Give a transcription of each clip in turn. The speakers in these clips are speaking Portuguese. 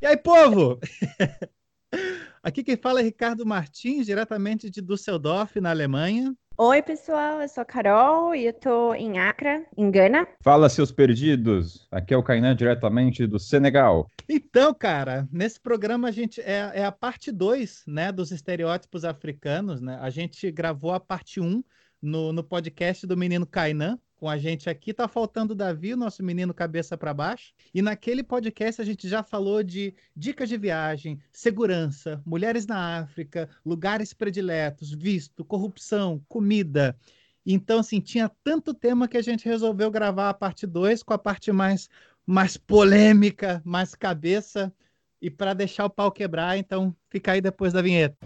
E aí, povo? Aqui quem fala é Ricardo Martins, diretamente de Düsseldorf, na Alemanha. Oi, pessoal, eu sou a Carol e eu tô em Accra, em Gana. Fala, seus perdidos. Aqui é o Kainan, diretamente do Senegal. Então, cara, nesse programa a gente é, é a parte 2, né, dos estereótipos africanos, né? A gente gravou a parte 1 um no, no podcast do menino Kainan, com a gente aqui. Tá faltando o Davi, o nosso menino cabeça para baixo. E naquele podcast a gente já falou de dicas de viagem, segurança, mulheres na África, lugares prediletos, visto, corrupção, comida. Então, assim, tinha tanto tema que a gente resolveu gravar a parte 2 com a parte mais, mais polêmica, mais cabeça. E para deixar o pau quebrar, então fica aí depois da vinheta.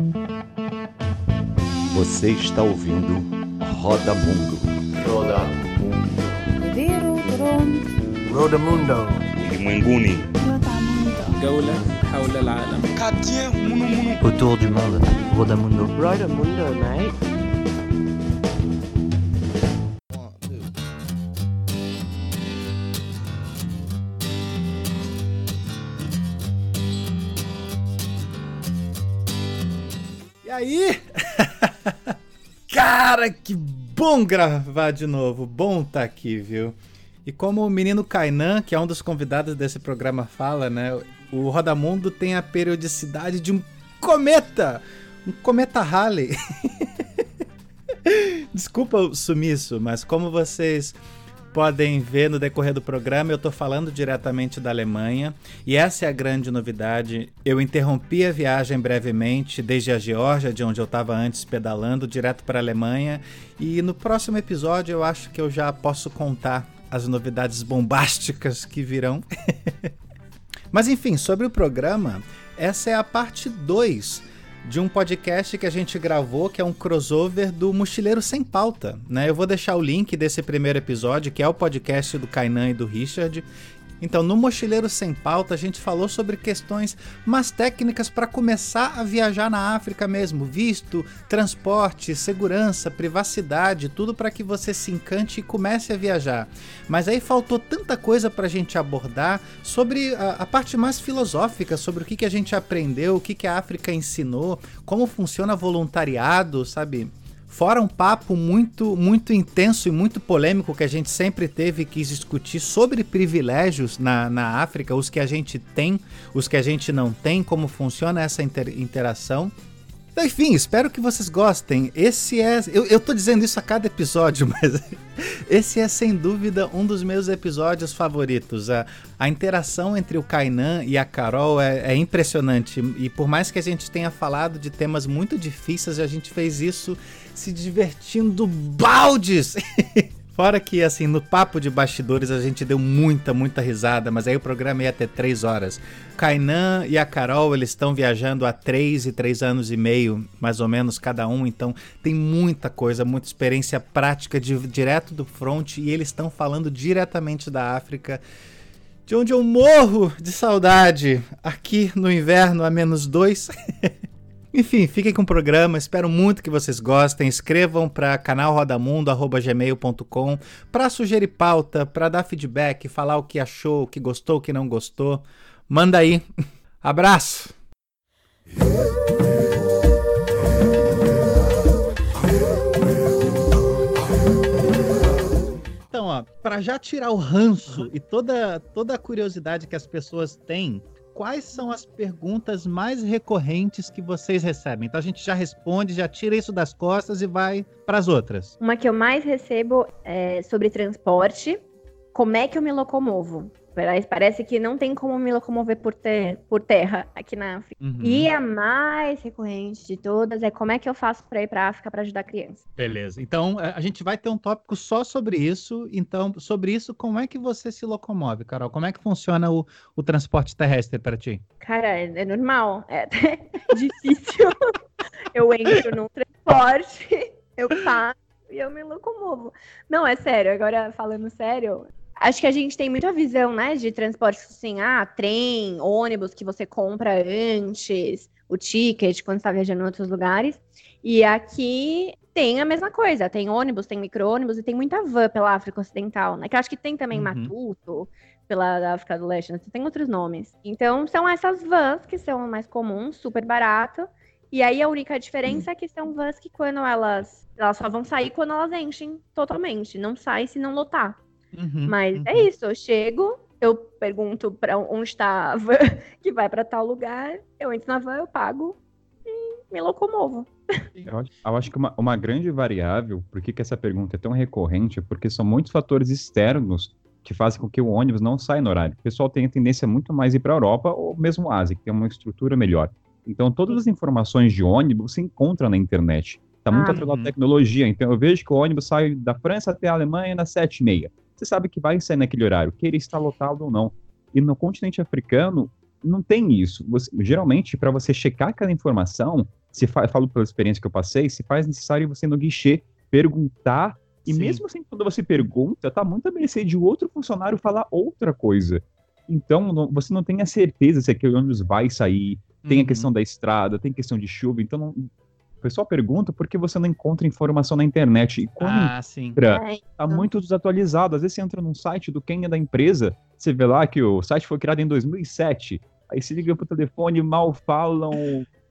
Você está ouvindo Roda Mundo. Roda رود موندو ulimwenguni جولة حول العالم Autour du monde Rodamundo Rodamundo, mate. E aí? Cara, que bom gravar de novo. Bom tá aqui, viu? E como o menino Kainan, que é um dos convidados desse programa, fala, né? O Rodamundo tem a periodicidade de um cometa! Um cometa Halley. Desculpa o sumiço, mas como vocês podem ver no decorrer do programa, eu estou falando diretamente da Alemanha e essa é a grande novidade. Eu interrompi a viagem brevemente desde a Geórgia, de onde eu estava antes pedalando, direto para a Alemanha. E no próximo episódio eu acho que eu já posso contar as novidades bombásticas que virão. Mas enfim, sobre o programa, essa é a parte 2 de um podcast que a gente gravou, que é um crossover do Mochileiro Sem Pauta. Né? Eu vou deixar o link desse primeiro episódio, que é o podcast do Kainan e do Richard, então, no Mochileiro Sem Pauta, a gente falou sobre questões mais técnicas para começar a viajar na África mesmo: visto, transporte, segurança, privacidade, tudo para que você se encante e comece a viajar. Mas aí faltou tanta coisa para a gente abordar sobre a, a, parte mais filosófica, sobre o que, que a gente aprendeu, o que, que a África ensinou, como funciona voluntariado, sabe? Fora um papo muito, muito intenso e muito polêmico que a gente sempre teve que discutir sobre privilégios na, na África, os que a gente tem, os que a gente não tem, como funciona essa inter interação. Então, enfim, espero que vocês gostem. Esse é. Eu, eu tô dizendo isso a cada episódio, mas esse é sem dúvida um dos meus episódios favoritos. A, a interação entre o Kainan e a Carol é, é impressionante. E por mais que a gente tenha falado de temas muito difíceis, a gente fez isso se divertindo baldes. Fora que, assim, no papo de bastidores a gente deu muita, muita risada, mas aí o programa ia ter três horas. Kainan e a Carol, eles estão viajando há três e três anos e meio, mais ou menos, cada um, então tem muita coisa, muita experiência prática de, direto do front e eles estão falando diretamente da África, de onde eu morro de saudade, aqui no inverno a menos dois. Enfim, fiquem com o programa, espero muito que vocês gostem. Escrevam para canalrodamundo@gmail.com para sugerir pauta, para dar feedback, falar o que achou, o que gostou, o que não gostou. Manda aí. Abraço. Então, ó, para já tirar o ranço e toda toda a curiosidade que as pessoas têm quais são as perguntas mais recorrentes que vocês recebem? Então a gente já responde, já tira isso das costas e vai para as outras. Uma que eu mais recebo é sobre transporte. Como é que eu me locomovo? Parece que não tem como me locomover por, ter, por terra aqui na África. Uhum. E a mais recorrente de todas é como é que eu faço para ir para a África para ajudar crianças. Beleza. Então, a gente vai ter um tópico só sobre isso. Então, sobre isso, como é que você se locomove, Carol? Como é que funciona o, o transporte terrestre para ti? Cara, é, é normal. É difícil. eu entro num transporte, eu passo e eu me locomovo. Não, é sério. Agora, falando sério, Acho que a gente tem muita visão, né, de transporte assim, ah, trem, ônibus que você compra antes, o ticket quando está viajando em outros lugares. E aqui tem a mesma coisa, tem ônibus, tem micro-ônibus e tem muita van pela África Ocidental, né? Que eu acho que tem também uhum. Matuto, pela África do Leste, né? tem outros nomes. Então, são essas vans que são mais comuns, super barato. E aí a única diferença é que são vans que quando elas. Elas só vão sair quando elas enchem totalmente. Não sai se não lotar. Uhum, Mas uhum. é isso, eu chego, eu pergunto para onde está a van que vai para tal lugar, eu entro na van, eu pago e me locomovo. Eu acho, eu acho que uma, uma grande variável, por que, que essa pergunta é tão recorrente, é porque são muitos fatores externos que fazem com que o ônibus não saia no horário. O pessoal tem a tendência muito mais ir para a Europa ou mesmo Ásia, que tem uma estrutura melhor. Então, todas as informações de ônibus se encontram na internet. Está muito Ah. atrelado à tecnologia. Então, eu vejo que o ônibus sai da França até a Alemanha nas sete e meia. Você sabe que vai sair naquele horário, que ele está lotado ou não. E no continente africano, não tem isso. Você- geralmente, para você checar aquela informação, se fa- falo pela experiência que eu passei, se faz necessário você no guichê perguntar, e Sim. mesmo assim, quando você pergunta, tá muito a mercê de outro funcionário falar outra coisa. Então, não- você não tem a certeza se aquele ônibus vai sair, tem a Uhum. questão da estrada, tem questão de chuva, então não- o pessoal pergunta por que você não encontra informação na internet. E quando Ah, sim. encontra, É, tá muito desatualizado. Às vezes você entra num site do Kenya da empresa, você vê lá que o site foi criado em 2007, aí se liga pro telefone, mal falam,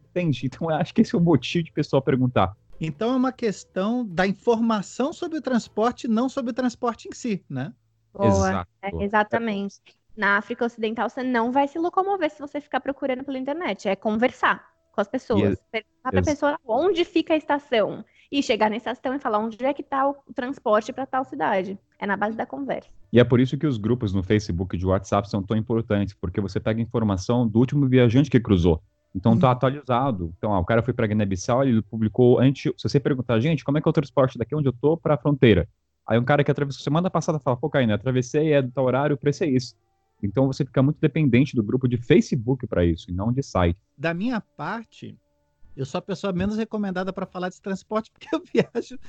entende? Então eu acho que esse é o motivo de o pessoal perguntar. Então é uma questão da informação sobre o transporte, não sobre o transporte em si, né? boa. Exato. É, exatamente. Na África Ocidental, você não vai se locomover se você ficar procurando pela internet. É conversar com as pessoas. Perguntar pra ex- pessoa onde fica a estação. E chegar na estação e falar onde é que tá o transporte para tal cidade. É na base da conversa. E é por isso que os grupos no Facebook e de WhatsApp são tão importantes, porque você pega informação do último viajante que cruzou. Então tá atualizado. Então, ah, o cara foi para Guiné-Bissau, ele publicou antes. Se você perguntar, gente, como é que é o transporte daqui onde eu tô para a fronteira? Aí um cara que atravessou semana passada fala, pô, Caína, atravessei, é do tal horário, o preço é isso. Então você fica muito dependente do grupo de Facebook para isso, e não de site. Da minha parte, eu sou a pessoa menos recomendada para falar de transporte, porque eu viajo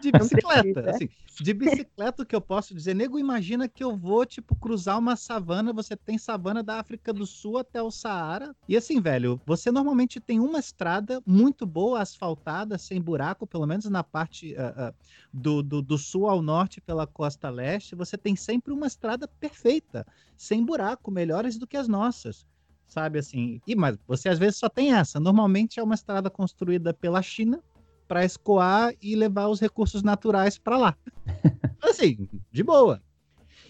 de bicicleta. precisa. Assim, de bicicleta, o que eu posso dizer, nego, imagina que eu vou, tipo, cruzar uma savana, você tem savana da África do Sul até o Saara. E assim, velho, você normalmente tem uma estrada muito boa, asfaltada, sem buraco, pelo menos na parte ah, ah, do, do, do sul ao norte pela costa leste, você tem sempre uma estrada perfeita, sem buraco, melhores do que as nossas sabe assim. E mas você às vezes só tem essa. Normalmente é uma estrada construída pela China para escoar e levar os recursos naturais para lá. assim, de boa.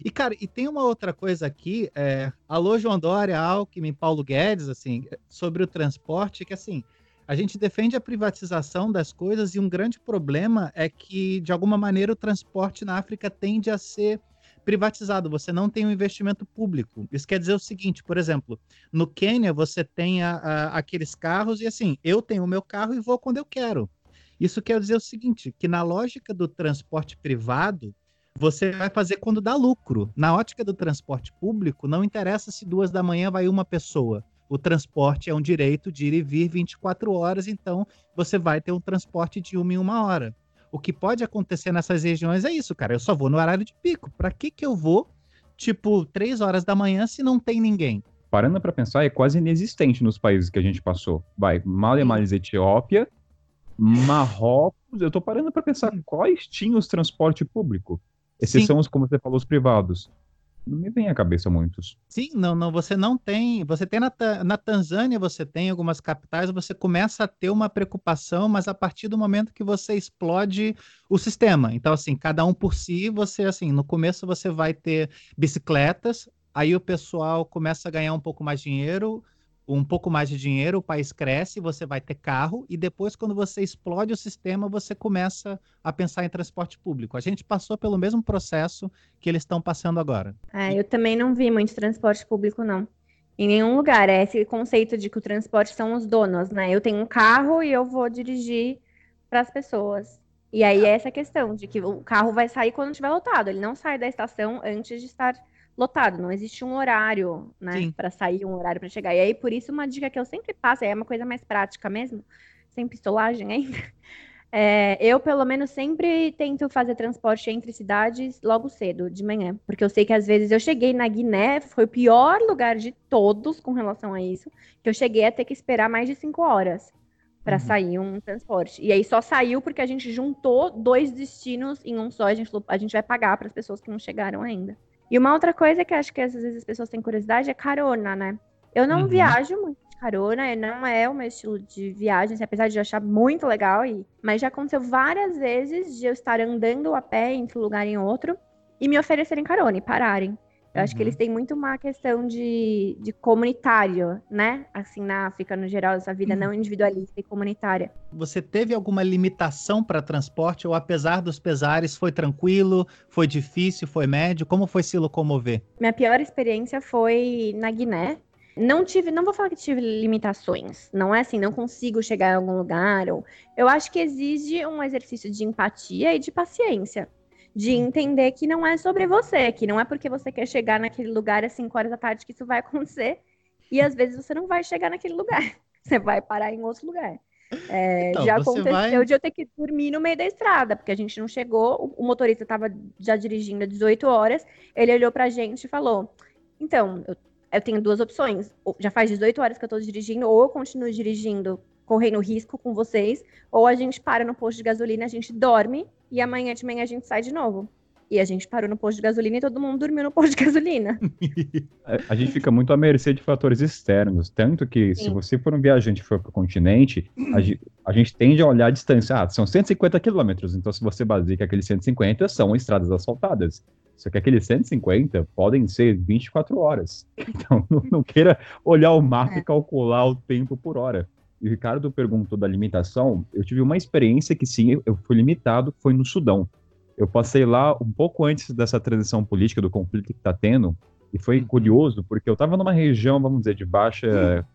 E cara, e tem uma outra coisa aqui, é, alô João Dória, Alckmin, Paulo Guedes, assim, sobre o transporte, que assim, a gente defende a privatização das coisas e um grande problema é que de alguma maneira o transporte na África tende a ser privatizado, você não tem um investimento público. Isso quer dizer o seguinte, por exemplo, no Quênia você tem a- a- aqueles carros e assim, eu tenho o meu carro e vou quando eu quero. Isso quer dizer o seguinte, que na lógica do transporte privado, você vai fazer quando dá lucro. Na ótica do transporte público, não interessa se duas da manhã vai uma pessoa. O transporte é um direito de ir e vir 24 horas, então você vai ter um transporte de uma em uma hora. O que pode acontecer nessas regiões é isso, cara. Eu só vou no horário de pico. Para que que eu vou, tipo, três horas da manhã se não tem ninguém? Parando para pensar, é quase inexistente nos países que a gente passou. Vai, Mali, Malis, Etiópia, Marrocos. Eu tô parando para pensar quais tinham os transporte público. Esses Sim. são os, como você falou, os privados. Não me vem à cabeça muitos. Sim, não, não, você não tem. Você tem na, na Tanzânia, você tem algumas capitais, você começa a ter uma preocupação, mas a partir do momento que você explode o sistema. Então, assim, cada um por si, você, assim, no começo você vai ter bicicletas, aí o pessoal começa a ganhar um pouco mais dinheiro, um pouco mais de dinheiro, o país cresce, você vai ter carro, e depois, quando você explode o sistema, você começa a pensar em transporte público. A gente passou pelo mesmo processo que eles estão passando agora. É, eu também não vi muito transporte público, não. Em nenhum lugar. É esse conceito de que o transporte são os donos, né? Eu tenho um carro e eu vou dirigir para as pessoas. E aí é essa questão de que o carro vai sair quando estiver lotado. Ele não sai da estação antes de estar lotado. Não existe um horário, né, para sair, um horário para chegar. E aí, por isso, uma dica que eu sempre passo, é uma coisa mais prática mesmo, sem pistolagem ainda. É, eu, pelo menos, sempre tento fazer transporte entre cidades logo cedo, de manhã. Porque eu sei que às vezes eu cheguei na Guiné, foi o pior lugar de todos com relação a isso, que eu cheguei a ter que esperar mais de cinco horas para Uhum. sair um transporte. E aí só saiu porque a gente juntou dois destinos em um só. A gente, falou, a gente vai pagar para as pessoas que não chegaram ainda. E uma outra coisa que acho que às vezes as pessoas têm curiosidade é carona, né? Eu não Uhum. viajo muito de carona, e não é o meu estilo de viagem, assim, apesar de eu achar muito legal, e... mas já aconteceu várias vezes de eu estar andando a pé entre um lugar e outro e me oferecerem carona e pararem. Eu acho que Uhum. eles têm muito uma questão de, de comunitário, né? Assim, na África, no geral, essa vida não individualista e comunitária. Você teve alguma limitação para transporte ou apesar dos pesares foi tranquilo, foi difícil, foi médio? Como foi se locomover? Minha pior experiência foi na Guiné. Não tive, não vou falar que tive limitações. Não é assim, não consigo chegar em algum lugar. Ou... Eu acho que exige um exercício de empatia e de paciência. De entender que não é sobre você, que não é porque você quer chegar naquele lugar às 5 horas da tarde que isso vai acontecer. E às vezes você não vai chegar naquele lugar. Você vai parar em outro lugar. É, Então, já aconteceu vai- de eu ter que dormir no meio da estrada, porque a gente não chegou. O, motorista estava já dirigindo às 18 horas. Ele olhou pra gente e falou: Então, eu, eu tenho duas opções. Já faz 18 horas que eu tô dirigindo, ou eu continuo dirigindo, correndo risco com vocês, ou a gente para no posto de gasolina, a gente dorme e amanhã de manhã a gente sai de novo. E a gente parou no posto de gasolina e todo mundo dormiu no posto de gasolina. A, gente fica muito à mercê de fatores externos. Tanto que, se Sim. você for um viajante e for para o continente, a, ge- a gente tende a olhar a distância. Ah, são 150 quilômetros. Então, se você baseia que aqueles 150 são estradas asfaltadas. Só que aqueles 150 podem ser 24 horas. Então, não, não queira olhar o mapa e calcular o tempo por hora. E o Ricardo perguntou da limitação. Eu tive uma experiência que, sim, eu- fui limitado, foi no Sudão. Eu passei lá um pouco antes dessa transição política, do conflito que está tendo, e foi Uhum. curioso, porque eu estava numa região, vamos dizer, de baixa,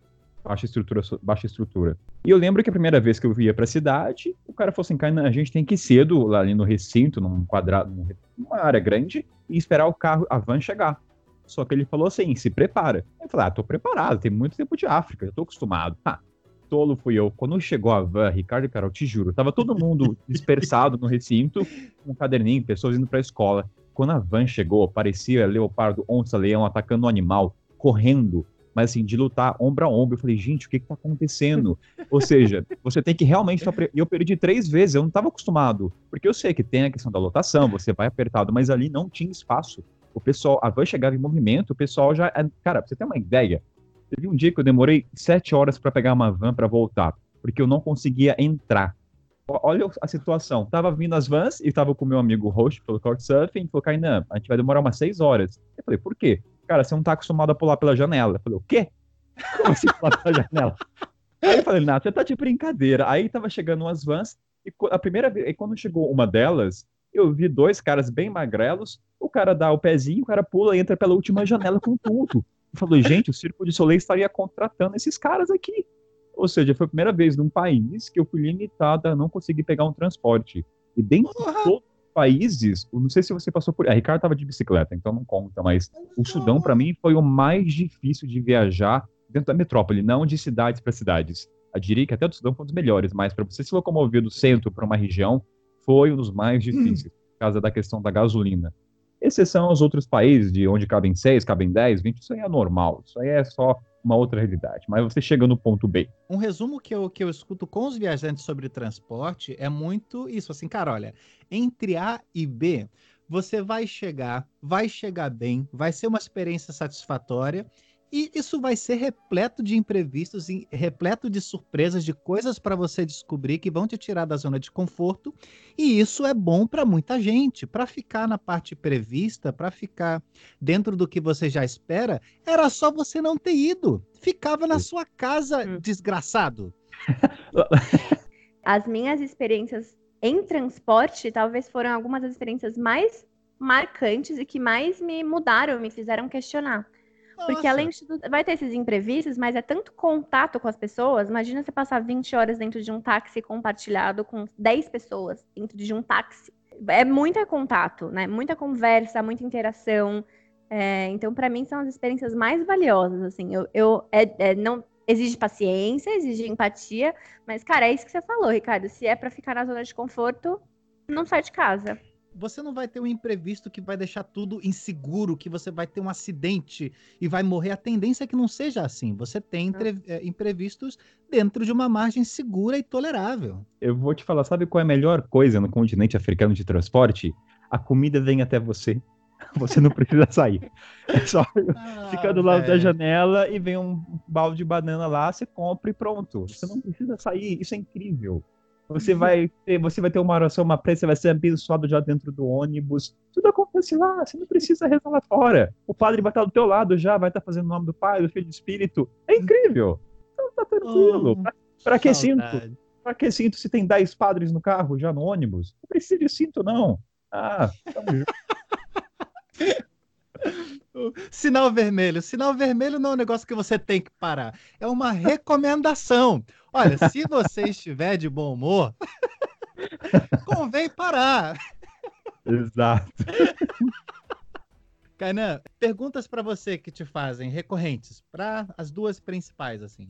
baixa, estrutura, baixa estrutura. E eu lembro que a primeira vez que eu ia para a cidade, o cara falou assim, cara, a gente tem que ir cedo lá ali no recinto, num quadrado, numa área grande, e esperar o carro, a van chegar. Só que ele falou assim, se prepara. Eu falei, ah, tô preparado, tem muito tempo de África, eu tô acostumado. Ah, tolo fui eu. Quando chegou a van, Ricardo e Carol, te juro, tava todo mundo dispersado no recinto, com um caderninho, pessoas indo pra escola. Quando a van chegou, parecia leopardo, onça, leão atacando um animal, correndo, mas assim, de lutar ombro a ombro. Eu falei, gente, o que que tá acontecendo? Ou seja, você tem que realmente. Pre... E eu perdi três vezes, eu não estava acostumado. Porque eu sei que tem a questão da lotação, você vai apertado, mas ali não tinha espaço. O pessoal, a van chegava em movimento, o pessoal já. Cara, pra você ter uma ideia, teve um dia que eu demorei sete horas para pegar uma van para voltar, porque eu não conseguia entrar. O- Olha a situação. Tava vindo as vans e tava com meu amigo host pelo Couchsurfing e falou, Kainan, a gente vai demorar umas seis horas. Eu falei, por quê? Cara, você não tá acostumado a pular pela janela. Eu falei, o quê? Como assim pular pela janela? Aí eu falei, Nath, você tá de brincadeira. Aí tava chegando umas vans e a primeira vez, e quando chegou uma delas, eu vi dois caras bem magrelos, o cara dá o pezinho, o cara pula e entra pela última janela com tudo. Falei, gente, o Circo de Soleil estaria contratando esses caras aqui. Ou seja, foi a primeira vez num país que eu fui limitada a não conseguir pegar um transporte. E dentro de Porra! todos os países, não sei se você passou por. A Ricardo tava de bicicleta, então não conta, mas o Sudão, para mim, foi o mais difícil de viajar dentro da metrópole, não de cidades para cidades. Eu diria que até o Sudão foi um dos melhores, mas para você se locomover do centro para uma região, foi um dos mais difíceis, por causa da questão da gasolina. Exceção aos outros países, de onde cabem 6, cabem 10, 20, isso aí é normal, isso aí é só uma outra realidade. Mas você chega no ponto B. Um resumo que eu, que eu escuto com os viajantes sobre transporte é muito isso, assim, cara, olha, entre A e B, você vai chegar, vai chegar bem, vai ser uma experiência satisfatória e isso vai ser repleto de imprevistos, e repleto de surpresas, de coisas para você descobrir que vão te tirar da zona de conforto, e isso é bom para muita gente, para ficar na parte prevista, para ficar dentro do que você já espera, era só você não ter ido. Ficava na sua casa, Hum. desgraçado. As minhas experiências em transporte talvez foram algumas das experiências mais marcantes e que mais me mudaram, me fizeram questionar. Porque além de tudo, vai ter esses imprevistos, mas é tanto contato com as pessoas. Imagina você passar 20 horas dentro de um táxi compartilhado com 10 pessoas dentro de um táxi. É muito contato, né? Muita conversa, muita interação. É, então, para mim, são as experiências mais valiosas. Assim, eu, eu é- é, não exige paciência, exige empatia, mas cara, é isso que você falou, Ricardo. Se é para ficar na zona de conforto, não sai de casa. Você não vai ter um imprevisto que vai deixar tudo inseguro, que você vai ter um acidente e vai morrer. A tendência é que não seja assim. Você tem entre- eh, imprevistos dentro de uma margem segura e tolerável. Eu vou te falar, sabe qual é a melhor coisa no continente africano de transporte? A comida vem até você. Você não precisa sair. É só Ah, ficar do lado da velho. janela e vem um balde de banana lá, você compra e pronto. Você não precisa sair, isso é incrível. Você vai ter, você vai ter uma oração, uma prece, você vai ser abençoado já dentro do ônibus. Tudo acontece lá, você não precisa rezar lá fora. O padre vai estar do teu lado já, vai estar fazendo o nome do Pai, do Filho do Espírito. É incrível. Então tá tranquilo. Oh, Pra, pra que cinto? saudade. Pra que cinto se tem 10 padres no carro, já no ônibus? Não precisa de cinto, não. Ah, tamo junto. Sinal vermelho. Sinal vermelho não é um negócio que você tem que parar. É uma recomendação. Olha, se você estiver de bom humor, convém parar. Exato. Kainan, perguntas para você que te fazem recorrentes, para as duas principais, assim.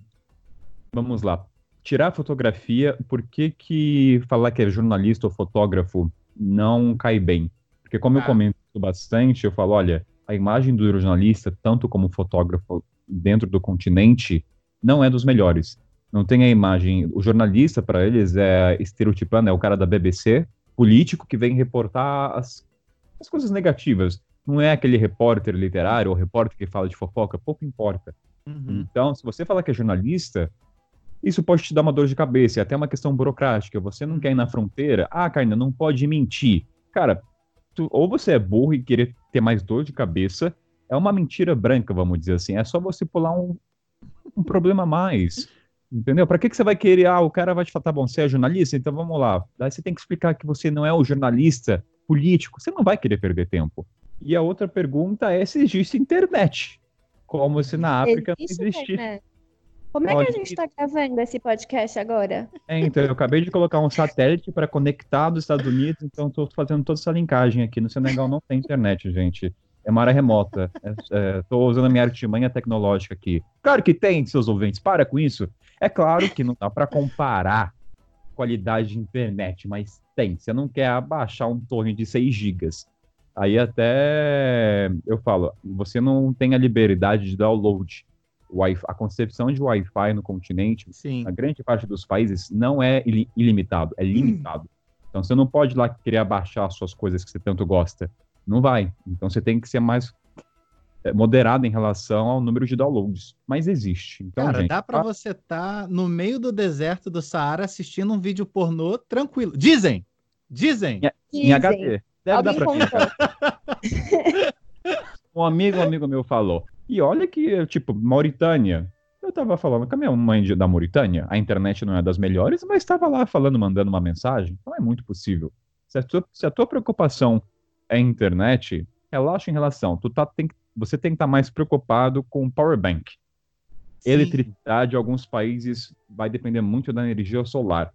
Vamos lá. Tirar a fotografia, por que, que falar que é jornalista ou fotógrafo não cai bem? Porque como Ah. eu comento bastante, eu falo, olha, a imagem do jornalista, tanto como fotógrafo dentro do continente, não é dos melhores. Não tem a imagem. O jornalista, para eles, é estereotipando, é o cara da BBC, político que vem reportar as, as coisas negativas. Não é aquele repórter literário ou repórter que fala de fofoca, pouco importa. Uhum. Então, se você falar que é jornalista, isso pode te dar uma dor de cabeça, é até uma questão burocrática. Você não quer ir na fronteira, ah, Karina, não pode mentir. Cara, tu- ou você é burro e querer ter mais dor de cabeça, é uma mentira branca, vamos dizer assim. É só você pular um, um problema a mais. Entendeu? Pra que, que você vai querer? Ah, o cara vai te falar, tá bom, você é jornalista, então vamos lá. Daí você tem que explicar que você não é o jornalista político. Você não vai querer perder tempo. E a outra pergunta é se existe internet. Como se na África Existe não existisse. Como é que a gente está gravando esse podcast agora? É, então, eu acabei de colocar um satélite para conectar dos Estados Unidos, então estou fazendo toda essa linkagem aqui. No Senegal não tem internet, gente. É uma área remota. Estou usando a minha artimanha tecnológica aqui. Claro que tem, seus ouvintes, para com isso. É claro que não dá para comparar qualidade de internet, mas tem. Você não quer abaixar um torre de 6 gigas. Aí até eu falo, você não tem a liberdade de download. A concepção de Wi-Fi no continente Sim. na grande parte dos países não é ili- ilimitado, é limitado. Então você não pode lá querer abaixar as suas coisas que você tanto gosta. Não vai. Então você tem que ser mais é, moderado em relação ao número de downloads. Mas existe. Então, Cara, gente, dá pra você estar no meio do deserto do Saara assistindo um vídeo pornô tranquilo. Dizem! Dizem! em Dizem. HD. Deve dar pra. Um amigo, um amigo meu falou. E olha que, tipo, Mauritânia. Eu tava falando com a minha mãe de- da Mauritânia. A internet não é das melhores, mas estava lá falando, mandando uma mensagem. Então é muito possível. Se a tua, se a tua preocupação é internet, relaxa em relação. Tu tá, tem, você tem que estar mais preocupado com power bank. Sim. Eletricidade, em alguns países, vai depender muito da energia solar.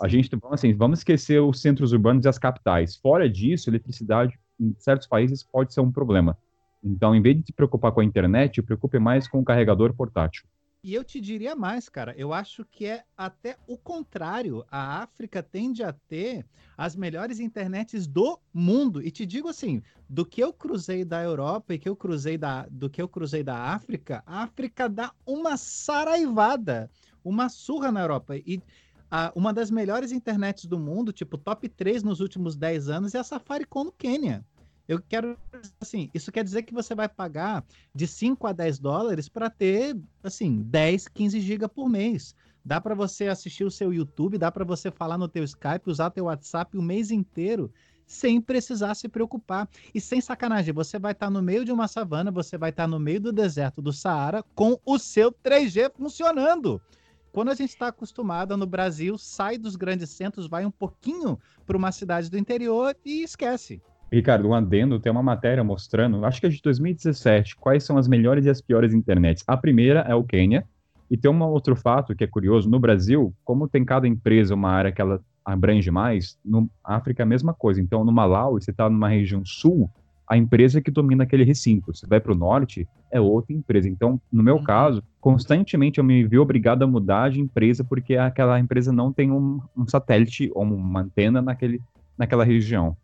A gente, assim, vamos esquecer os centros urbanos e as capitais. Fora disso, eletricidade em certos países pode ser um problema. Então, em vez de se preocupar com a internet, preocupe mais com o carregador portátil. E eu te diria mais, cara. Eu acho que é até o contrário. A África tende a ter as melhores internets do mundo. E te digo assim, do que eu cruzei da Europa e que eu cruzei da, do que eu cruzei da África, a África dá uma saraivada, uma surra na Europa. E a- uma das melhores internets do mundo, tipo top 3 nos últimos 10 anos, é a Safaricom no Quênia. Eu quero, assim, isso quer dizer que você vai pagar de 5 a 10 dólares para ter, assim, 10, 15 GB por mês. Dá para você assistir o seu YouTube, dá para você falar no teu Skype, usar teu WhatsApp o mês inteiro sem precisar se preocupar. E sem sacanagem, você vai estar no meio de uma savana, você vai estar no meio do deserto do Saara com o seu 3G funcionando. Quando a gente está acostumado no Brasil, sai dos grandes centros, vai um pouquinho para uma cidade do interior e esquece. Ricardo, um adendo, tem uma matéria mostrando, acho que é de 2017, quais são as melhores e as piores internets. A primeira é o Quênia, e tem um outro fato que é curioso, no Brasil, como tem cada empresa uma área que ela abrange mais, no África é a mesma coisa. Então, no Malawi, você está numa região sul, a empresa que domina aquele recinto. Você vai para o norte, é outra empresa. Então, no meu Uhum. caso, constantemente eu me vi obrigado a mudar de empresa porque aquela empresa não tem um, um satélite ou uma antena naquele, naquela região.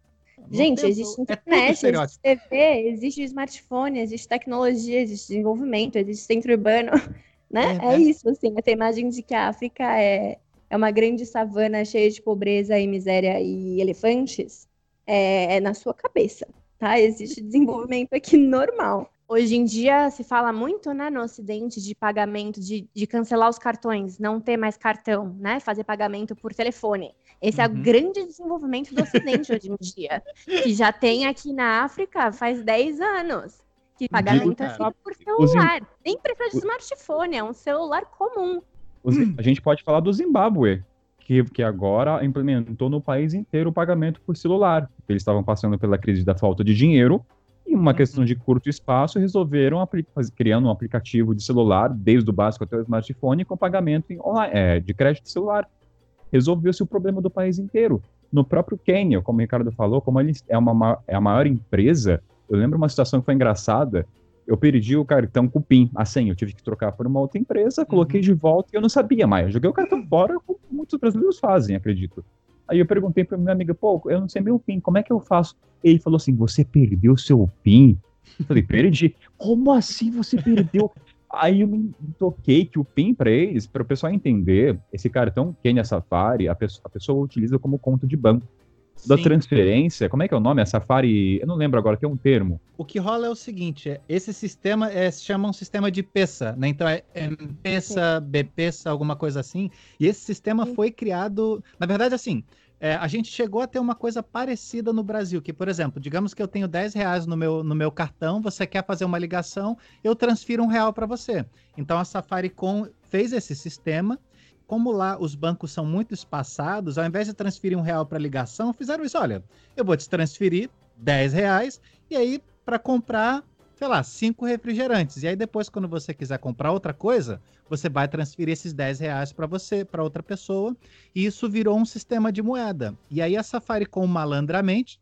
Gente, tem- existe é internet, estereótipo. existe TV, existe smartphone, existe tecnologia, existe desenvolvimento, existe centro urbano, né? É, É, né? isso, assim, essa imagem de que a África é, é uma grande savana cheia de pobreza e miséria e elefantes é, é na sua cabeça. tá? Existe desenvolvimento aqui normal. Hoje em dia se fala muito, né, no Ocidente, de pagamento, de, de cancelar os cartões, não ter mais cartão, né? Fazer pagamento por telefone. Esse é o Uhum. grande desenvolvimento do Ocidente hoje em dia. Que já tem aqui na África faz 10 anos. Que pagamento é feito por celular. Nem precisa de smartphone, é um celular comum. A gente pode falar do Zimbábue, que, que agora implementou no país inteiro o pagamento por celular. Eles estavam passando pela crise da falta de dinheiro e uma questão de curto espaço resolveram criando um aplicativo de celular, desde o básico até o smartphone, com pagamento em online, é, de crédito celular. Resolveu-se o problema do país inteiro. No próprio Quênia, como o Ricardo falou, como ele é, uma, ma- é a maior empresa, eu lembro uma situação que foi engraçada. Eu perdi o cartão com o PIN, a senha. Eu tive que trocar por uma outra empresa, coloquei de volta e eu não sabia mais. Eu joguei o cartão fora, como muitos brasileiros fazem, acredito. Aí eu perguntei para minha amiga, pô, eu não sei meu PIN, como é que eu faço? Ele falou assim: você perdeu seu PIN? Eu falei, perdi. Como assim você perdeu? Aí eu me toquei que o PIN para eles, para o pessoal entender, esse cartão Kenya Safari, a pessoa, a pessoa utiliza como conta de banco. Da Sim. transferência, como é que é o nome? É Safari, eu não lembro agora, tem um termo. O que rola é o seguinte: é, esse sistema é, se chama um sistema de PESA, né? Então é M-PESA, B-PESA, alguma coisa assim. E esse sistema Sim. foi criado. Na verdade, assim, é, a gente chegou a ter uma coisa parecida no Brasil, que, por exemplo, digamos que eu tenho 10 reais no meu, no meu cartão, você quer fazer uma ligação, eu transfiro um real para você. Então a Safaricom fez esse sistema. Como lá os bancos são muito espaçados, ao invés de transferir um real para ligação, fizeram isso. Olha, eu vou te transferir 10 reais e aí para comprar, sei lá, cinco refrigerantes. E aí depois, quando você quiser comprar outra coisa, você vai transferir esses 10 reais para você, para outra pessoa. E isso virou um sistema de moeda. E aí a Safaricom, malandramente,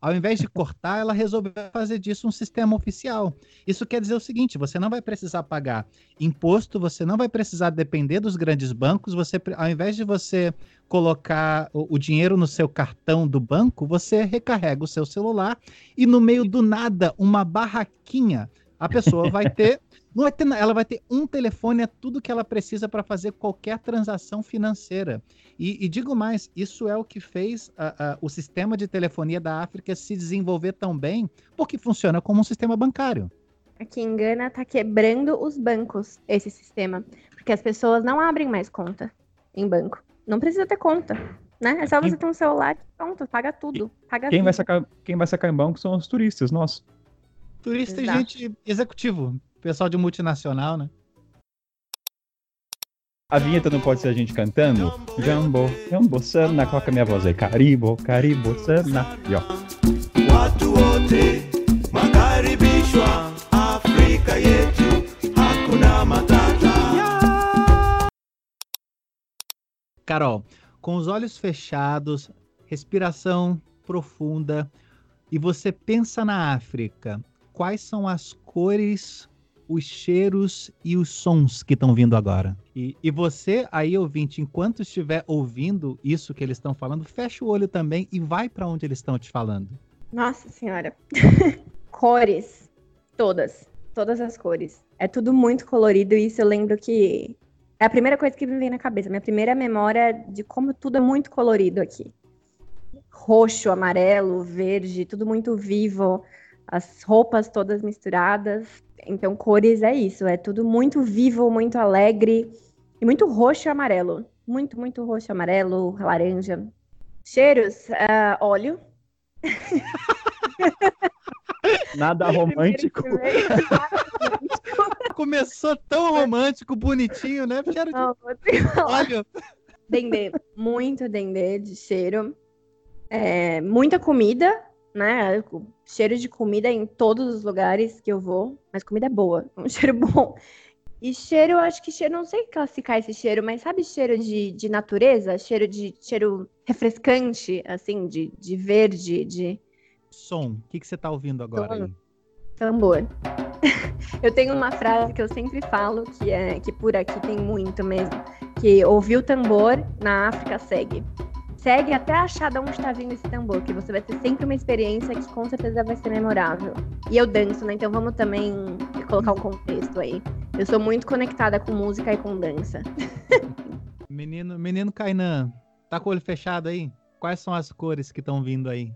ao invés de cortar, ela resolveu fazer disso um sistema oficial. Isso quer dizer o seguinte: você não vai precisar pagar imposto, você não vai precisar depender dos grandes bancos. Você, ao invés de você colocar o, o dinheiro no seu cartão do banco, você recarrega o seu celular e no meio do nada, uma barraquinha, a pessoa vai ter. Não vai ter, ela vai ter um telefone, é tudo que ela precisa para fazer qualquer transação financeira. E, e digo mais, isso é o que fez a- a- o sistema de telefonia da África se desenvolver tão bem, porque funciona como um sistema bancário. Aqui em Gana tá quebrando os bancos esse sistema, porque as pessoas não abrem mais conta em banco. Não precisa ter conta, né? É só você ter um celular e pronto, paga tudo. Paga Quem vai, sacar, quem vai sacar em banco são os turistas, nós. Turista e Exato. gente executivo, pessoal de multinacional, né? A vinheta não pode ser a gente cantando? Jambo, jambo, sana, coloca minha voz aí. Caribo, caribo, sana. E ó. Carol, com os olhos fechados, respiração profunda, e você pensa na África, quais são as cores, os cheiros e os sons que estão vindo agora? E, e você, aí, ouvinte, enquanto estiver ouvindo isso que eles estão falando, fecha o olho também e vai para onde eles estão te falando. Nossa senhora. cores. Todas. Todas as cores. É tudo muito colorido e isso eu lembro que é a primeira coisa que me vem na cabeça. Minha primeira memória de como tudo é muito colorido aqui. Roxo, amarelo, verde, tudo muito vivo. As roupas todas misturadas. Então, cores é isso. É tudo muito vivo, muito alegre. E muito roxo e amarelo. Muito, muito roxo, amarelo, laranja. Cheiros, ah, óleo. Nada romântico. Começou tão romântico, bonitinho, né? Cheiro de óleo. Dendê, muito dendê de cheiro. É, muita comida, né? Cheiro de comida em todos os lugares que eu vou, mas comida é boa, um cheiro bom. E cheiro, eu acho que cheiro, não sei classificar esse cheiro, mas sabe cheiro de, de natureza? Cheiro de cheiro refrescante, assim, de, de verde, de Som, o que, que você tá ouvindo agora tambor. eu tenho uma frase que eu sempre falo, que é que por aqui tem muito mesmo, que ouvir o tambor na África segue. Segue até achar de onde está vindo esse tambor, que você vai ter sempre uma experiência que com certeza vai ser memorável. E eu danço, né? Então vamos também colocar um contexto aí. Eu sou muito conectada com música e com dança. Menino, menino Kainan, tá com o olho fechado aí? Quais são as cores que estão vindo aí?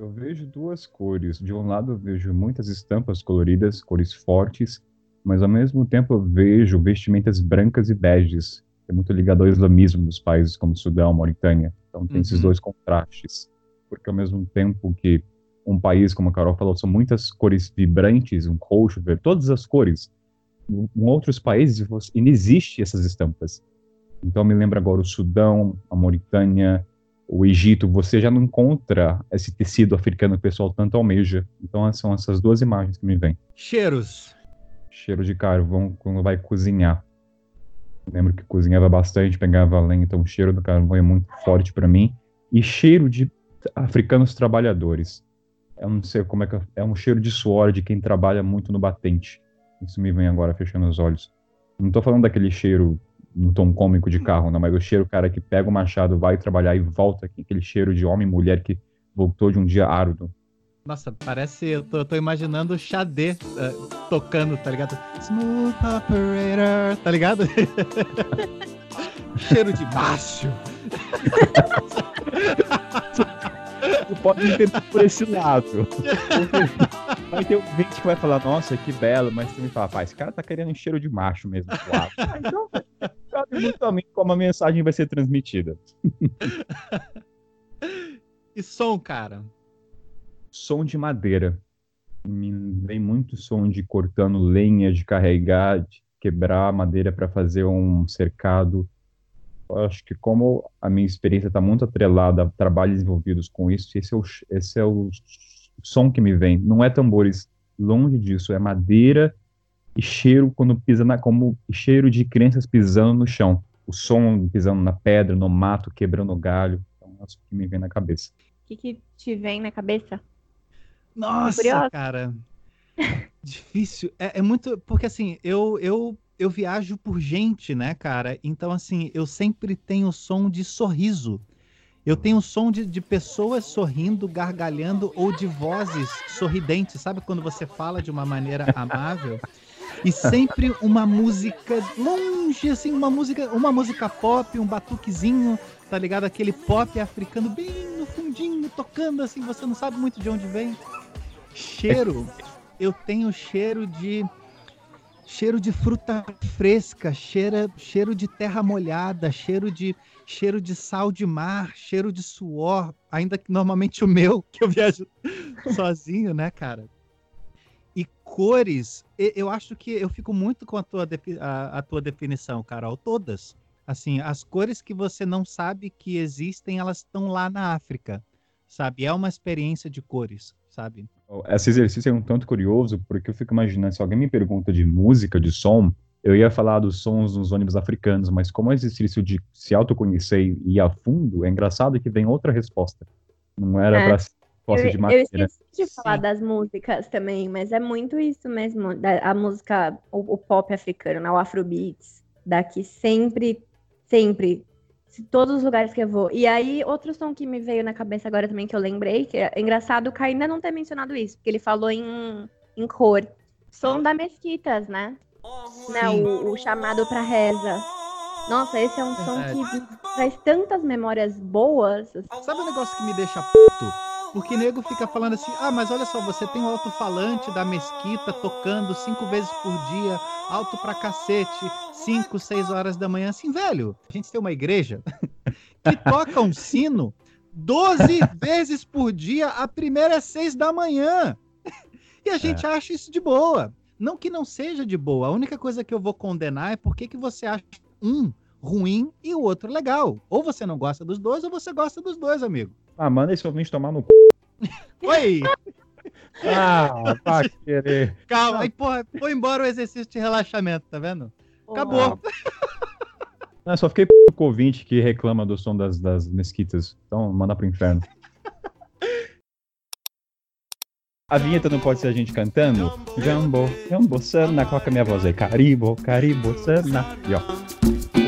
Eu vejo duas cores. De um lado, eu vejo muitas estampas coloridas, cores fortes, mas ao mesmo tempo eu vejo vestimentas brancas e beges. É muito ligado ao islamismo dos países como Sudão, Mauritânia. Então tem esses Uhum. dois contrastes. Porque ao mesmo tempo que um país, como a Carol falou, são muitas cores vibrantes, um roxo, verde, todas as cores. Em outros países não existe essas estampas. Então me lembra agora o Sudão, a Mauritânia, o Egito, você já não encontra esse tecido africano que o pessoal tanto almeja. Então são essas duas imagens que me vêm. Cheiros. Cheiro de carvão quando vai cozinhar. Lembro que cozinhava bastante, pegava lenha, então o cheiro do carvão é muito forte para mim. E cheiro de africanos trabalhadores. Eu não sei como é que é, um cheiro de suor de quem trabalha muito no batente. Isso me vem agora fechando os olhos. Não tô falando daquele cheiro no tom cômico de carro, não, mas o cheiro, cara, que pega o machado, vai trabalhar e volta aquele cheiro de homem e mulher que voltou de um dia árduo. Nossa, parece. Eu tô, tô imaginando o Xadê eh, tocando, tá ligado? Smooth operator, tá ligado? Cheiro de baixo. Tu pode entender por esse lado. Vai ter um gente que vai falar, nossa, que belo, mas tu me fala, pá, esse cara tá querendo um cheiro de macho mesmo. Claro. Ah, então, sabe muito a mim como a mensagem vai ser transmitida. E som, cara. Som de madeira. Me vem muito som de cortando lenha, de carregar, de quebrar madeira para fazer um cercado. Eu acho que como a minha experiência está muito atrelada a trabalhos envolvidos com isso, esse é o, esse é o som que me vem. Não é tambores, longe disso, é madeira e cheiro quando pisa na, como cheiro de crianças pisando no chão. O som pisando na pedra, no mato, quebrando o galho. É isso que me vem na cabeça. O que, que te vem na cabeça? Nossa, cara. Difícil. É, é muito. Porque assim, eu, eu, eu viajo por gente, né, cara? Então, assim, eu sempre tenho som de sorriso. Eu tenho som de, de pessoas sorrindo, gargalhando ou de vozes sorridentes. Sabe quando você fala de uma maneira amável? E sempre uma música longe, assim, uma música, uma música pop, um batuquezinho, tá ligado? Aquele pop africano bem no fundinho, tocando assim, você não sabe muito de onde vem. Cheiro, eu tenho cheiro de cheiro de fruta fresca, cheira, cheiro de terra molhada, cheiro de cheiro de sal de mar, cheiro de suor, ainda que normalmente o meu, que eu viajo sozinho, né, cara? E cores, eu acho que eu fico muito com a tua, a, a tua definição, Carol, todas. Assim, as cores que você não sabe que existem, elas estão lá na África, sabe? É uma experiência de cores, sabe? Esse exercício é um tanto curioso, porque eu fico imaginando, se alguém me pergunta de música, de som, eu ia falar dos sons nos ônibus africanos, mas como é exercício de se autoconhecer e ir a fundo, é engraçado que vem outra resposta. Não era É. pra Eu, de eu madeira. esqueci de falar Sim. das músicas também, mas é muito isso mesmo. da- a música, o, o pop africano, né, o Afrobeats, daqui sempre, sempre, se- todos os lugares que eu vou. E aí, outro som que me veio na cabeça agora também, que eu lembrei, que é engraçado o Kai ainda não ter mencionado isso, porque ele falou em, em cor. Som da Mesquitas, né? né o, o chamado pra reza. Nossa, esse é um som que me traz tantas memórias boas. Sabe um negócio que me deixa puto? Porque nego fica falando assim, ah, mas olha só, você tem um alto-falante da mesquita tocando cinco vezes por dia, alto pra cacete, cinco, seis horas da manhã. Assim, velho, a gente tem uma igreja que toca um sino 12 vezes por dia, a primeira é seis da manhã. E a gente acha isso de boa. Não que não seja de boa, a única coisa que eu vou condenar é porque que você acha um ruim e o outro legal. Ou você não gosta dos dois, ou você gosta dos dois, amigo. Ah, manda esse ouvinte tomar no c... Oi! Ah, vai querer. Calma, aí, porra, foi embora o exercício de relaxamento, tá vendo? Acabou. Só fiquei p... com o ouvinte que reclama do som das, das mesquitas. Então, manda pro inferno. A vinheta não pode ser a gente cantando? Jambo, jambo, sana, coloca minha voz aí. Caribo, caribo, sana. E ó.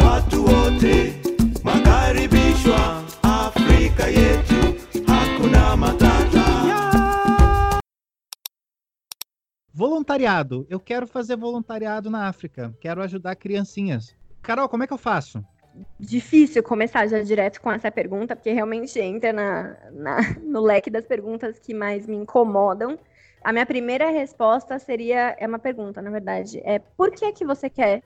Watu wote makaribishwa Afrika yetu, hakuna matata. Voluntariado. Eu quero fazer voluntariado na África. Quero ajudar criancinhas. Carol, como é que eu faço? difícil começar já direto com essa pergunta, porque realmente entra na, na, no leque das perguntas que mais me incomodam. A minha primeira resposta seria, é uma pergunta, na verdade, é por que que você quer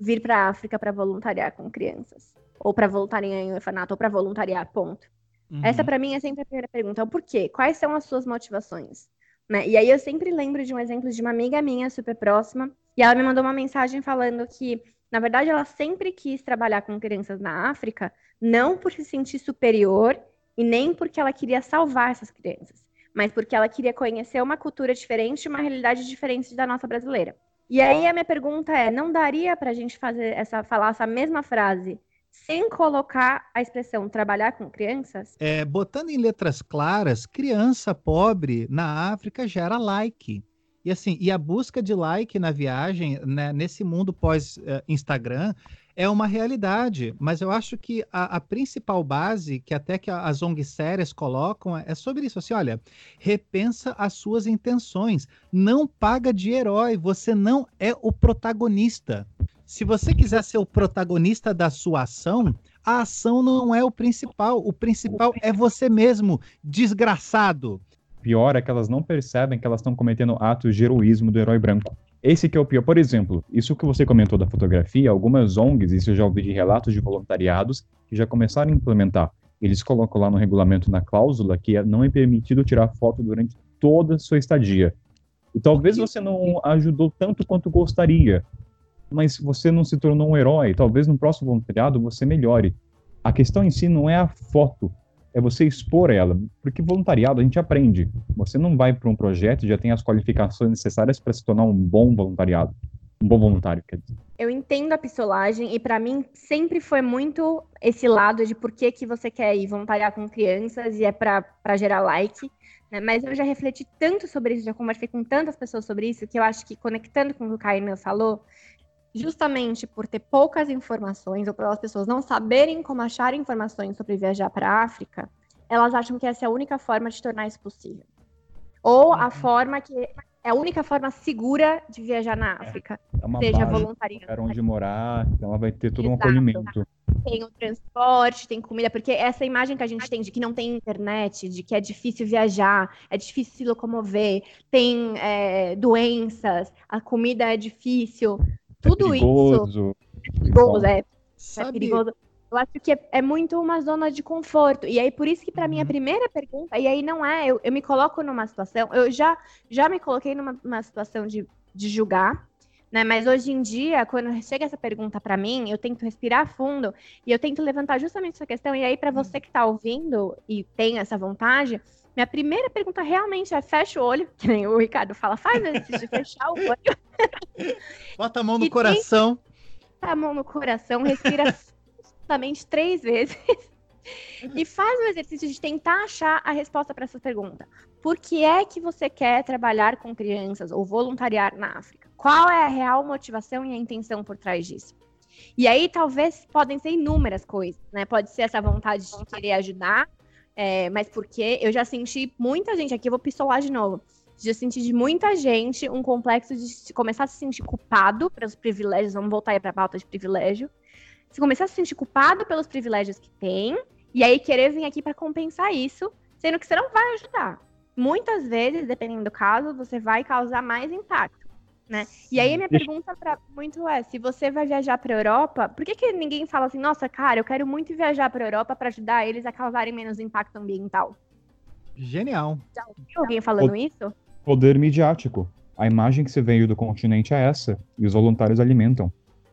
vir para a África para voluntariar com crianças? Ou para voluntariar em orfanato, ou para voluntariar, ponto. Uhum. Essa para mim é sempre a primeira pergunta, é o porquê? Quais são as suas motivações? Né? E aí eu sempre lembro de um exemplo de uma amiga minha super próxima, e ela me mandou uma mensagem falando que, na verdade, ela sempre quis trabalhar com crianças na África, não por se sentir superior e nem porque ela queria salvar essas crianças, mas porque ela queria conhecer uma cultura diferente, uma realidade diferente da nossa brasileira. E aí a minha pergunta é, não daria para a gente fazer essa, falar essa mesma frase sem colocar a expressão trabalhar com crianças? É, botando em letras claras, criança pobre na África gera like. E assim, e a busca de like na viagem, né, nesse mundo pós-Instagram, é uma realidade. Mas eu acho que a, a, principal base, que até que as ONGs sérias colocam, é sobre isso. Assim, olha, repensa as suas intenções. Não paga de herói. Você não é o protagonista. Se você quiser ser o protagonista da sua ação, a ação não é o principal. O principal é você mesmo, desgraçado pior é que elas não percebem que elas estão cometendo atos de heroísmo do herói branco. Esse que é o pior. Por exemplo, isso que você comentou da fotografia, algumas ONGs, isso eu já ouvi de relatos de voluntariados, que já começaram a implementar. Eles colocam lá no regulamento, na cláusula, que não é permitido tirar foto durante toda a sua estadia. E talvez você não ajudou tanto quanto gostaria, mas você não se tornou um herói. Talvez no próximo voluntariado você melhore. A questão em si não é a foto, é você expor ela, porque voluntariado a gente aprende. Você não vai para um projeto e já tem as qualificações necessárias para se tornar um bom voluntariado, um bom voluntário, quer dizer. Eu entendo a pistolagem e para mim sempre foi muito esse lado de por que, que você quer ir voluntariar com crianças e é para gerar like. Né? Mas eu já refleti tanto sobre isso, já conversei com tantas pessoas sobre isso, que eu acho que conectando com o que o Caio falou, justamente por ter poucas informações ou pelas pessoas não saberem como achar informações sobre viajar para a África, elas acham que essa é a única forma de tornar isso possível. Ou a uhum. forma que é a única forma segura de viajar na África, é uma seja voluntária. Para onde morar, então ela vai ter todo Exato. um acolhimento. Tem o transporte, tem comida, porque essa imagem que a gente tem de que não tem internet, de que é difícil viajar, é difícil se locomover, tem é, doenças, a comida é difícil. É tudo perigoso, isso. É perigoso, é. É perigoso. Eu acho que é, é, muito uma zona de conforto. E aí, por isso que, para uhum. mim, a primeira pergunta, e aí não é, eu, eu me coloco numa situação, eu já, já me coloquei numa situação de, de julgar, né? Mas hoje em dia, quando chega essa pergunta para mim, eu tento respirar fundo e eu tento levantar justamente essa questão. E aí, para você que está ouvindo e tem essa vontade, minha primeira pergunta realmente é fecha o olho, que nem o Ricardo fala, faz exercício de fechar o olho. Bota a mão no e coração. Bota a mão no coração, respira justamente três vezes. e faz o exercício de tentar achar a resposta para essa pergunta. Por que é que você quer trabalhar com crianças ou voluntariar na África? Qual é a real motivação e a intenção por trás disso? E aí, talvez, podem ser inúmeras coisas, né? Pode ser essa vontade de querer ajudar, é, mas porque eu já senti muita gente, aqui eu vou pistolar de novo, já senti de muita gente um complexo de começar a se sentir culpado pelos privilégios, vamos voltar aí para a pauta de privilégio, se começar a se sentir culpado pelos privilégios que tem, e aí querer vir aqui para compensar isso, sendo que você não vai ajudar. Muitas vezes, dependendo do caso, você vai causar mais impacto. Né? E aí minha pergunta para muito é, se você vai viajar para Europa, por que, que ninguém fala assim, nossa, cara, eu quero muito viajar para Europa para ajudar eles a causarem menos impacto ambiental? Genial. Já ouviu alguém falando o... isso? Poder midiático. A imagem que você veio do continente é essa, e os voluntários alimentam.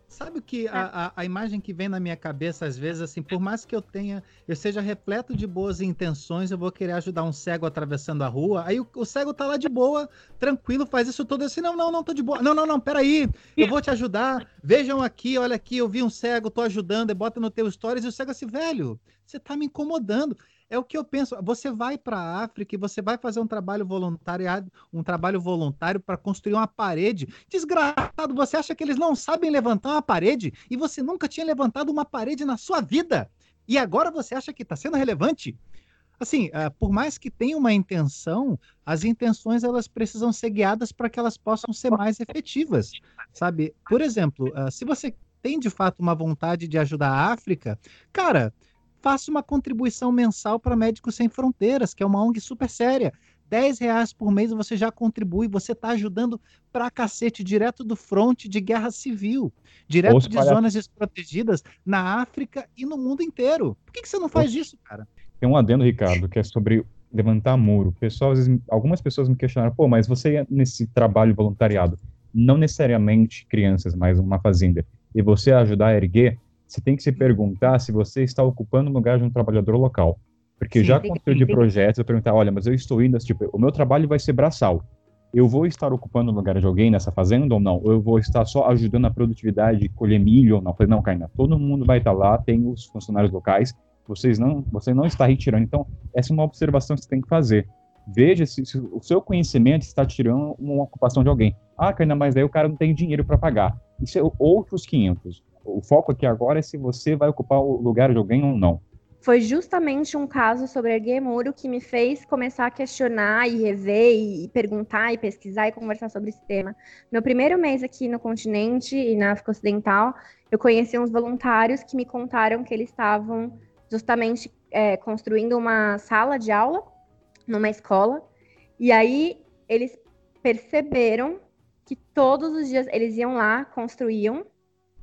Sabe o que a, a, a, imagem que vem na minha cabeça, às vezes, assim, por mais que eu tenha, eu seja repleto de boas intenções, eu vou querer ajudar um cego atravessando a rua, aí o, o cego tá lá de boa, tranquilo, faz isso tudo assim, não, não, não, tô de boa, não, não, não, peraí, eu vou te ajudar, vejam aqui, olha aqui, eu vi um cego, tô ajudando, e bota no teu stories, e o cego assim, velho, você tá me incomodando. É o que eu penso. Você vai para a África e você vai fazer um trabalho voluntário, um trabalho voluntário para construir uma parede. Desgraçado, você acha que eles não sabem levantar uma parede e você nunca tinha levantado uma parede na sua vida? E agora você acha que está sendo relevante? Assim, uh, por mais que tenha uma intenção, as intenções elas precisam ser guiadas para que elas possam ser mais efetivas, sabe? Por exemplo, uh, se você tem de fato uma vontade de ajudar a África, cara, faça uma contribuição mensal para Médicos Sem Fronteiras, que é uma ONG super séria. 10 reais por mês você já contribui, você está ajudando pra cacete, direto do fronte de guerra civil, direto de palha- zonas desprotegidas na África e no mundo inteiro. Por que, que você não faz isso, cara? Tem um adendo, Ricardo, que é sobre levantar muro. Pessoal, às vezes, algumas pessoas me questionaram, pô, mas você nesse trabalho voluntariado, não necessariamente crianças, mas uma fazenda, e você ajudar a erguer, você tem que se perguntar se você está ocupando o lugar de um trabalhador local. Porque Sim, já aconteceu de projetos, eu perguntar, olha, mas eu estou indo, tipo, o meu trabalho vai ser braçal. Eu vou estar ocupando o lugar de alguém nessa fazenda ou não? Ou eu vou estar só ajudando a produtividade, colher milho ou não? Eu falei, não, Caina, todo mundo vai estar lá, tem os funcionários locais, vocês não, você não está retirando. Então, essa é uma observação que você tem que fazer. Veja se, se o seu conhecimento está tirando uma ocupação de alguém. Ah, Caina, mas aí o cara não tem dinheiro para pagar. Isso é outros 500. O foco aqui agora é se você vai ocupar o lugar de alguém ou não. Foi justamente um caso sobre erguer muro que me fez começar a questionar e rever e perguntar e pesquisar e conversar sobre esse tema. Meu primeiro mês aqui no continente e na África Ocidental, eu conheci uns voluntários que me contaram que eles estavam justamente é, construindo uma sala de aula numa escola. E aí eles perceberam que todos os dias eles iam lá, construíam,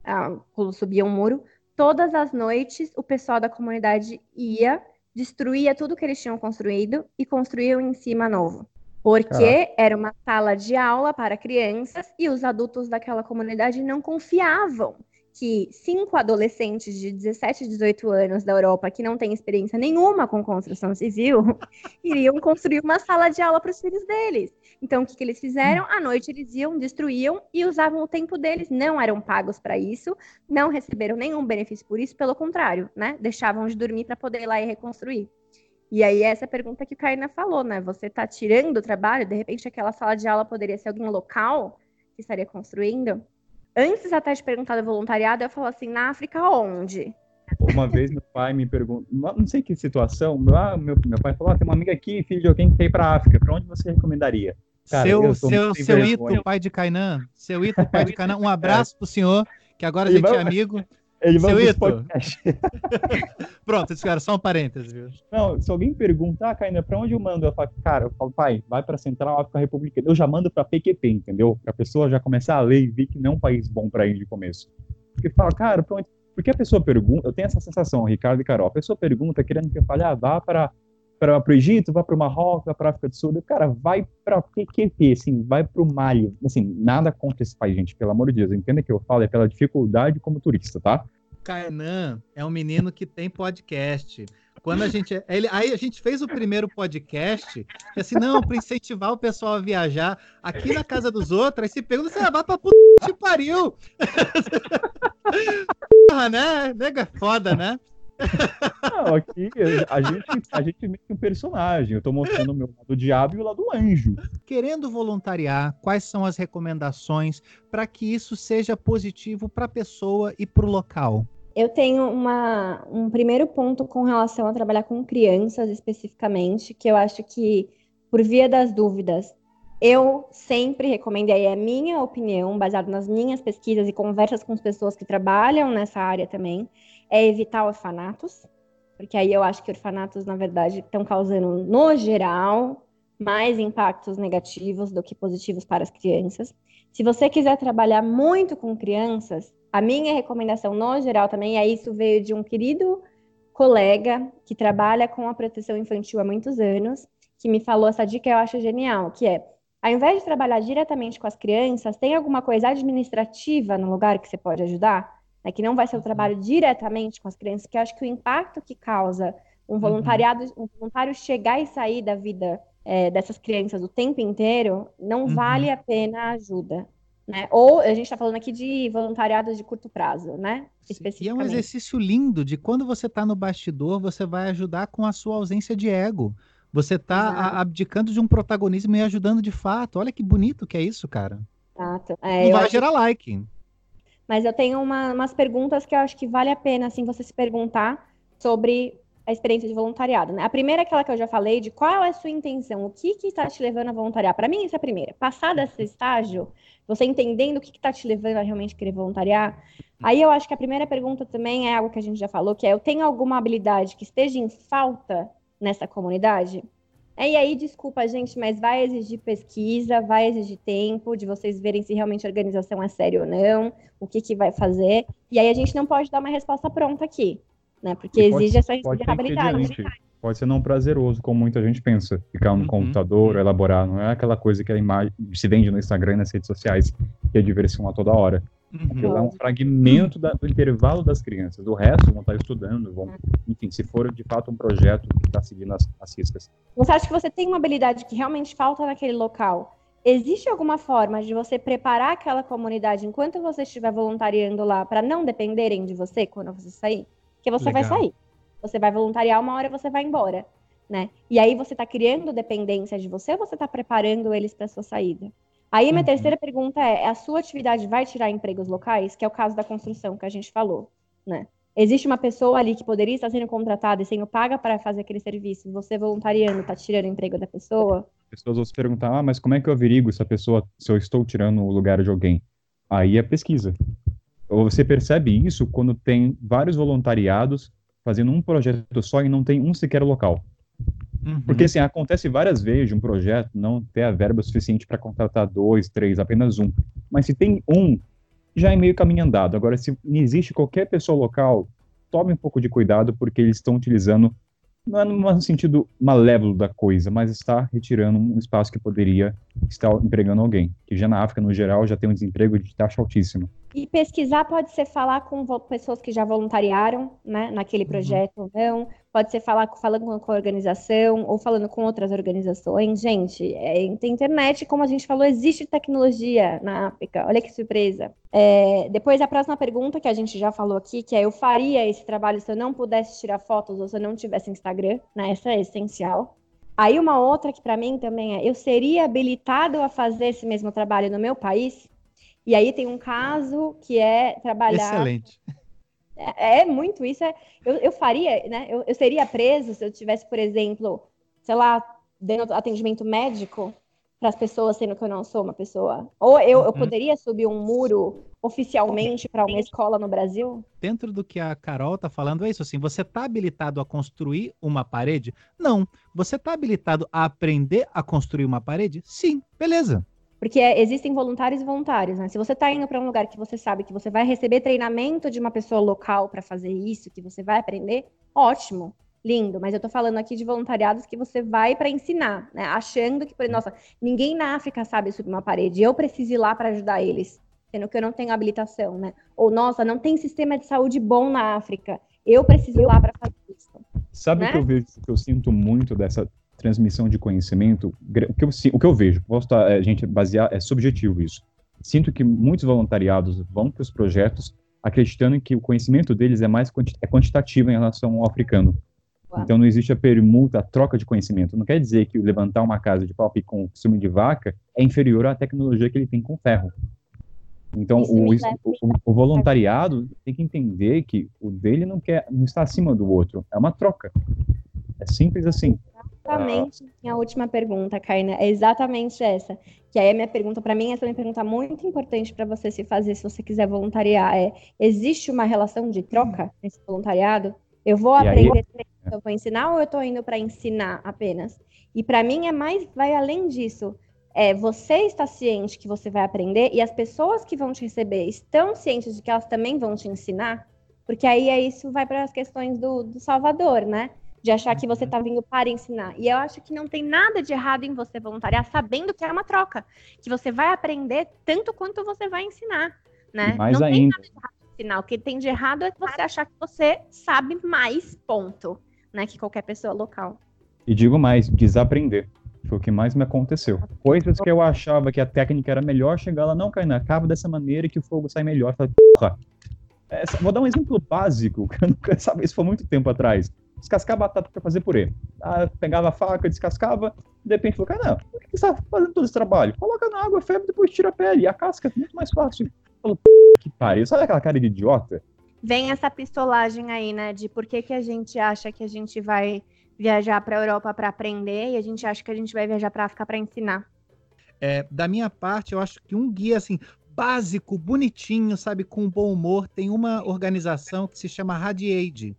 ah, subiam um muro, todas as noites o pessoal da comunidade ia, destruía tudo que eles tinham construído e construíam em cima novo. Porque Caraca. era uma sala de aula para crianças e os adultos daquela comunidade não confiavam que cinco adolescentes de 17, 18 anos da Europa que não têm experiência nenhuma com construção civil iriam construir uma sala de aula para os filhos deles. Então, o que, que eles fizeram? À noite eles iam, destruíam e usavam o tempo deles. Não eram pagos para isso, não receberam nenhum benefício por isso, pelo contrário, né? Deixavam de dormir para poder ir lá e reconstruir. E aí, essa é a pergunta que o Karina falou, né? Você está tirando o trabalho, de repente aquela sala de aula poderia ser algum local que estaria construindo. Antes até de perguntar do voluntariado, eu falo assim, na África onde? Uma vez meu pai me perguntou, não sei que situação, meu, ah, meu, meu pai falou, ah, tem uma amiga aqui, filho de alguém que quer ir para África, para onde você recomendaria? Cara, seu seu, seu. Ito, pai de Kainan, seu Ito, pai de Kainan, um abraço pro senhor, que agora a gente é amigo. Ele vai ouvir podcast. Pronto, esse cara, só um parênteses, viu? Não, se alguém perguntar, Caína, pra onde eu mando? Eu falo, cara, eu falo, pai, vai pra Central África Republicana. Eu já mando pra PQP, entendeu? Pra pessoa já começar a ler e ver que não é um país bom pra ir de começo. Porque fala, cara, pra onde... Porque a pessoa pergunta, eu tenho essa sensação, Ricardo e Carol, a pessoa pergunta querendo que eu fale, ah, vá para para o Egito, vá para o Marrocos, vá para a África do Sul. Cara, vai para PQP, assim, vai para o Mali. Assim, nada contra esse país, gente, pelo amor de Deus. Entenda que eu falo é pela dificuldade como turista, tá? Kainan é um menino que tem podcast. Quando a gente. Ele, aí a gente fez o primeiro podcast, assim, não, para incentivar o pessoal a viajar aqui na casa dos outros, aí se pergunta, você vai pra puta que pariu. Porra, né? Nega é foda, né? Não, aqui a gente, a gente meio que um personagem. Eu tô mostrando o meu lado diabo e o lado anjo. Querendo voluntariar, quais são as recomendações para que isso seja positivo para a pessoa e para o local? Eu tenho uma, um primeiro ponto com relação a trabalhar com crianças especificamente, que eu acho que, por via das dúvidas, eu sempre recomendo, e aí é a minha opinião, baseada nas minhas pesquisas e conversas com as pessoas que trabalham nessa área também, é evitar orfanatos, porque aí eu acho que orfanatos, na verdade, estão causando, no geral, mais impactos negativos do que positivos para as crianças. Se você quiser trabalhar muito com crianças, a minha recomendação no geral também, é isso veio de um querido colega que trabalha com a proteção infantil há muitos anos, que me falou essa dica eu acho genial, que é, ao invés de trabalhar diretamente com as crianças, tem alguma coisa administrativa no lugar que você pode ajudar? É que não vai ser o trabalho diretamente com as crianças, que eu acho que o impacto que causa um voluntariado, um voluntário chegar e sair da vida é, dessas crianças o tempo inteiro, não Uhum. vale a pena a ajuda. Né? Ou a gente está falando aqui de voluntariados de curto prazo, né? E é um exercício lindo de quando você está no bastidor, você vai ajudar com a sua ausência de ego. Você está abdicando de um protagonismo e ajudando de fato. Olha que bonito que é isso, cara. Exato. É, Não vai acho- gerar like. Mas eu tenho uma- umas perguntas que eu acho que vale a pena assim você se perguntar sobre a experiência de voluntariado. Né? A primeira é aquela que eu já falei de qual é a sua intenção, o que que está te levando a voluntariar. Para mim, essa é a primeira. Passar desse estágio, você entendendo o que está te levando a realmente querer voluntariar, Aí eu acho que a primeira pergunta também é algo que a gente já falou, que é eu tenho alguma habilidade que esteja em falta nessa comunidade? É, E aí, desculpa, gente, mas vai exigir pesquisa, vai exigir tempo de vocês verem se realmente a organização é séria ou não, o que, que vai fazer. E aí a gente não pode dar uma resposta pronta aqui, né? Porque E pode- exige essa entediante, Pode ser não prazeroso, como muita gente pensa. Ficar no Uhum. computador, elaborar. Não é aquela coisa que a imagem se vende no Instagram e nas redes sociais, que é diversão a toda hora. Aquilo é um fragmento da- do intervalo das crianças. O resto vão estar estudando, vão, enfim, se for de fato um projeto que está seguindo as, as riscas. Você acha que você tem uma habilidade que realmente falta naquele local? Existe alguma forma de você preparar aquela comunidade enquanto você estiver voluntariando lá para não dependerem de você quando você sair? Porque você vai Legal. sair. Você vai voluntariar uma hora você vai embora, né? E aí você está criando dependência de você ou você está preparando eles para sua saída? Aí minha Uhum. terceira pergunta é: a sua atividade vai tirar empregos locais? Que é o caso da construção que a gente falou, né? Existe uma pessoa ali que poderia estar sendo contratada e sendo paga para fazer aquele serviço, você voluntariando está tirando o emprego da pessoa? As pessoas vão se perguntar, ah, mas como é que eu averigo se a pessoa, se eu estou tirando o lugar de alguém? Aí é pesquisa. Ou Você percebe isso quando tem vários voluntariados fazendo um projeto só e não tem um sequer local. Uhum. Porque assim, acontece várias vezes de um projeto não ter a verba suficiente para contratar dois, três, apenas um. Mas se tem um, já é meio caminho andado. Agora, se não existe qualquer pessoa local, tome um pouco de cuidado, porque eles estão utilizando, não é no sentido malévolo da coisa, mas está retirando um espaço que poderia estar empregando alguém. Que já na África, no geral, já tem um desemprego de taxa altíssima. E pesquisar pode ser falar com pessoas que já voluntariaram, né, naquele projeto ou não, pode ser falar falando com a organização ou falando com outras organizações. Gente, é, tem internet, como a gente falou, existe tecnologia na África. Olha que surpresa. É, depois a próxima pergunta que a gente já falou aqui, que é eu faria esse trabalho se eu não pudesse tirar fotos ou se eu não tivesse Instagram, né? Essa é essencial. Aí uma outra que para mim também é, eu seria habilitado a fazer esse mesmo trabalho no meu país? E aí tem um caso que é trabalhar. Excelente. É, é muito isso. É, eu, eu faria, né? Eu, eu seria preso se eu tivesse, por exemplo, sei lá, dando atendimento médico para as pessoas, sendo que eu não sou uma pessoa. Ou eu, eu Uhum. poderia subir um muro oficialmente para uma escola no Brasil? Dentro do que a Carol tá falando é isso, assim, você tá habilitado a construir uma parede? Não. Você tá habilitado a aprender a construir uma parede? Sim. Beleza. Porque é- existem voluntários e voluntários, né? Se você está indo para um lugar que você sabe que você vai receber treinamento de uma pessoa local para fazer isso, que você vai aprender, ótimo, lindo. Mas eu tô falando aqui de voluntariados que você vai para ensinar, né? Achando que, por nossa, ninguém na África sabe subir uma parede, eu preciso ir lá para ajudar eles, sendo que eu não tenho habilitação, né? Ou nossa, não tem sistema de saúde bom na África, eu preciso ir lá para fazer isso. Sabe Né? o que eu vejo, o que eu sinto muito dessa transmissão de conhecimento? O que eu, o que eu vejo, posso estar, é, gente, basear, é subjetivo isso. Sinto que muitos voluntariados vão para os projetos acreditando que o conhecimento deles é mais quanti- é quantitativo em relação ao africano. Uau. Então não existe a permuta, a troca de conhecimento. Não quer dizer que levantar uma casa de pau com ciúme de vaca é inferior à tecnologia que ele tem com ferro. Então o, isso- o- o voluntariado tem que entender que o dele não quer, não está acima do outro. É uma troca. É simples assim. Exatamente minha última pergunta, Karina, é exatamente essa. Que aí a minha pergunta, para mim, essa é uma pergunta muito importante para você se fazer se você quiser voluntariar. É, existe uma relação de troca nesse voluntariado? Eu vou E aí- aprender, eu vou ensinar ou eu estou indo para ensinar apenas? E para mim é mais, vai além disso. É, você está ciente que você vai aprender e as pessoas que vão te receber estão cientes de que elas também vão te ensinar? Porque aí é isso vai para as questões do, do Salvador, né? De achar que você está vindo para ensinar. E eu acho que não tem nada de errado em você voluntariar sabendo que é uma troca, que você vai aprender tanto quanto você vai ensinar, né? E mais não tem ainda. nada de errado em ensinar. O que tem de errado é você achar que você sabe mais, ponto, né, que qualquer pessoa local. E digo mais, desaprender. Foi o que mais me aconteceu. Coisas que eu achava que a técnica era melhor, chegar lá, não, Kainá, acaba dessa maneira que o fogo sai melhor. Eu Falei, porra. Essa- vou dar um exemplo básico, que eu nunca sabia, isso foi muito tempo atrás. Descascar batata para fazer purê. Ah, pegava a faca, descascava, de repente falou, Kainá, por que você está fazendo todo esse trabalho? Coloca na água, ferve, depois tira a pele. E a casca é muito mais fácil. Falou, que pariu. Sabe aquela cara de idiota? Vem essa pistolagem aí, né, de por que, que a gente acha que a gente vai viajar para a Europa para aprender e a gente acha que a gente vai viajar para África para ensinar. É, da minha parte, eu acho que um guia, assim, básico, bonitinho, sabe, com bom humor, tem uma organização que se chama Radiade.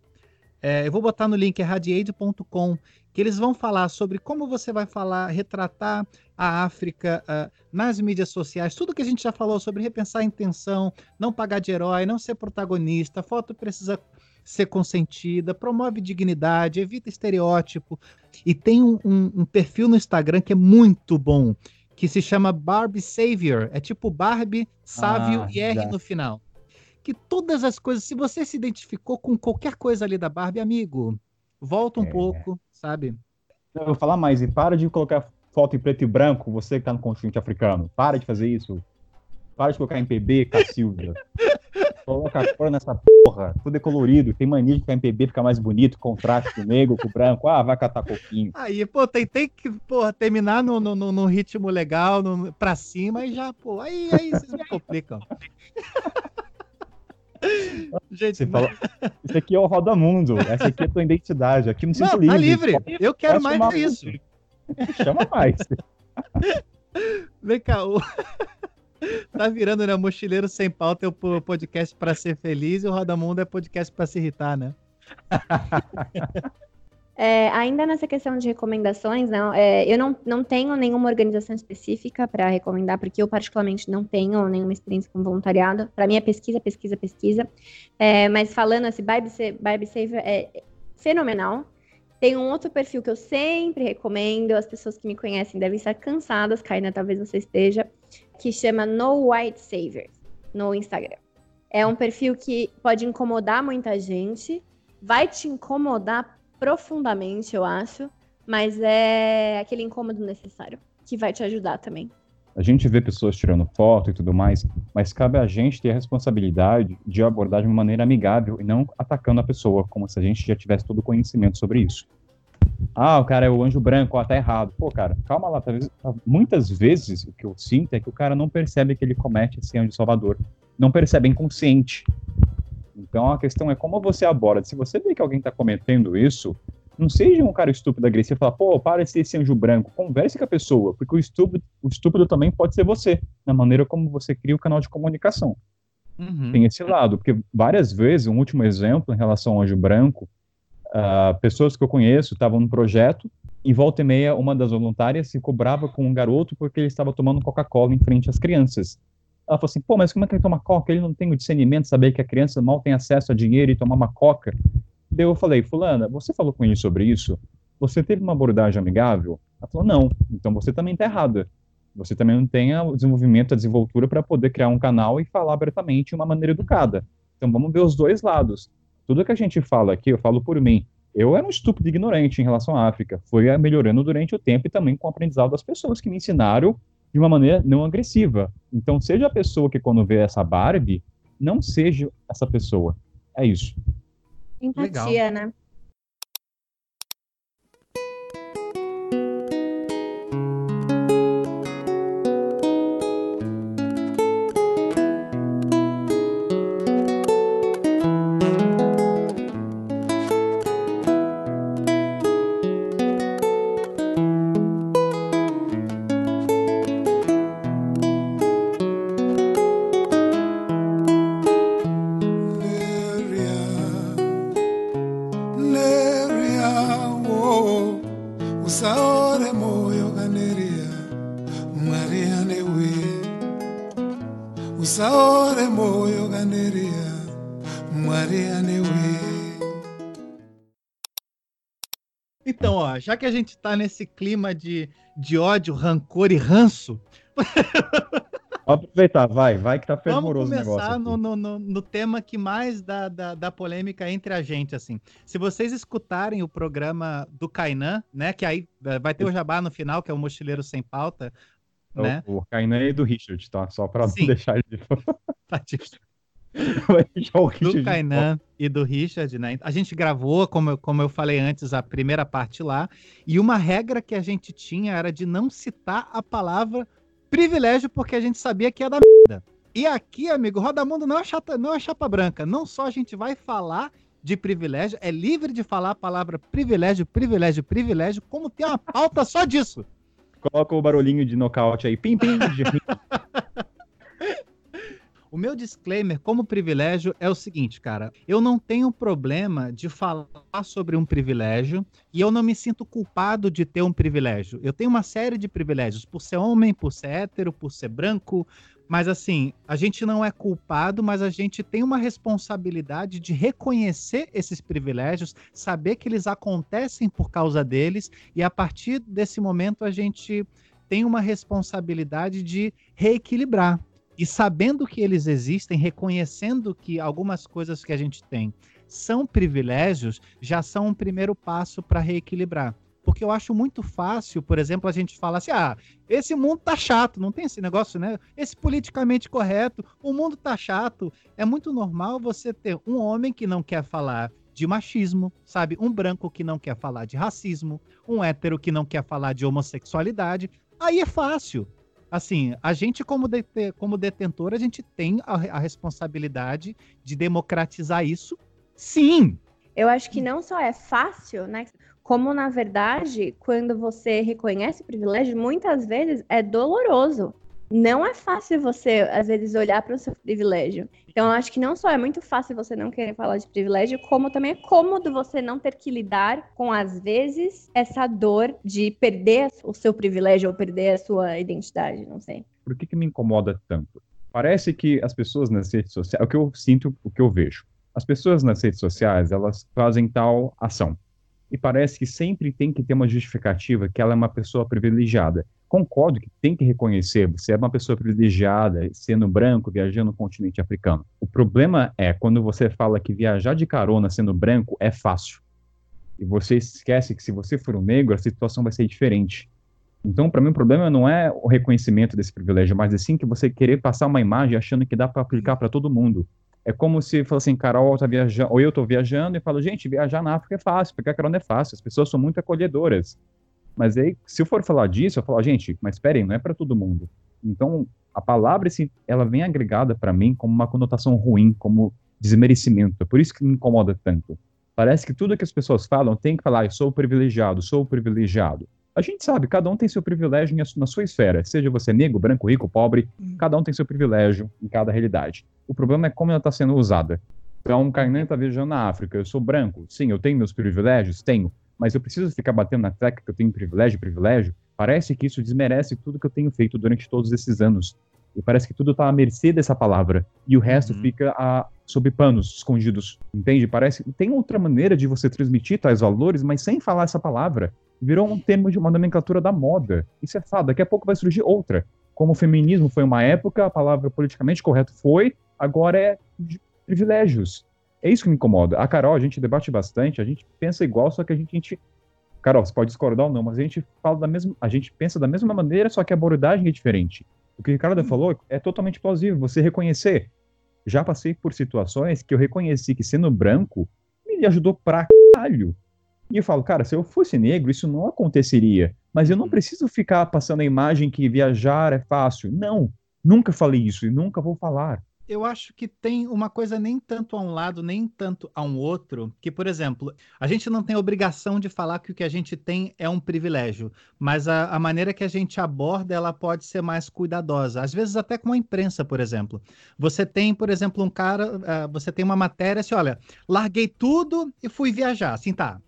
É, eu vou botar no link, é radiade.com, que eles vão falar sobre como você vai falar, retratar a África uh, nas mídias sociais, tudo que a gente já falou sobre repensar a intenção, não pagar de herói, não ser protagonista, a foto precisa ser consentida, promove dignidade, evita estereótipo. E tem um, um, um perfil no Instagram que é muito bom, que se chama Barbie Savior. É tipo Barbie, sábio Ah, e R já. no final. Que todas as coisas, se você se identificou com qualquer coisa ali da Barbie, amigo, volta um É. pouco, sabe? Eu vou falar mais, e para de colocar foto em preto e branco, você que tá no continente africano. Para de fazer isso. Para de colocar em PB, Cacilda. Coloca a cor nessa porra. Tudo é colorido. Tem mania de ficar em PB, ficar mais bonito, contraste com o negro, com o branco. Ah, vai catar coquinho. Aí, pô, tem, tem que porra, terminar no, no, no- no ritmo legal, no, pra cima, e já, pô, aí, aí vocês me complicam. Gente, Você fala, isso aqui é o Roda Mundo. Essa aqui é a tua identidade. Aqui não sinto não, livre. tá livre. Eu quero mais chamar disso. Chama mais. Vem cá, o... tá virando, né? Mochileiro Sem Pauta é o po- podcast pra ser feliz e o Roda Mundo é podcast pra se irritar, né? É, ainda nessa questão de recomendações, não, é, eu não, não tenho nenhuma organização específica para recomendar, porque eu particularmente não tenho nenhuma experiência com voluntariado. Para mim é pesquisa, pesquisa, pesquisa. É, mas falando assim, Barbie, Sa- Barbie Saver é fenomenal. Tem um outro perfil que eu sempre recomendo, as pessoas que me conhecem devem estar cansadas, Kaina, talvez você esteja, que chama No White Savers, no Instagram. É um perfil que pode incomodar muita gente, vai te incomodar profundamente, eu acho, mas é aquele incômodo necessário que vai te ajudar também. A gente vê pessoas tirando foto e tudo mais, mas cabe a gente ter a responsabilidade de abordar de uma maneira amigável e não atacando a pessoa, como se a gente já tivesse todo o conhecimento sobre isso. Ah, o cara é o anjo branco, ó, tá errado. Pô, cara, calma lá. Talvez, muitas vezes o que eu sinto é que o cara não percebe que ele comete esse anjo salvador. Não percebe, é inconsciente. Então a questão é como você aborda. Se você vê que alguém está cometendo isso, não seja um cara estúpido, agressivo, e fala, pô, para de ser esse anjo branco. Converse com a pessoa, porque o estúpido, o estúpido também pode ser você, na maneira como você cria o canal de comunicação. Uhum. Tem esse lado, porque várias vezes, um último exemplo em relação ao anjo branco, ah, pessoas que eu conheço estavam num projeto e volta e meia uma das voluntárias se cobrava com um garoto porque ele estava tomando Coca-Cola em frente às crianças. Ela falou assim, pô, mas como é que ele toma Coca? Ele não tem o discernimento de saber que a criança mal tem acesso a dinheiro e tomar uma Coca. Daí eu falei, fulana, você falou com ele sobre isso? Você teve uma abordagem amigável? Ela falou, não. Então você também está errada. Você também não tem o desenvolvimento, a desenvoltura para poder criar um canal e falar abertamente de uma maneira educada. Então vamos ver os dois lados. Tudo que a gente fala aqui, eu falo por mim. Eu era um estúpido ignorante em relação à África. Foi melhorando durante o tempo e também com o aprendizado das pessoas que me ensinaram de uma maneira não agressiva. Então, seja a pessoa que quando vê essa Barbie, não seja essa pessoa. É isso. Empatia, né? Já que a gente tá nesse clima de, de ódio, rancor e ranço, Vamos aproveitar, vai, vai que tá vamos fervoroso o negócio. começar aqui. no, no, no, no tema que mais dá, dá, dá polêmica entre a gente, assim. Se vocês escutarem o programa do Kainan, né, que aí vai ter o jabá no final, que é o Mochileiro Sem Pauta, né? O, o Kainan e do Richard, tá? Só pra Sim. não deixar ele de fora. Do. Kainan e do Richard, né? A gente gravou, como eu, como eu falei antes, a primeira parte lá, e uma regra que a gente tinha era de não citar a palavra privilégio, porque a gente sabia que ia dar merda. E aqui, amigo, Roda Mundo não é, chata, não é chapa branca. Não só a gente vai falar de privilégio, é livre de falar a palavra privilégio, privilégio, privilégio, como tem uma pauta só disso. Coloca o barulhinho de nocaute aí. Pim, pim. de- O meu disclaimer como privilégio é o seguinte, cara. Eu não tenho problema de falar sobre um privilégio e eu não me sinto culpado de ter um privilégio. Eu tenho uma série de privilégios por ser homem, por ser hétero, por ser branco. Mas assim, a gente não é culpado, mas a gente tem uma responsabilidade de reconhecer esses privilégios, saber que eles acontecem por causa deles, e a partir desse momento a gente tem uma responsabilidade de reequilibrar. E sabendo que eles existem, reconhecendo que algumas coisas que a gente tem são privilégios, já são um primeiro passo para reequilibrar. Porque eu acho muito fácil, por exemplo, a gente falar assim: ah, esse mundo tá chato, não tem esse negócio, né? Esse politicamente correto, o mundo tá chato. É muito normal você ter um homem que não quer falar de machismo, sabe? Um branco que não quer falar de racismo, um hétero que não quer falar de homossexualidade. Aí é fácil assim, a gente como, como detentor, a gente tem a, a responsabilidade de democratizar isso, sim. Eu acho que não só é fácil, né? Como, na verdade, quando você reconhece o privilégio, muitas vezes é doloroso não é fácil você, às vezes, olhar para o seu privilégio. Então, eu acho que não só é muito fácil você não querer falar de privilégio, como também é cômodo você não ter que lidar com, às vezes, essa dor de perder o seu privilégio ou perder a sua identidade, não sei. Por que, que me incomoda tanto? Parece que as pessoas nas redes sociais, é o que eu sinto, o que eu vejo. As pessoas nas redes sociais, elas fazem tal ação. E parece que sempre tem que ter uma justificativa que ela é uma pessoa privilegiada concordo que tem que reconhecer, você é uma pessoa privilegiada, sendo branco, viajando no continente africano. O problema é quando você fala que viajar de carona sendo branco é fácil. E você esquece que se você for um negro, a situação vai ser diferente. Então, para mim, o problema não é o reconhecimento desse privilégio, mas sim que você querer passar uma imagem achando que dá para aplicar para todo mundo. É como se fosse assim, Carol tá viajando, ou eu estou viajando e falo, gente, viajar na África é fácil, porque a carona é fácil, as pessoas são muito acolhedoras. Mas aí, se eu for falar disso, eu falo, gente, mas esperem, não é para todo mundo. Então, a palavra, assim, ela vem agregada para mim como uma conotação ruim, como desmerecimento. É por isso que me incomoda tanto. Parece que tudo que as pessoas falam tem que falar, eu sou privilegiado, sou privilegiado. A gente sabe, cada um tem seu privilégio na sua esfera, seja você negro, branco, rico, pobre, hum. cada um tem seu privilégio em cada realidade. O problema é como ela está sendo usada. Então, um Kainan está viajando na África, eu sou branco, sim, eu tenho meus privilégios, tenho, mas eu preciso ficar batendo na tecla que eu tenho privilégio, privilégio, parece que isso desmerece tudo que eu tenho feito durante todos esses anos. E parece que tudo está à mercê dessa palavra. E o resto uhum. fica a, sob panos escondidos. Entende? Parece tem outra maneira de você transmitir tais valores, mas sem falar essa palavra. Virou um termo de uma nomenclatura da moda. Isso é fato. Daqui a pouco vai surgir outra. Como o feminismo foi uma época, a palavra politicamente correta foi, agora é privilégios. É isso que me incomoda. A Carol, a gente debate bastante, a gente pensa igual, só que a gente, a gente Carol, você pode discordar ou não, mas a gente fala da mesma, a gente pensa da mesma maneira, só que a abordagem é diferente. O que o Ricardo hum. falou é totalmente plausível, você reconhecer. Já passei por situações que eu reconheci que sendo branco me ajudou pra caralho. E eu falo, cara, se eu fosse negro, isso não aconteceria. Mas eu não hum. preciso ficar passando a imagem que viajar é fácil. Não, nunca falei isso e nunca vou falar eu acho que tem uma coisa nem tanto a um lado, nem tanto a um outro, que, por exemplo, a gente não tem obrigação de falar que o que a gente tem é um privilégio, mas a, a maneira que a gente aborda, ela pode ser mais cuidadosa. Às vezes até com a imprensa, por exemplo. Você tem, por exemplo, um cara, uh, você tem uma matéria assim, olha, larguei tudo e fui viajar. Assim, tá,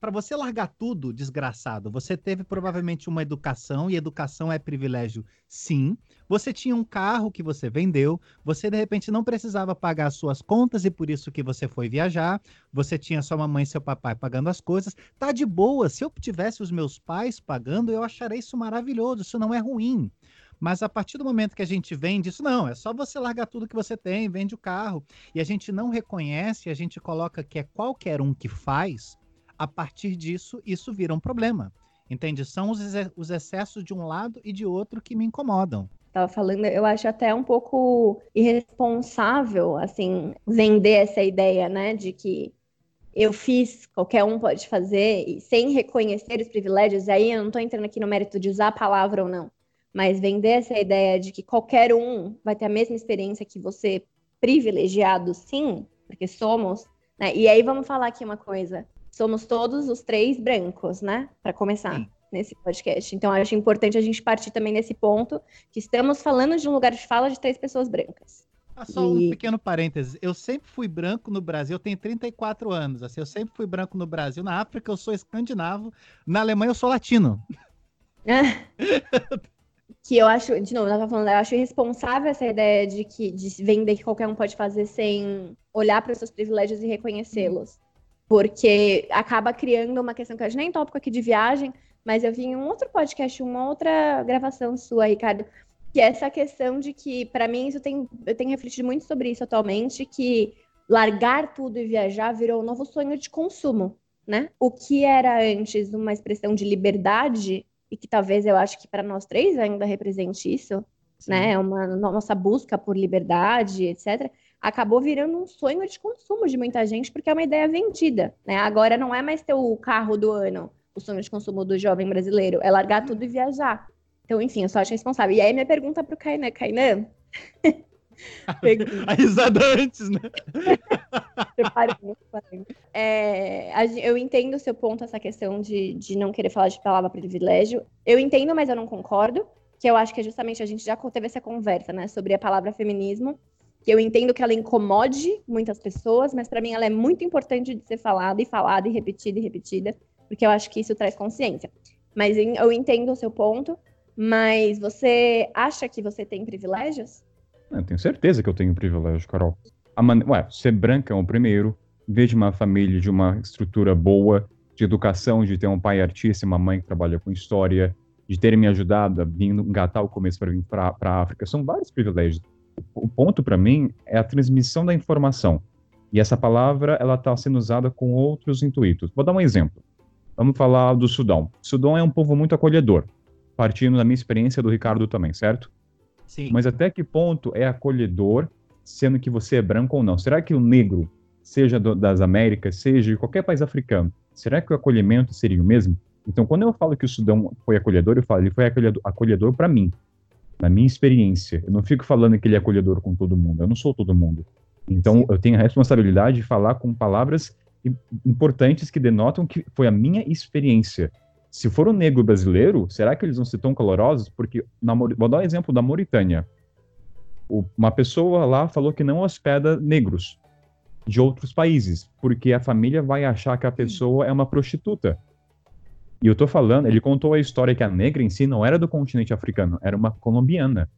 para você largar tudo, desgraçado, você teve provavelmente uma educação, e educação é privilégio, sim. Você tinha um carro que você vendeu, você de repente não precisava pagar as suas contas e por isso que você foi viajar. Você tinha sua mamãe e seu papai pagando as coisas. Tá de boa. Se eu tivesse os meus pais pagando, eu acharia isso maravilhoso. Isso não é ruim. Mas a partir do momento que a gente vende isso, não, é só você largar tudo que você tem, vende o carro. E a gente não reconhece, a gente coloca que é qualquer um que faz, a partir disso, isso vira um problema. Entende? São os, os excessos de um lado e de outro que me incomodam. Tava falando, eu acho até um pouco irresponsável, assim, vender essa ideia, né, de que eu fiz, qualquer um pode fazer, e sem reconhecer os privilégios, e aí eu não estou entrando aqui no mérito de usar a palavra ou não, mas vender essa ideia de que qualquer um vai ter a mesma experiência que você, privilegiado, sim, porque somos, né? E aí vamos falar aqui uma coisa somos todos os três brancos, né? Para começar. Sim. Nesse podcast. Então, acho importante a gente partir também nesse ponto que estamos falando de um lugar de fala de três pessoas brancas. Ah, Só um E- pequeno parêntese. Eu sempre fui branco no Brasil, eu tenho 34 anos. Assim, eu sempre fui branco no Brasil. Na África eu sou escandinavo, na Alemanha eu sou latino. que eu acho, de novo, eu tava falando, eu acho irresponsável essa ideia de que de vender que qualquer um pode fazer sem olhar para os seus privilégios e reconhecê-los. Porque acaba criando uma questão que a gente nem tópico aqui de viagem, mas eu vi em um outro podcast, uma outra gravação sua, Ricardo, que é essa questão de que, para mim, isso tem, eu tenho refletido muito sobre isso atualmente, que largar tudo e viajar virou um novo sonho de consumo, né? O que era antes uma expressão de liberdade e que talvez eu acho que para nós três ainda represente isso, né? Uma nossa busca por liberdade, etc. Acabou virando um sonho de consumo de muita gente porque é uma ideia vendida, né? Agora não é mais ter o carro do ano, o sonho de consumo do jovem brasileiro, é largar tudo e viajar. Então, enfim, eu só acho responsável. E aí minha pergunta para o Kainan, Kainan, A risada antes, né? É, eu entendo o seu ponto, essa questão de, de não querer falar de palavra privilégio. Eu entendo, mas eu não concordo. Que eu acho que é justamente a gente já teve essa conversa, né, sobre a palavra feminismo. Que eu entendo que ela incomode muitas pessoas, mas para mim ela é muito importante de ser falada e falada e repetida e repetida, porque eu acho que isso traz consciência. Mas eu entendo o seu ponto, mas você acha que você tem privilégios? Eu tenho certeza que eu tenho privilégio, Carol. A mane... Ué, ser branca é o primeiro. Vejo uma família de uma estrutura boa, de educação, de ter um pai artista e uma mãe que trabalha com história, de terem me ajudado a vir engatar o começo para vir para a África. São vários privilégios. O ponto para mim é a transmissão da informação. E essa palavra ela está sendo usada com outros intuitos. Vou dar um exemplo. Vamos falar do Sudão. O Sudão é um povo muito acolhedor, partindo da minha experiência do Ricardo também, certo? Sim. Mas até que ponto é acolhedor, sendo que você é branco ou não? Será que o negro, seja do- das Américas, seja de qualquer país africano, será que o acolhimento seria o mesmo? Então, quando eu falo que o Sudão foi acolhedor, eu falo ele foi acolhedor, acolhedor para mim, na minha experiência. Eu não fico falando que ele é acolhedor com todo mundo. Eu não sou todo mundo. Então, eu tenho a responsabilidade de falar com palavras importantes que denotam que foi a minha experiência. Se for um negro brasileiro, será que eles vão ser tão calorosos? Porque, na, vou dar um exemplo da Mauritânia. O- uma pessoa lá falou que não hospeda negros de outros países, porque a família vai achar que a pessoa é uma prostituta. E eu tô falando, ele contou a história que a negra em si não era do continente africano, era uma colombiana.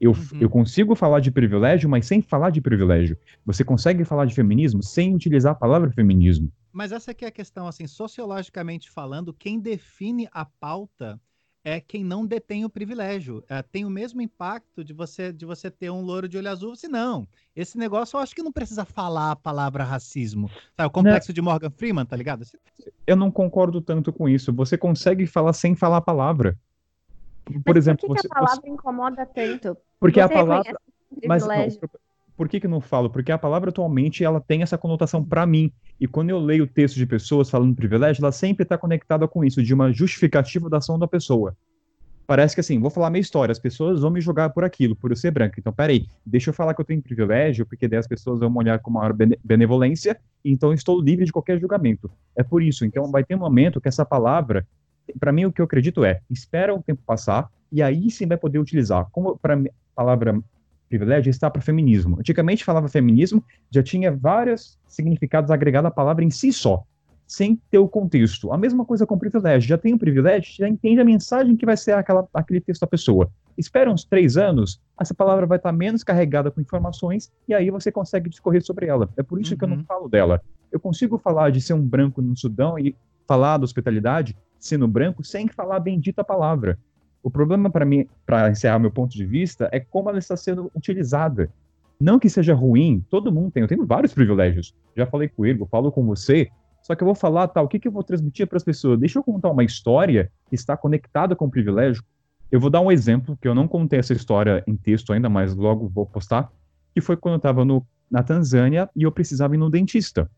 Eu, Uhum. eu consigo falar de privilégio, mas sem falar de privilégio. Você consegue falar de feminismo sem utilizar a palavra feminismo. Mas essa aqui é a questão, assim, sociologicamente falando, quem define a pauta é quem não detém o privilégio. É, tem o mesmo impacto de você de você ter um louro de olho azul, se não. Esse negócio eu acho que não precisa falar a palavra racismo. O complexo de Morgan Freeman, tá ligado? Eu não concordo tanto com isso. Você consegue falar sem falar a palavra. Por Mas exemplo, por que, você, que a palavra incomoda tanto? porque a Você palavra reconhece esse Mas não, por- que que não falo? Porque a palavra atualmente ela tem essa conotação para mim. E quando eu leio texto de pessoas falando privilégio, ela sempre está conectada com isso, de uma justificativa da ação da pessoa. Parece que assim, vou falar minha história, as pessoas vão me julgar por aquilo, por eu ser branco. Então, peraí, deixa eu falar que eu tenho privilégio, porque daí as pessoas vão me olhar com maior bene- benevolência, então estou livre de qualquer julgamento. É por isso. Então, vai ter um momento que essa palavra, para mim, o que eu acredito é, espera o tempo passar, e aí sim vai poder utilizar. Como para a palavra privilégio está para feminismo. Antigamente falava feminismo, já tinha vários significados agregados à palavra em si só, sem ter o contexto. A mesma coisa com privilégio. Já tem o privilégio, já entende a mensagem que vai ser aquela, aquele texto da pessoa. Espera uns três anos, essa palavra vai estar menos carregada com informações e aí você consegue discorrer sobre ela. É por isso que eu não Uhum. falo dela. Eu consigo falar de ser um branco no Sudão e falar da hospitalidade sendo branco sem falar a bendita palavra. O problema para mim, para encerrar meu ponto de vista, é como ela está sendo utilizada. Não que seja ruim, todo mundo tem. Eu tenho vários privilégios. Já falei com falo com você. Só que eu vou falar, tá, o que, que eu vou transmitir para as pessoas? Deixa eu contar uma história que está conectada com o privilégio. Eu vou dar um exemplo, que eu não contei essa história em texto ainda, mas logo vou postar, que foi quando eu estava na Tanzânia e eu precisava ir no dentista.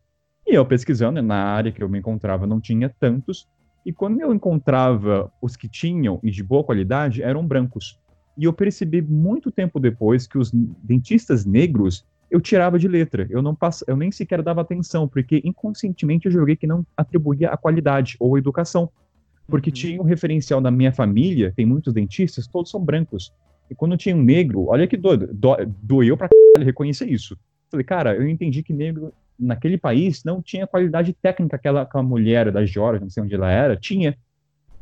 E eu pesquisando, na área que eu me encontrava não tinha tantos, e quando eu encontrava os que tinham e de boa qualidade, eram brancos. E eu percebi muito tempo depois que os dentistas negros eu tirava de letra. Eu não pass... eu nem sequer dava atenção, porque inconscientemente eu joguei que não atribuía a qualidade ou a educação. Porque Uhum. tinha um referencial na minha família, tem muitos dentistas, todos são brancos. E quando tinha um negro, olha que doido, do, doeu pra caralho reconhecer isso. Falei, cara, eu entendi que negro naquele país não tinha qualidade técnica que aquela, aquela mulher da Georgia, não sei onde ela era, tinha.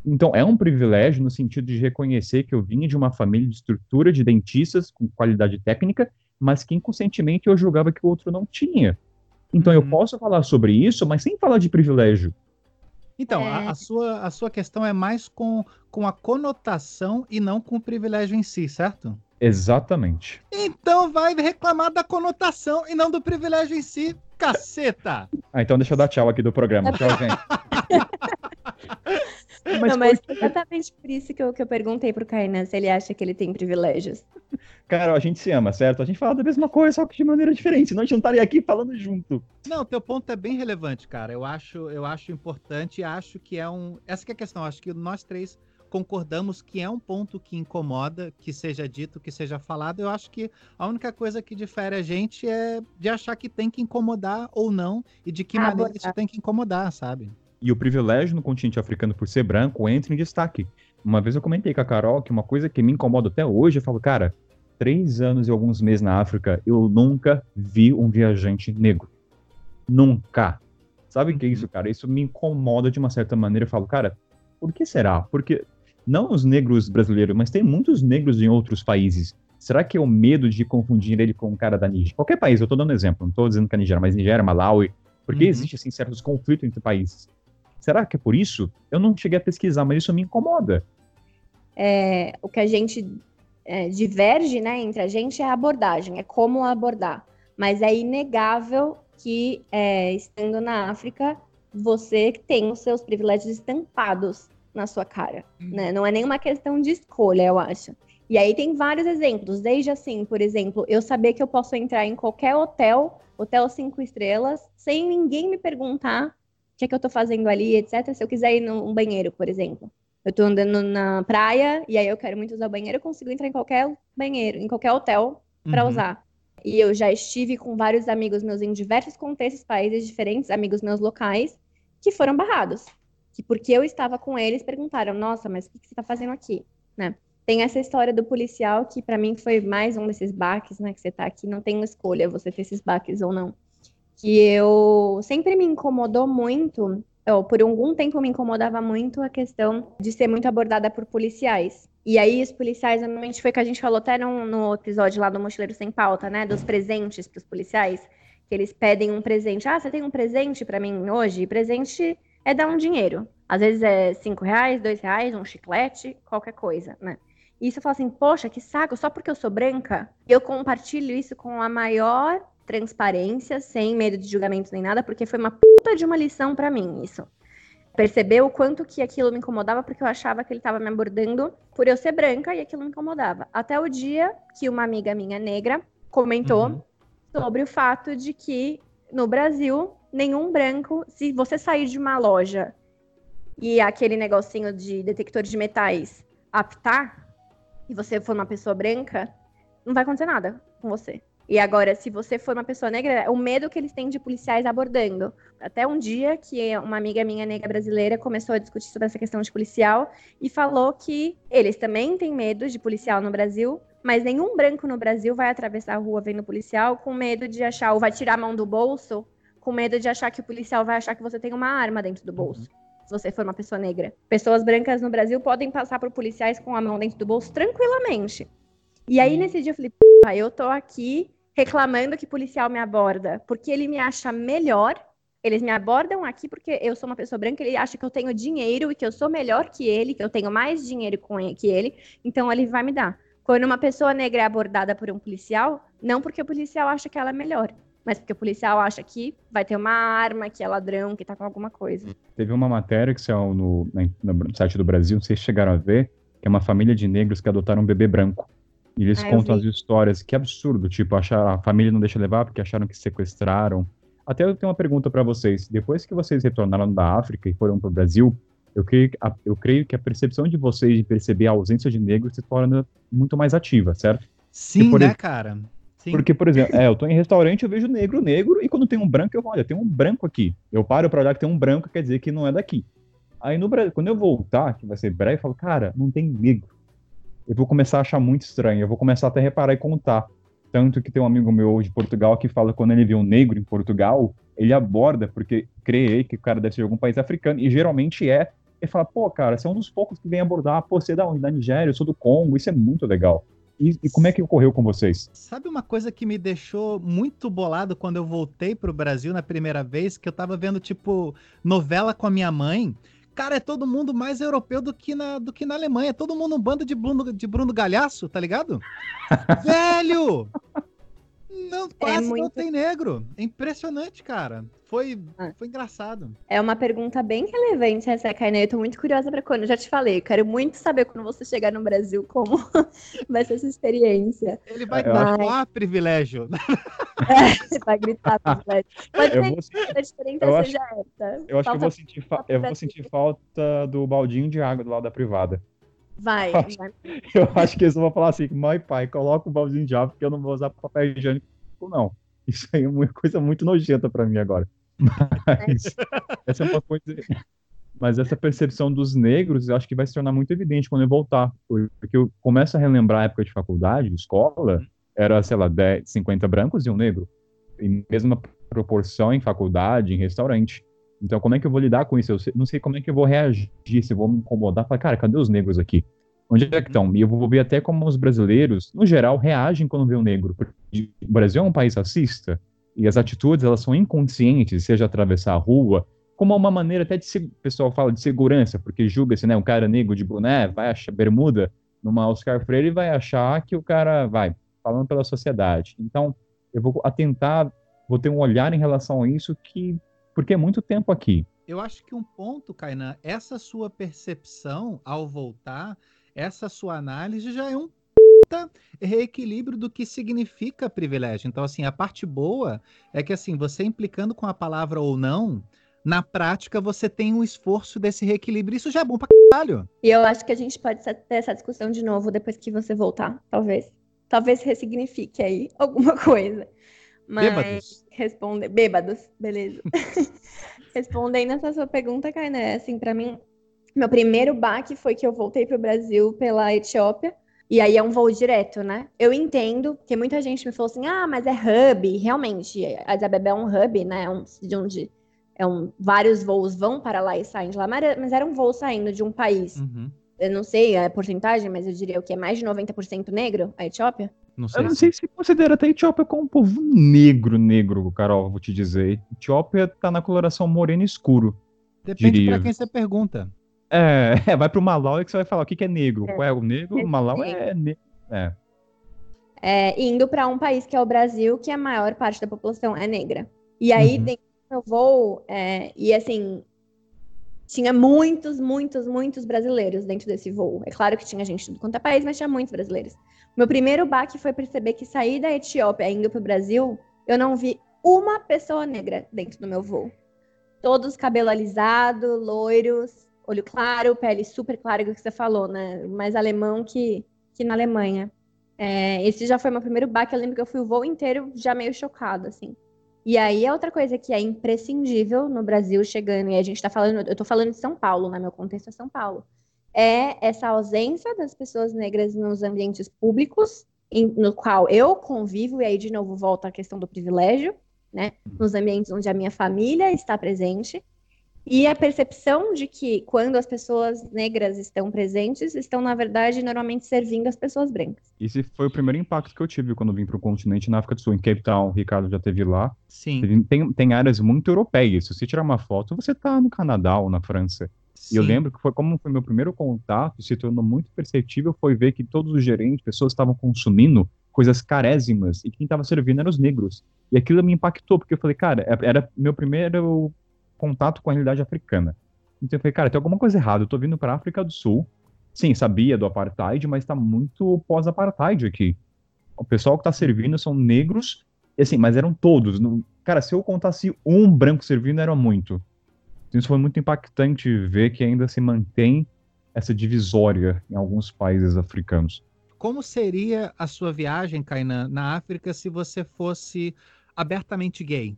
Então, é um privilégio no sentido de reconhecer que eu vinha de uma família de estrutura de dentistas com qualidade técnica, mas que inconscientemente eu julgava que o outro não tinha. Então, eu Uhum. posso falar sobre isso, mas sem falar de privilégio. Então, É. a, a sua, a sua questão é mais com, com a conotação e não com o privilégio em si, certo? Exatamente. Então vai reclamar da conotação e não do privilégio em si, caceta! Ah, então deixa eu dar tchau aqui do programa. Tchau, gente. não, mas é exatamente por isso que eu, que eu perguntei pro Kainan se ele acha que ele tem privilégios. Cara, a gente se ama, certo? A gente fala da mesma coisa, só que de maneira diferente. Senão a gente não estaria aqui falando junto. Não, teu ponto é bem relevante, cara. Eu acho, eu acho importante e acho que é um. Essa que é a questão. Acho que nós três concordamos que é um ponto que incomoda, que seja dito, que seja falado. Eu acho que a única coisa que difere a gente é de achar que tem que incomodar ou não e de que Ah, maneira isso tem que incomodar, sabe? E o privilégio no continente africano por ser branco entra em destaque. Uma vez eu comentei com a Carol que uma coisa que me incomoda até hoje, eu falo, cara, três anos e alguns meses na África, eu nunca vi um viajante negro. Nunca. Sabe o que é isso, cara? Isso me incomoda de uma certa maneira. Eu falo, cara, por que será? Porque não os negros brasileiros, mas tem muitos negros em outros países. Será que é o medo de confundir ele com um cara da Nigéria? Qualquer país, eu tô dando exemplo, não tô dizendo que é Nigéria, mas Nigéria, Malawi, porque Uhum. existe assim certos conflitos entre países. Será que é por isso? Eu não cheguei a pesquisar, mas isso me incomoda. É, o que a gente é, diverge né, entre a gente é a abordagem, é como abordar. Mas é inegável que, é, estando na África, você tem os seus privilégios estampados na sua cara. Né? Não é nenhuma questão de escolha, eu acho. E aí tem vários exemplos, desde assim, por exemplo, eu saber que eu posso entrar em qualquer hotel, hotel cinco estrelas, sem ninguém me perguntar o que é que eu tô fazendo ali, etc. Se eu quiser ir num banheiro, por exemplo. Eu tô andando na praia e aí eu quero muito usar o banheiro, eu consigo entrar em qualquer banheiro, em qualquer hotel para Uhum. usar. E eu já estive com vários amigos meus em diversos contextos, países diferentes, amigos meus locais, que foram barrados. Que porque eu estava com eles, perguntaram: Nossa, mas o que que você está fazendo aqui? Né? Tem essa história do policial que para mim foi mais um desses baques, né? Que você tá aqui, não tem escolha você ter esses baques ou não. Que eu sempre me incomodou muito, ou por algum tempo me incomodava muito a questão de ser muito abordada por policiais. E aí, os policiais, normalmente foi que a gente falou até no, no episódio lá do Mochileiro Sem Pauta, né? Dos presentes para os policiais, que eles pedem um presente. Ah, você tem um presente para mim hoje? Presente é dar um dinheiro. Às vezes é cinco reais, dois reais, um chiclete, qualquer coisa, né? E isso eu falo assim, poxa, que saco, só porque eu sou branca, eu compartilho isso com a maior transparência, sem medo de julgamento nem nada, porque foi uma puta de uma lição para mim isso percebeu o quanto que aquilo me incomodava, porque eu achava que ele estava me abordando por eu ser branca e aquilo me incomodava. Até o dia que uma amiga minha negra comentou Uhum. sobre o fato de que no Brasil, nenhum branco, se você sair de uma loja e aquele negocinho de detector de metais apitar, e você for uma pessoa branca, não vai acontecer nada com você. E agora, se você for uma pessoa negra, é o medo que eles têm de policiais abordando. Até um dia que uma amiga minha negra brasileira começou a discutir sobre essa questão de policial e falou que eles também têm medo de policial no Brasil, mas nenhum branco no Brasil vai atravessar a rua vendo policial com medo de achar, ou vai tirar a mão do bolso, com medo de achar que o policial vai achar que você tem uma arma dentro do bolso. Se você for uma pessoa negra. Pessoas brancas no Brasil podem passar por policiais com a mão dentro do bolso tranquilamente. E aí, nesse dia, eu falei, Pô, eu tô aqui reclamando que policial me aborda, porque ele me acha melhor. Eles me abordam aqui porque eu sou uma pessoa branca, ele acha que eu tenho dinheiro e que eu sou melhor que ele, que eu tenho mais dinheiro que ele, então ele vai me dar. Quando uma pessoa negra é abordada por um policial, não porque o policial acha que ela é melhor, mas porque o policial acha que vai ter uma arma, que é ladrão, que tá com alguma coisa. Teve uma matéria que saiu no, no site do Brasil, não sei se chegaram a ver, que é uma família de negros que adotaram um bebê branco. E eles Ah, contam as histórias, que absurdo, tipo, achar, a família não deixa levar porque acharam que sequestraram. Até eu tenho uma pergunta para vocês. Depois que vocês retornaram da África e foram para o Brasil, eu creio, que a, eu creio que a percepção de vocês de perceber a ausência de negros se torna muito mais ativa, certo? Sim, por né, ex- cara? Sim. Porque, por exemplo, é, eu tô em restaurante, eu vejo negro, negro, e quando tem um branco, eu olha, tem um branco aqui. Eu paro pra olhar que tem um branco, quer dizer que não é daqui. Aí no Brasil, quando eu voltar, que vai ser breve, eu falo, cara, não tem negro. eu vou começar a achar muito estranho. Eu vou começar até a reparar e contar. Tanto que tem um amigo meu de Portugal que fala que quando ele vê um negro em Portugal, ele aborda, porque crê que o cara deve ser de algum país africano, e geralmente é. Ele fala, pô, cara, você é um dos poucos que vem abordar, pô, você é da onde? Da Nigéria, eu sou do Congo, isso é muito legal. E, e, como é que ocorreu com vocês? Sabe uma coisa que me deixou muito bolado quando eu voltei pro Brasil na primeira vez, que eu tava vendo, tipo, novela com a minha mãe. Cara, é todo mundo mais europeu do que na, do que na Alemanha. É todo mundo um bando de Bruno, de Bruno Galhaço, tá ligado? Velho! Não, quase muito- não tem negro. É impressionante, cara. Foi, Ah. foi engraçado. É uma pergunta bem relevante essa, Kainé. Eu tô muito curiosa pra quando. Eu já te falei, eu quero muito saber quando você chegar no Brasil como vai ser essa experiência. Ele vai Eu acho- falar privilégio. Você vai gritar Fred. Pode Eu ser vou, que a diferença eu acho- seja essa. eu acho que eu Falta- vou sentir, fa- eu vou sentir falta do baldinho de água do lado da privada. Vai, vai. Eu acho que eles vão falar assim, mãe pai, coloca o baldinho de água porque eu não vou usar papel higiênico, não. Isso aí é uma coisa muito nojenta pra mim agora. Mas essa é uma coisa. Mas essa percepção dos negros, eu acho que vai se tornar muito evidente quando eu voltar. Porque eu começo a relembrar a época de faculdade, de escola, era, sei lá, 10, 50 brancos e um negro. E mesma proporção em faculdade, em restaurante. Então, como é que eu vou lidar com isso? Eu não sei como é que eu vou reagir, se eu vou me incomodar. Falar, cara, cadê os negros aqui? Onde é que estão? E eu vou ver até como os brasileiros, no geral, reagem quando vê um negro. Porque o Brasil é um país racista e as atitudes, elas são inconscientes, seja atravessar a rua, como uma maneira até de, o pessoal fala de segurança, porque julga-se, né, um cara negro de boné, vai achar bermuda numa Oscar Freire e vai achar que o cara vai falando pela sociedade. Então, eu vou atentar, vou ter um olhar em relação a isso que porque é muito tempo aqui. Eu acho que um ponto, Kainan, essa sua percepção ao voltar, essa sua análise já é um puta reequilíbrio do que significa privilégio. Então, assim, a parte boa é que, assim, você implicando com a palavra ou não, na prática você tem um esforço desse reequilíbrio. Isso já é bom pra caralho. E eu acho que a gente pode ter essa discussão de novo depois que você voltar, talvez. Talvez ressignifique aí alguma coisa. Mas Bêbados. responde bêbados, beleza. Respondendo essa sua pergunta, Kainé, assim, pra mim, meu primeiro baque foi que eu voltei pro Brasil pela Etiópia. E aí é um voo direto, né? Eu entendo, porque muita gente me falou assim: ah, mas é hub. Realmente, Addis Abeba é um hub, né? Um, de onde é um, vários voos vão para lá e saem de lá, mas era, mas era um voo saindo de um país Uhum. eu não sei a porcentagem, mas eu diria o que é mais de 90% negro, a Etiópia? Não sei. Eu não se- sei se considera até a Etiópia como um povo negro, negro, Carol, vou te dizer. Etiópia tá na coloração moreno escuro. Depende diria. pra quem você pergunta. É, é, vai pro Malau e que você vai falar o que, que é negro. É. Qual é o negro? O Malau é negro. É. É, indo para um país que é o Brasil, que a maior parte da população é negra. E aí, Uhum. dentro do meu voo, é, e assim, tinha muitos, muitos, muitos brasileiros dentro desse voo. É claro que tinha gente tudo quanto é país, mas tinha muitos brasileiros. Meu primeiro baque foi perceber que sair da Etiópia indo para o Brasil, eu não vi uma pessoa negra dentro do meu voo. Todos cabelo alisado, loiros, olho claro, pele super clara, que você falou, né? Mais alemão que, que na Alemanha. É, esse já foi meu primeiro baque. Eu lembro que eu fui o voo inteiro já meio chocada, assim. E aí, a outra coisa que é imprescindível no Brasil chegando, e a gente tá falando, eu tô falando de São Paulo, né? Meu contexto é São Paulo. É essa ausência das pessoas negras nos ambientes públicos, em- no qual eu convivo, e aí, de novo, volta a questão do privilégio, né? Nos ambientes onde a minha família está presente. E a percepção de que quando as pessoas negras estão presentes, estão, na verdade, normalmente servindo as pessoas brancas. Esse foi o primeiro impacto que eu tive quando vim pro continente na África do Sul, em Cape Town. O Ricardo já teve lá. Sim. Tem, tem áreas muito europeias. Se você tirar uma foto, você tá no Canadá ou na França. E eu sim. lembro que foi como foi meu primeiro contato, se tornou muito perceptível, foi ver que todos os gerentes, pessoas estavam consumindo coisas carésimas e quem estava servindo eram os negros. E aquilo me impactou, porque eu falei, cara, é- era meu primeiro contato com a realidade africana. Então eu falei, cara, tem alguma coisa errada. Eu tô vindo para África do Sul. Sim, sabia do apartheid, mas tá muito pós-apartheid aqui. O pessoal que tá servindo são negros, e assim, mas eram todos. Não- Cara, se eu contasse um branco servindo, era muito. Então, Isso foi muito impactante ver que ainda se mantém essa divisória em alguns países africanos. Como seria a sua viagem, Kainan, na África se você fosse abertamente gay?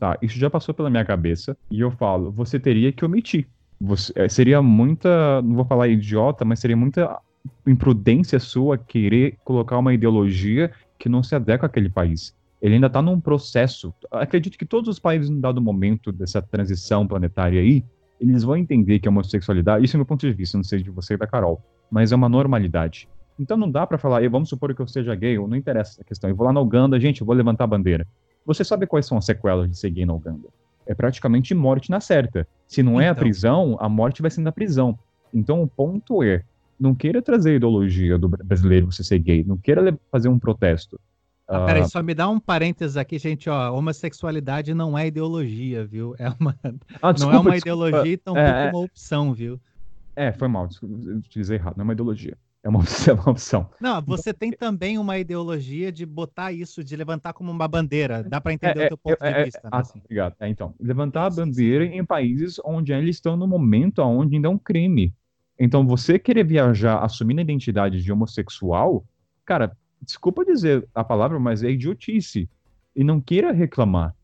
Tá, isso já passou pela minha cabeça e eu falo, você teria que omitir. Você, eh, seria muita, não vou falar idiota, mas seria muita imprudência sua querer colocar uma ideologia que não se adequa àquele país. Ele ainda está num processo. Acredito que todos os países, em dado momento dessa transição planetária aí, eles vão entender que a homossexualidade, isso é meu ponto de vista, não sei de você e da Carol, mas é uma normalidade. Então não dá para falar, vamos supor que eu seja gay, ou não interessa essa questão. Eu vou lá na Uganda, gente, eu vou levantar a bandeira. Você sabe quais são as sequelas de ser gay na Uganda? É praticamente morte na certa. Se não é a Então. prisão, a morte vai ser na prisão. Então o ponto é, não queira trazer a ideologia do bra- brasileiro você ser gay, não queira fazer um protesto. Ah, peraí, só me dá um parênteses aqui, gente, ó. Homossexualidade não é ideologia, viu? É uma, ah, não é desculpa, uma desculpa. ideologia, tampouco É, é. uma opção, viu? É, foi mal, desculpa, utilizei errado, não é uma ideologia. É uma opção. É uma opção. Não, você tem também uma ideologia de botar isso, de levantar como uma bandeira. Dá pra entender É, o teu ponto é, de é, vista, né? ah, assim. obrigado. É, então, levantar a bandeira em países onde eles estão no momento onde ainda é um crime. Então, você querer viajar assumindo a identidade de homossexual, cara, desculpa dizer a palavra, mas é idiotice. E não queira reclamar.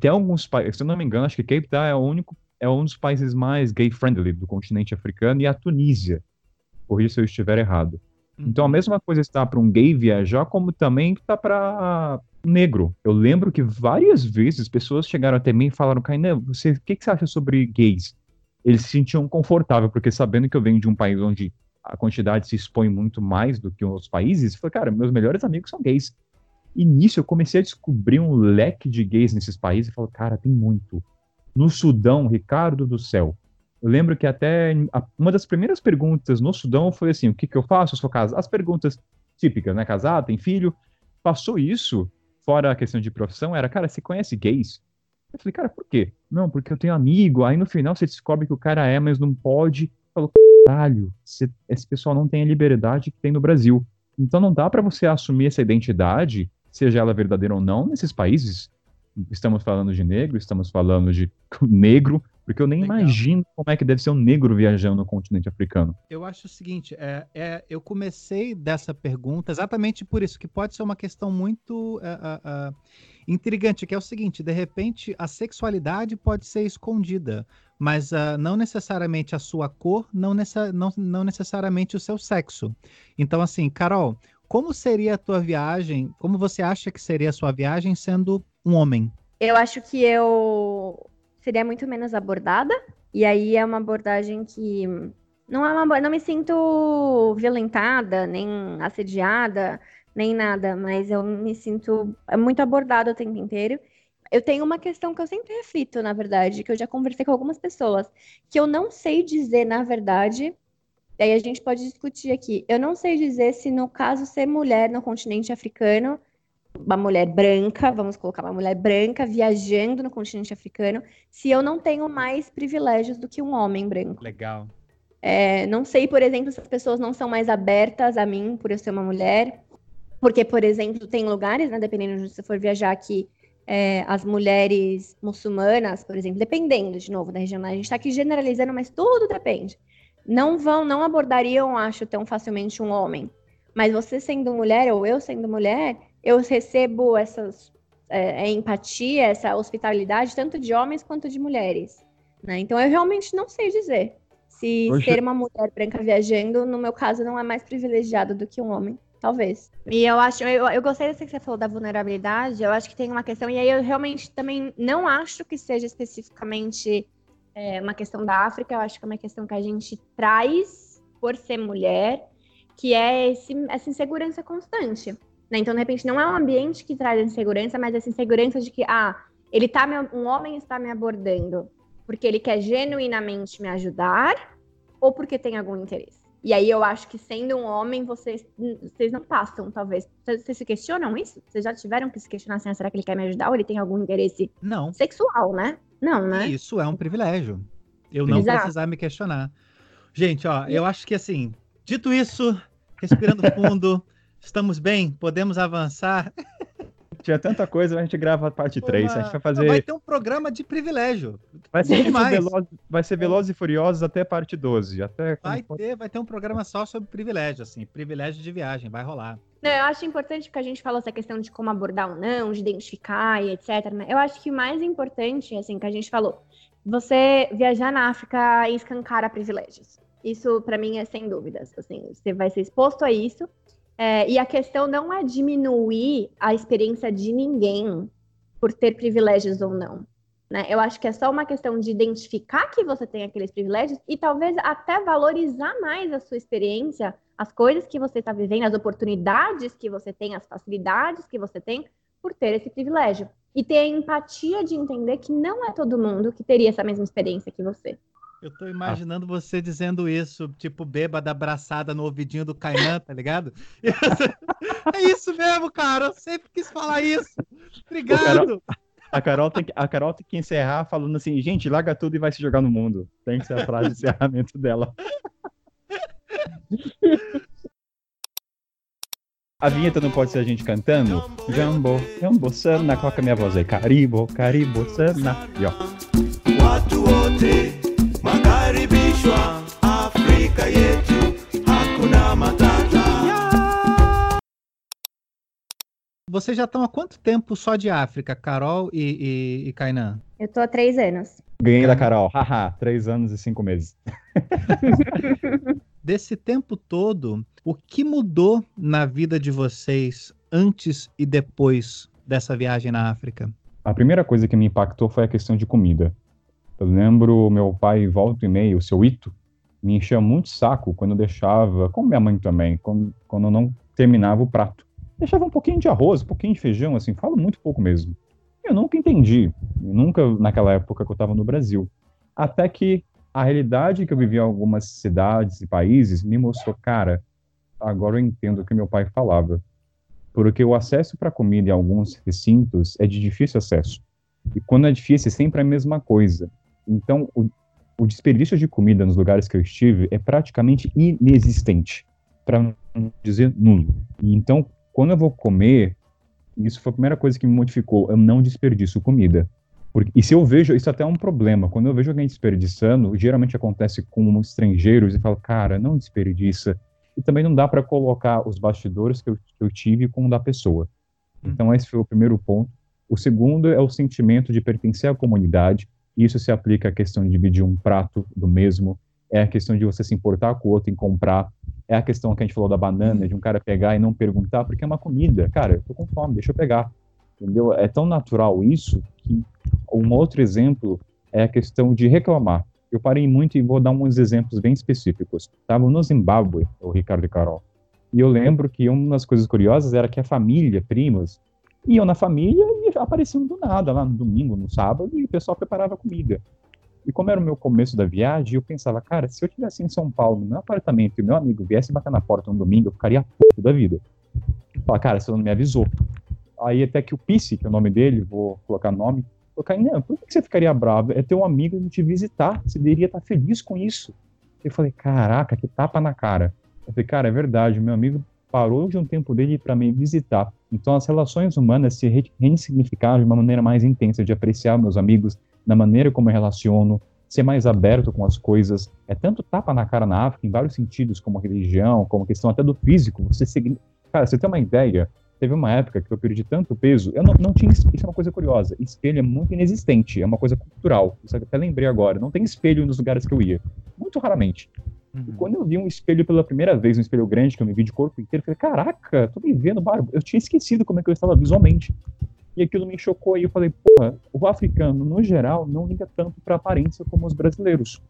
Tem alguns países, se eu não me engano, acho que Cape Town é o único, é um dos países mais gay-friendly do continente africano e a Tunísia. Corrija se eu estiver errado. Então a mesma coisa está para um gay viajar, como também está para negro. Eu lembro que várias vezes pessoas chegaram até mim e falaram, Kainan, você, o que, que você acha sobre gays? Eles se sentiam confortável, porque sabendo que eu venho de um país onde a quantidade se expõe muito mais do que outros países, eu falei, cara, meus melhores amigos são gays. E nisso eu comecei a descobrir um leque de gays nesses países e falei, cara, tem muito. No Sudão, Ricardo do céu, eu lembro que até uma das primeiras perguntas no Sudão foi assim: o que, que eu faço? Eu sou casado. As perguntas típicas, né? Casado, tem filho. Passou isso, fora a questão de profissão, era, cara, você conhece gays? Eu falei, cara, por quê? Não, porque eu tenho amigo. Aí no final você descobre que o cara é, mas não pode. Falou, caralho, esse pessoal não tem a liberdade que tem no Brasil. Então não dá pra você assumir essa identidade, seja ela verdadeira ou não, nesses países. Estamos falando de negro, estamos falando de negro, porque eu nem Legal. imagino como é que deve ser um negro viajando no continente africano. Eu acho o seguinte, é, é, eu comecei dessa pergunta exatamente por isso, que pode ser uma questão muito é, é, é, intrigante, que é o seguinte, de repente a sexualidade pode ser escondida, mas ah, não necessariamente a sua cor, não, nessa, não, não necessariamente o seu sexo. Então, assim, Carol, como seria a tua viagem, como você acha que seria a sua viagem sendo um homem? Eu acho que eu seria muito menos abordada. E aí é uma abordagem que não é uma, não me sinto violentada, nem assediada, nem nada, mas eu me sinto muito abordada o tempo inteiro. Eu tenho uma questão que eu sempre reflito, na verdade, que eu já conversei com algumas pessoas, que eu não sei dizer, na verdade, e aí a gente pode discutir aqui. Eu não sei dizer se no caso ser mulher no continente africano uma mulher branca, vamos colocar uma mulher branca viajando no continente africano, se eu não tenho mais privilégios do que um homem branco. Legal. É, não sei, por exemplo, se as pessoas não são mais abertas a mim por eu ser uma mulher, porque, por exemplo, tem lugares, né, dependendo de onde você for viajar aqui, é, as mulheres muçulmanas, por exemplo, dependendo, de novo, da região, né, a gente está aqui generalizando, mas tudo depende. Não vão, não abordariam, acho, tão facilmente um homem. Mas você sendo mulher, ou eu sendo mulher, eu recebo essas é, é, empatia, essa hospitalidade, tanto de homens quanto de mulheres. Né? Então eu realmente não sei dizer se Hoje- ser uma mulher branca viajando, no meu caso, não é mais privilegiado do que um homem. Talvez. E eu acho, eu, eu gostei dessa que você falou da vulnerabilidade, eu acho que tem uma questão, e aí eu realmente também não acho que seja especificamente é, uma questão da África, eu acho que é uma questão que a gente traz por ser mulher, que é esse, essa insegurança constante. né? Então, de repente, não é um ambiente que traz insegurança, mas essa insegurança de que, ah, ele tá me, um homem está me abordando porque ele quer genuinamente me ajudar ou porque tem algum interesse. E aí eu acho que sendo um homem, vocês, vocês não passam, talvez. Vocês, se questionam isso? Vocês já tiveram que se questionar assim, ah, será que ele quer me ajudar ou ele tem algum interesse Não. sexual, né? Não, né? Isso é um privilégio. Eu não Exato. precisar me questionar. Gente, ó, eu acho que assim, dito isso, respirando fundo, estamos bem, podemos avançar. Tinha tanta coisa, a gente grava a parte 3. A gente vai Vai fazer. ter um programa de privilégio. Vai ser, demais. Veloz- vai ser Velozes e Furiosos até parte 12. Até Vai quando- ter, vai ter um programa só sobre privilégio, assim, privilégio de viagem, vai rolar. Não, eu acho importante porque a gente falou essa questão de como abordar ou não, de identificar e etc. né? Eu acho que o mais importante, assim, que a gente falou, você viajar na África e escancara privilégios. Isso para mim é sem dúvidas. Assim, você vai ser exposto a isso. É, e a questão não é diminuir a experiência de ninguém por ter privilégios ou não. Né? Eu acho que é só uma questão de identificar que você tem aqueles privilégios e talvez até valorizar mais a sua experiência, as coisas que você está vivendo, as oportunidades que você tem, as facilidades que você tem por ter esse privilégio. E ter a empatia de entender que não é todo mundo que teria essa mesma experiência que você. Eu tô imaginando ah. você dizendo isso, tipo, bêbada abraçada no ouvidinho do Kainan, tá ligado? é isso mesmo, cara. Eu sempre quis falar isso. Obrigado. A Carol, tem que, a Carol tem que encerrar falando assim, gente, larga tudo e vai se jogar no mundo. Tem que ser a frase de encerramento dela. A vinheta não pode ser a gente cantando? Jambo, jambo, sana, coloca minha voz aí. Caribo, caribo, sana. E ó. Vocês já estão há quanto tempo só de África, Carol e, e, e Kainan? Eu tô há três anos. Ganhei da Carol, haha, três anos e cinco meses. Desse tempo todo, o que mudou na vida de vocês antes e depois dessa viagem na África? A primeira coisa que me impactou foi a questão de comida. Eu lembro meu pai, volta e meia, o seu Ito, me enchia muito saco quando eu deixava, como minha mãe também, quando, quando eu não terminava o prato. Deixava um pouquinho de arroz, um pouquinho de feijão, assim, falo muito pouco mesmo. Eu nunca entendi, nunca naquela época que eu estava no Brasil. Até que a realidade que eu vivi em algumas cidades e países me mostrou, cara, agora eu entendo o que meu pai falava. Porque o acesso para comida em alguns recintos é de difícil acesso. E quando é difícil, é sempre a mesma coisa. Então, o, o desperdício de comida nos lugares que eu estive é praticamente inexistente, para não dizer nulo. E então, quando eu vou comer, isso foi a primeira coisa que me modificou, eu não desperdiço comida. Porque, e se eu vejo, isso até é um problema, quando eu vejo alguém desperdiçando, geralmente acontece com estrangeiros e falo, cara, não desperdiça. E também não dá para colocar os bastidores que eu, que eu tive com o da pessoa. Hum. Então, esse foi o primeiro ponto. O segundo é o sentimento de pertencer à comunidade, isso se aplica à questão de dividir um prato do mesmo, é a questão de você se importar com o outro em comprar, é a questão que a gente falou da banana, de um cara pegar e não perguntar, porque é uma comida. Cara, eu tô com fome, deixa eu pegar. Entendeu? É tão natural isso que um outro exemplo é a questão de reclamar. Eu parei muito e vou dar uns exemplos bem específicos. Estava no Zimbábue, o Ricardo e Carol. E eu lembro que uma das coisas curiosas era que a família, primos, iam na família e apareciam do nada, lá no domingo, no sábado, e o pessoal preparava comida. E como era o meu começo da viagem, eu pensava, cara, se eu estivesse em São Paulo, no meu apartamento, e meu amigo viesse bater na porta no domingo, eu ficaria puto da vida. Falar, cara, você não me avisou. Aí até que o Pisse, que é o nome dele, vou colocar nome, falou, não, por que você ficaria bravo? É ter um amigo te visitar, você deveria estar feliz com isso. Eu falei, caraca, que tapa na cara. Eu falei, cara, é verdade, meu amigo parou de um tempo dele para me visitar. Então as relações humanas se re ressignificaram de uma maneira mais intensa de apreciar meus amigos, na maneira como eu relaciono, ser mais aberto com as coisas. É tanto tapa na cara na África, em vários sentidos, como religião, como questão até do físico. Você segui... Cara, você tem uma ideia, teve uma época que eu perdi tanto peso, eu não, não tinha, isso é uma coisa curiosa, espelho é muito inexistente, é uma coisa cultural, isso eu até lembrei agora, não tem espelho nos lugares que eu ia, muito raramente. Uhum. E quando eu vi um espelho pela primeira vez, um espelho grande, que eu me vi de corpo inteiro, eu falei, caraca, tô me vendo, barba. Eu tinha esquecido como é que eu estava visualmente. E aquilo me chocou e eu falei, porra, o africano, no geral, não liga tanto pra aparência como os brasileiros.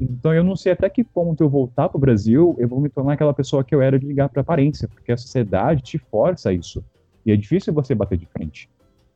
Então eu não sei até que ponto eu voltar pro Brasil, eu vou me tornar aquela pessoa que eu era de ligar pra aparência, porque a sociedade te força a isso. E é difícil você bater de frente.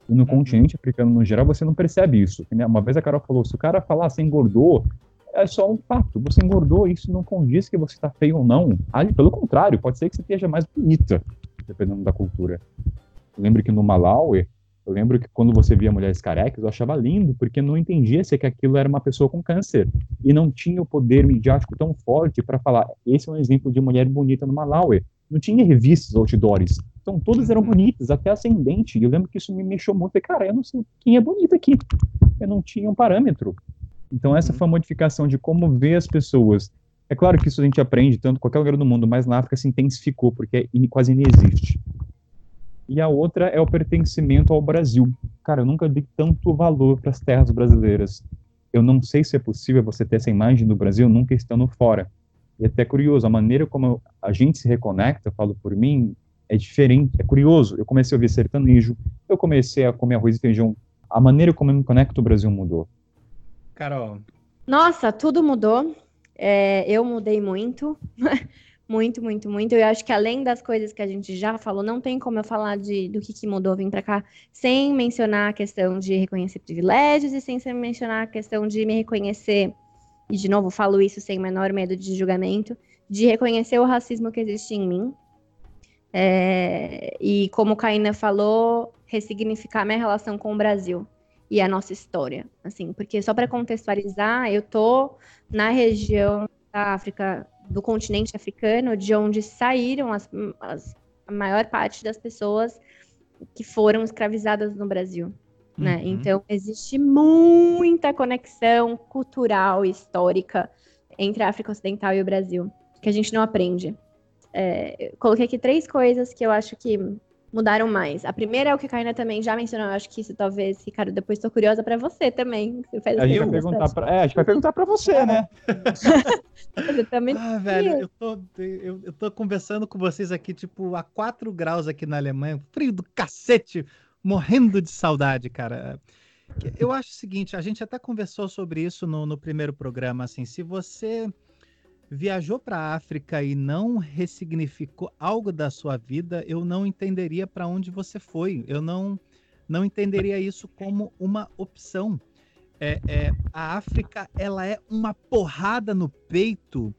E no uhum. continente africano, no geral, você não percebe isso. Uma vez a Carol falou, se o cara falar, você engordou, é só um fato. Você engordou, isso não condiz que você está feio ou não. Ali, pelo contrário, pode ser que você esteja mais bonita, dependendo da cultura. Eu lembro que no Malawi, eu lembro que quando você via mulheres carecas, eu achava lindo, porque não entendia se que aquilo era uma pessoa com câncer. E não tinha o poder midiático tão forte para falar, esse é um exemplo de mulher bonita no Malawi. Não tinha revistas outdoors. Então todas eram bonitas, até ascendente. E eu lembro que isso me mexeu muito. Falei, cara, eu não sei quem é bonita aqui. Eu não tinha um parâmetro. Então essa uhum. foi a modificação de como ver as pessoas. É claro que isso a gente aprende tanto em qualquer lugar do mundo, mas na África se intensificou, porque é quase inexiste. E a outra é o pertencimento ao Brasil. Cara, eu nunca dei tanto valor para as terras brasileiras. Eu não sei se é possível você ter essa imagem do Brasil nunca estando fora. E até curioso, a maneira como a gente se reconecta, eu falo por mim, é diferente, é curioso. Eu comecei a ouvir sertanejo, eu comecei a comer arroz e feijão. A maneira como eu me conecto ao Brasil mudou. Carol. Nossa, tudo mudou. É, eu mudei muito. muito, muito, muito. Eu acho que além das coisas que a gente já falou, não tem como eu falar de, do que, que mudou vir para cá sem mencionar a questão de reconhecer privilégios e sem mencionar a questão de me reconhecer, e de novo falo isso sem menor medo de julgamento, de reconhecer o racismo que existe em mim. É, e como Caína falou, ressignificar minha relação com o Brasil e a nossa história, assim, porque só para contextualizar, eu tô na região da África, do continente africano, de onde saíram as, as, a maior parte das pessoas que foram escravizadas no Brasil, né? Uhum. Então existe muita conexão cultural e histórica entre a África Ocidental e o Brasil, que a gente não aprende. É, coloquei aqui três coisas que eu acho que mudaram mais. A primeira é o que a Karina também já mencionou. Eu acho que isso talvez, Ricardo, depois estou curiosa para você também. Você faz A gente, vai perguntar pra, é, a gente vai perguntar pra você, né? Você também Ah, velho, eu tô, eu, eu tô conversando com vocês aqui, tipo, a 4 graus aqui na Alemanha, frio do cacete, morrendo de saudade, cara. Eu acho o seguinte, a gente até conversou sobre isso no, no primeiro programa, assim, se você viajou para a África e não ressignificou algo da sua vida, eu não entenderia para onde você foi. Eu não, não entenderia isso como uma opção. É, é, a África, ela é uma porrada no peito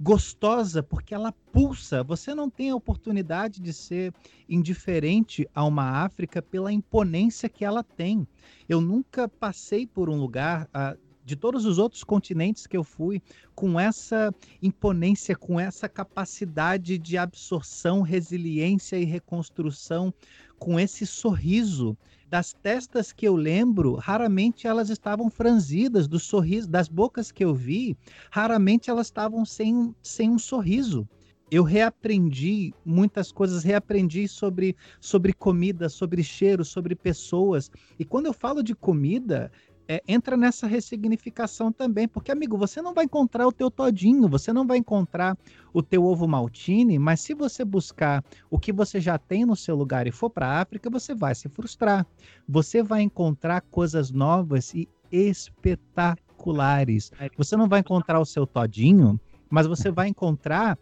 gostosa porque ela pulsa. Você não tem a oportunidade de ser indiferente a uma África pela imponência que ela tem. Eu nunca passei por um lugar ah, de todos os outros continentes que eu fui com essa imponência, com essa capacidade de absorção, resiliência e reconstrução, com esse sorriso das testas que eu lembro, raramente elas estavam franzidas, dos sorrisos, das bocas que eu vi, raramente elas estavam sem, sem um sorriso. Eu reaprendi muitas coisas, reaprendi sobre, sobre comida, sobre cheiro, sobre pessoas. E quando eu falo de comida, é, entra nessa ressignificação também, porque amigo, você não vai encontrar o teu todinho, você não vai encontrar o teu ovo maltine, mas se você buscar o que você já tem no seu lugar e for para a África, você vai se frustrar. Você vai encontrar coisas novas e espetaculares. Você não vai encontrar o seu todinho, mas você vai encontrar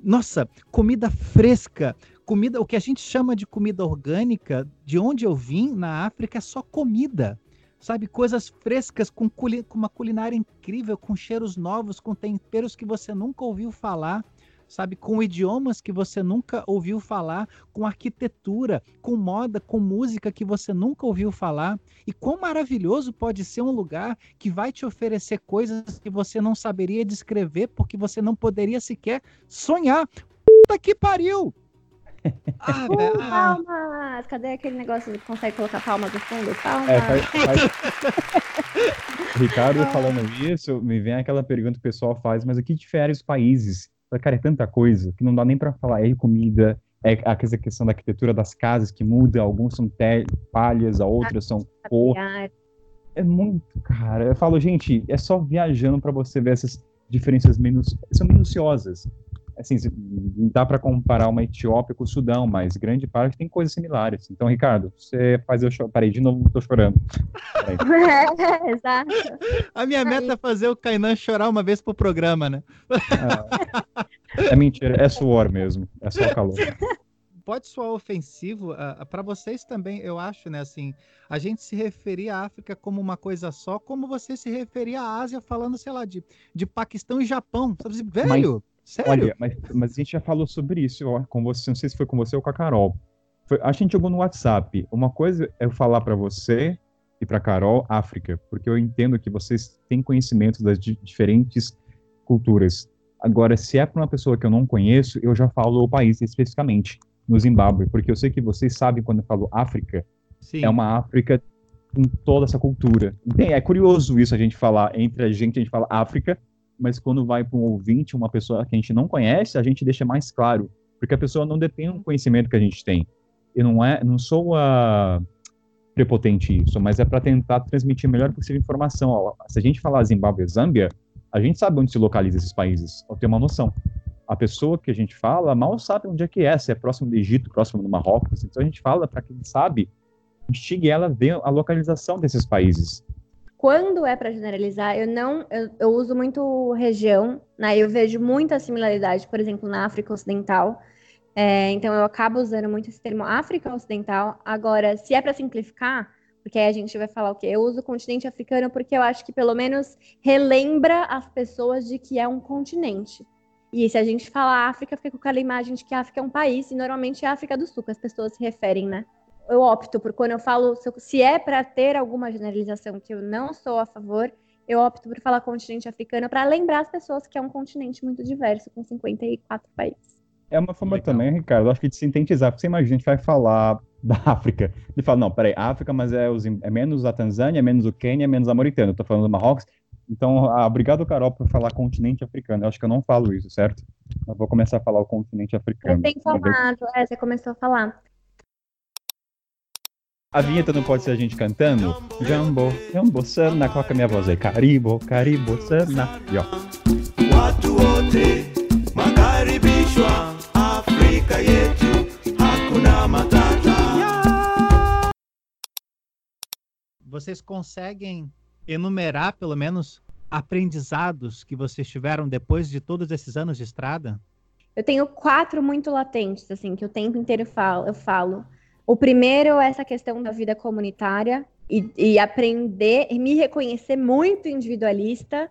nossa, comida fresca, comida, o que a gente chama de comida orgânica, de onde eu vim na África é só comida sabe? Coisas frescas, com, culi- com uma culinária incrível, com cheiros novos, com temperos que você nunca ouviu falar, sabe? Com idiomas que você nunca ouviu falar, com arquitetura, com moda, com música que você nunca ouviu falar. E quão maravilhoso pode ser um lugar que vai te oferecer coisas que você não saberia descrever, porque você não poderia sequer sonhar. Puta que pariu! Ah, Uh, ah. palmas! Cadê aquele negócio que consegue colocar palmas no fundo? Palmas! É, faz- faz- Ricardo falando isso, me vem aquela pergunta que o pessoal faz, mas o que difere os países? Cara, é tanta coisa que não dá nem para falar. É comida, é a questão da arquitetura das casas que muda, alguns são palhas, a outras são cor. Familiar. É muito, cara. Eu falo, gente, é só viajando para você ver essas diferenças minus... são minuciosas. Assim, não dá para comparar uma Etiópia com o Sudão, mas grande parte tem coisas similares. Então, Ricardo, você faz eu chorar. Parei de novo, tô chorando. É, exato. A minha meta é fazer o Kainan chorar uma vez pro programa, né? Ah, é mentira, é suor mesmo. É só calor. Pode soar ofensivo para vocês também, eu acho, né? Assim, a gente se referir à África como uma coisa só, como você se referia à Ásia falando, sei lá, de, de Paquistão e Japão. Sabe assim, velho, sério? Olha, mas, mas a gente já falou sobre isso ó, com você, não sei se foi com você ou com a Carol. Foi- a gente jogou no WhatsApp. Uma coisa é eu falar para você e para Carol África, porque eu entendo que vocês têm conhecimento das di- diferentes culturas. Agora, se é para uma pessoa que eu não conheço, eu já falo o país especificamente, no Zimbábue, porque eu sei que vocês sabem quando eu falo África, Sim. é uma África com toda essa cultura. Bem, é curioso isso a gente falar entre a gente, a gente fala África, mas quando vai para um ouvinte, uma pessoa que a gente não conhece, a gente deixa mais claro, porque a pessoa não detém o conhecimento que a gente tem. E não é, não sou a prepotente isso, mas é para tentar transmitir melhor possível informação. Ó, Se a gente falar Zimbábue e Zâmbia, a a gente sabe onde se localiza esses países, ou tem uma noção. A pessoa que a gente fala mal sabe onde é que é, se é próximo do Egito, próximo do Marrocos. Então a gente fala para quem sabe, instigue ela a ver a localização desses países. Quando é para generalizar, eu não, eu, eu uso muito região, né? Eu vejo muita similaridade, por exemplo, na África Ocidental. É, então eu acabo usando muito esse termo África Ocidental. Agora, se é para simplificar, porque aí a gente vai falar o quê? Eu uso o continente africano porque eu acho que pelo menos relembra as pessoas de que é um continente. E se a gente fala África, fica com aquela imagem de que a África é um país, e normalmente é a África do Sul que as pessoas se referem, né? Eu opto por quando eu falo, se é para ter alguma generalização que eu não sou a favor, eu opto por falar continente africano para lembrar as pessoas que é um continente muito diverso, com 54 países. É uma forma Legal. também, Ricardo, acho que de sintetizar, porque você imagina, a gente vai falar da África, e fala, não, peraí, África, mas é, os, é menos a Tanzânia, é menos o Quênia, é menos a Mauritânia, eu tô falando do Marrocos, então, ah, obrigado, Carol, por falar continente africano. Eu acho que eu não falo isso, certo? Eu vou começar a falar o continente africano. Você tem falado, é, você começou a falar. A vinheta não pode ser a gente cantando? Jambo, jambo sana, coloca minha voz aí. Caribo, caribo sana. E ó. Vocês conseguem enumerar pelo menos aprendizados que vocês tiveram depois de todos esses anos de estrada? Eu tenho quatro muito latentes, assim, que o tempo inteiro eu falo. Eu falo. O primeiro é essa questão da vida comunitária e, e aprender, e me reconhecer muito individualista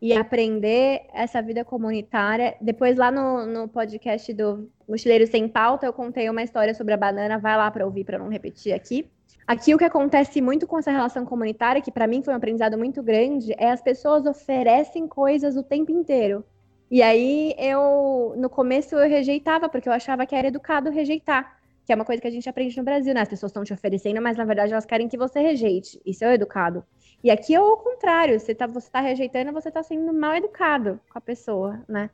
e aprender essa vida comunitária. Depois, lá no, no podcast do Mochileiro Sem Pauta, eu contei uma história sobre a banana. Vai lá para ouvir, para não repetir aqui. Aqui, o que acontece muito com essa relação comunitária, que para mim foi um aprendizado muito grande, é as pessoas oferecem coisas o tempo inteiro. E aí, eu, no começo, eu rejeitava, porque eu achava que era educado rejeitar que é uma coisa que a gente aprende no Brasil, né? As pessoas estão te oferecendo, mas na verdade elas querem que você rejeite. Isso é o educado. E aqui é o contrário, você está você tá rejeitando, você está sendo mal educado com a pessoa, né?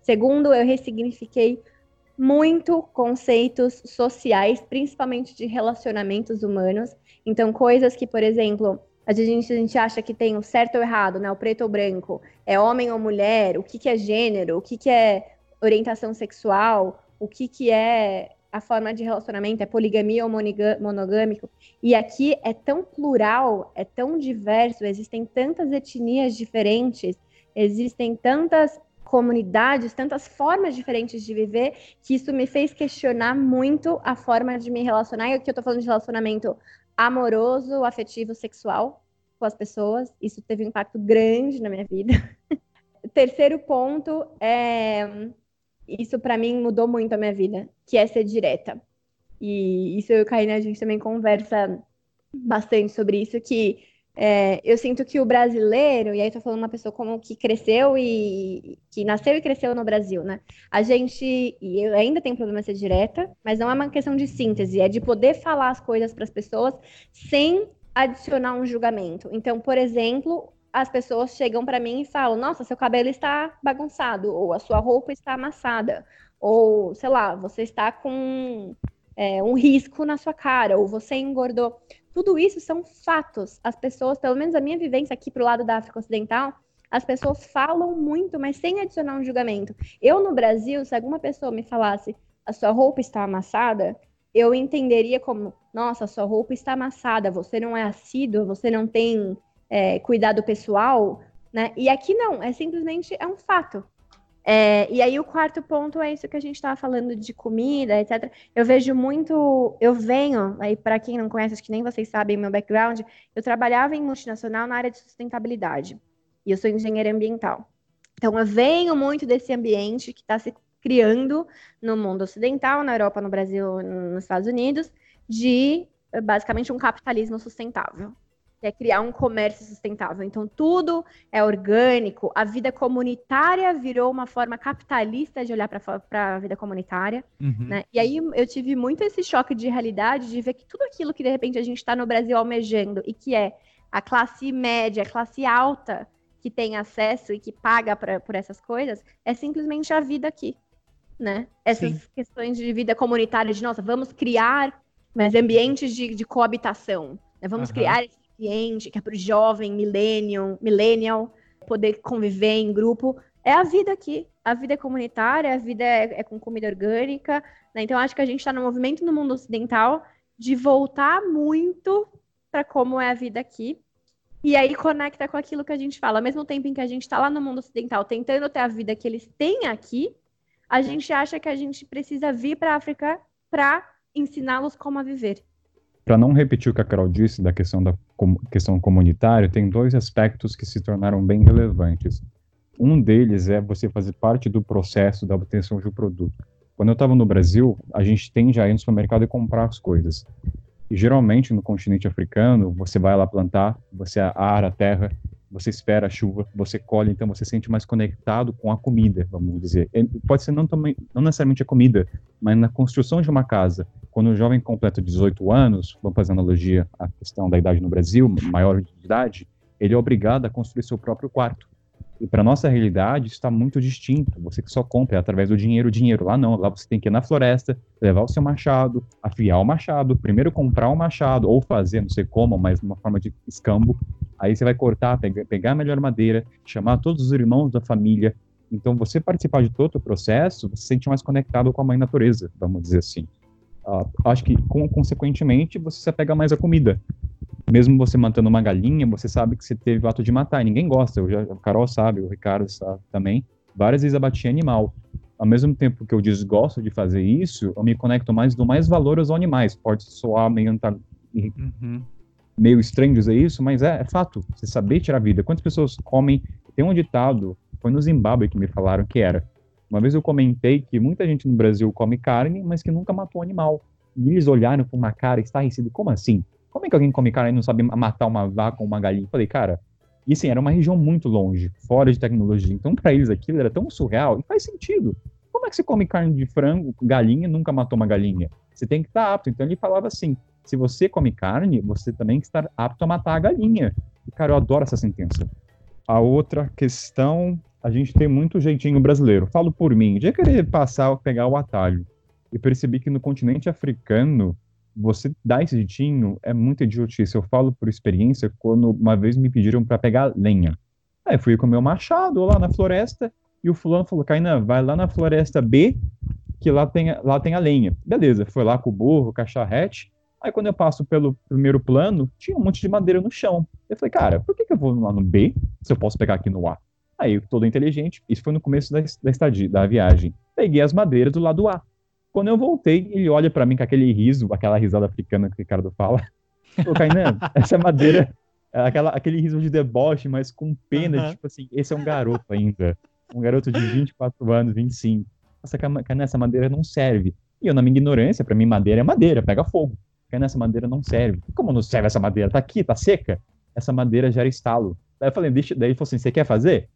Segundo, eu ressignifiquei muito conceitos sociais, principalmente de relacionamentos humanos. Então, coisas que, por exemplo, a gente, a gente acha que tem o certo ou errado, né? O preto ou branco, é homem ou mulher, o que, que é gênero, o que, que é orientação sexual, o que, que é a forma de relacionamento é poligamia ou monogâmico. E aqui é tão plural, é tão diverso, existem tantas etnias diferentes, existem tantas comunidades, tantas formas diferentes de viver, que isso me fez questionar muito a forma de me relacionar. E aqui eu tô falando de relacionamento amoroso, afetivo, sexual com as pessoas. Isso teve um impacto grande na minha vida. Terceiro ponto é isso para mim mudou muito a minha vida, que é ser direta. E isso eu e o Karina, a gente também conversa bastante sobre isso, que é, eu sinto que o brasileiro, e aí tô falando uma pessoa como que cresceu e que nasceu e cresceu no Brasil, né? A gente, e eu ainda tenho problema ser direta, mas não é uma questão de síntese, é de poder falar as coisas para as pessoas sem adicionar um julgamento. Então, por exemplo, as pessoas chegam para mim e falam: Nossa, seu cabelo está bagunçado, ou a sua roupa está amassada, ou sei lá, você está com é, um risco na sua cara, ou você engordou. Tudo isso são fatos. As pessoas, pelo menos a minha vivência aqui pro lado da África Ocidental, as pessoas falam muito, mas sem adicionar um julgamento. Eu no Brasil, se alguma pessoa me falasse a sua roupa está amassada, eu entenderia como, nossa, sua roupa está amassada, você não é assíduo, você não tem é, cuidado pessoal, né? E aqui não, é simplesmente é um fato. É, e aí o quarto ponto é isso que a gente estava falando de comida, etc. Eu vejo muito, eu venho, aí para quem não conhece, acho que nem vocês sabem meu background, eu trabalhava em multinacional na área de sustentabilidade. E eu sou engenheira ambiental. Então eu venho muito desse ambiente que está se criando no mundo ocidental, na Europa, no Brasil, nos Estados Unidos, de basicamente um capitalismo sustentável é criar um comércio sustentável. Então, tudo é orgânico. A vida comunitária virou uma forma capitalista de olhar para a vida comunitária. Uhum. Né? E aí eu tive muito esse choque de realidade de ver que tudo aquilo que de repente a gente está no Brasil almejando e que é a classe média, a classe alta que tem acesso e que paga pra, por essas coisas, é simplesmente a vida aqui. Né? Essas Sim. questões de vida comunitária, de nossa, vamos criar mas ambientes de, de coabitação. Né? Vamos uhum. criar ambiente, que é para o jovem, millennial, millennial, poder conviver em grupo. É a vida aqui. A vida é comunitária, a vida é, é com comida orgânica. Né? Então, acho que a gente está no movimento no mundo ocidental de voltar muito para como é a vida aqui. E aí conecta com aquilo que a gente fala. Ao mesmo tempo em que a gente está lá no mundo ocidental tentando ter a vida que eles têm aqui, a gente acha que a gente precisa vir para a África para ensiná-los como a viver. Para não repetir o que a Carol disse da questão da questão comunitária, tem dois aspectos que se tornaram bem relevantes. Um deles é você fazer parte do processo da obtenção de um produto. Quando eu estava no Brasil, a gente tende a ir no supermercado e comprar as coisas. E geralmente no continente africano, você vai lá plantar, você ara a terra, você espera a chuva, você colhe, então você se sente mais conectado com a comida, vamos dizer. Pode ser não, também, não necessariamente a comida, mas na construção de uma casa. Quando o jovem completa 18 anos, vamos fazer analogia à questão da idade no Brasil, maior de idade, ele é obrigado a construir seu próprio quarto. E para nossa realidade está muito distinto. Você que só compra através do dinheiro, dinheiro. Lá não, lá você tem que ir na floresta, levar o seu machado, afiar o machado, primeiro comprar o machado ou fazer, não sei como, mas uma forma de escambo. Aí você vai cortar, pegar, a melhor madeira, chamar todos os irmãos da família. Então, você participar de todo o processo, você se sente mais conectado com a mãe natureza, vamos dizer assim. Uh, acho que, com, consequentemente, você se apega mais à comida mesmo você mantendo uma galinha, você sabe que você teve o ato de matar, e ninguém gosta, eu já, a Carol sabe, o Ricardo sabe também, várias vezes abatia animal. Ao mesmo tempo que eu desgosto de fazer isso, eu me conecto mais, dou mais valor aos animais. Pode soar meio, uhum. Meio estranho dizer isso, mas é, é fato, você saber tirar vida. Quantas pessoas comem, tem um ditado, foi no Zimbábue que me falaram que era, uma vez eu comentei que muita gente no Brasil come carne, mas que nunca matou animal. E eles olharam com uma cara estarrecida, como assim? Como é que alguém come carne e não sabe matar uma vaca ou uma galinha? falei, cara, e assim, era uma região muito longe, fora de tecnologia. Então, para eles aquilo era tão surreal e faz sentido. Como é que você come carne de frango, galinha, nunca matou uma galinha? Você tem que estar apto. Então, ele falava assim: se você come carne, você também estar apto a matar a galinha. Cara, eu adoro essa sentença. A outra questão, a gente tem muito jeitinho brasileiro. Falo por mim, já querer passar, pegar o atalho. E percebi que no continente africano, você dar esse jeitinho é muito idiotice. Eu falo por experiência quando uma vez me pediram para pegar lenha. Aí fui com meu machado lá na floresta e o fulano falou: Kainan, vai lá na floresta B, que lá tem, lá tem a lenha. Beleza, foi lá com o burro, com a charrete. Aí quando eu passo pelo primeiro plano, tinha um monte de madeira no chão. Eu falei, cara, por que, que eu vou lá no B se eu posso pegar aqui no A? Aí, todo inteligente, isso foi no começo da, da estadia, da viagem. Peguei as madeiras do lado A. Quando eu voltei, ele olha para mim com aquele riso, aquela risada africana que o Ricardo fala. Ô, Kainan, essa madeira, é aquela, aquele riso de deboche, mas com pena, uhum. tipo assim, esse é um garoto ainda. Um garoto de 24 anos, 25. Nossa, Kainan, essa madeira não serve. E eu, na minha ignorância, para mim, madeira é madeira, pega fogo. Essa madeira não serve. Como não serve essa madeira? Tá aqui, tá seca? Essa madeira gera estalo. Daí eu falei, deixa, daí ele falou assim, você quer fazer?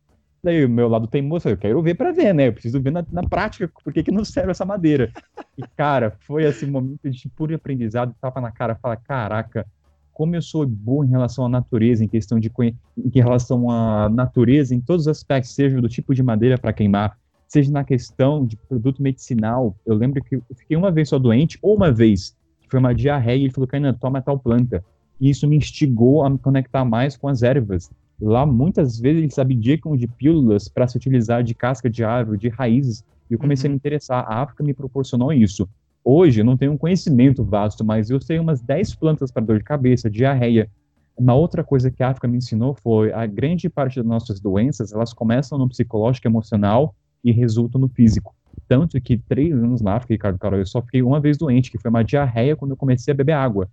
Daí o meu lado teimoso, eu quero ver para ver, né? Eu preciso ver na, na prática por que, que não serve essa madeira. E, cara, foi esse momento de puro aprendizado, tapa na cara, fala, caraca, como eu sou bom em relação à natureza, em questão de em relação à natureza, em todos os aspectos, seja do tipo de madeira para queimar, seja na questão de produto medicinal. Eu lembro que eu fiquei uma vez só doente, ou uma vez, foi uma diarreia, e ele falou, Kainan, toma tal planta. E isso me instigou a me conectar mais com as ervas. Lá, muitas vezes, eles abdicam de pílulas para se utilizar de casca de árvore, de raízes, e eu comecei uhum. a me interessar. A África me proporcionou isso. Hoje, eu não tenho um conhecimento vasto, mas eu sei umas 10 plantas para dor de cabeça, diarreia. Uma outra coisa que a África me ensinou foi a grande parte das nossas doenças, elas começam no psicológico e emocional e resultam no físico. Tanto que três anos na África, Ricardo Carol, eu só fiquei uma vez doente, que foi uma diarreia quando eu comecei a beber água.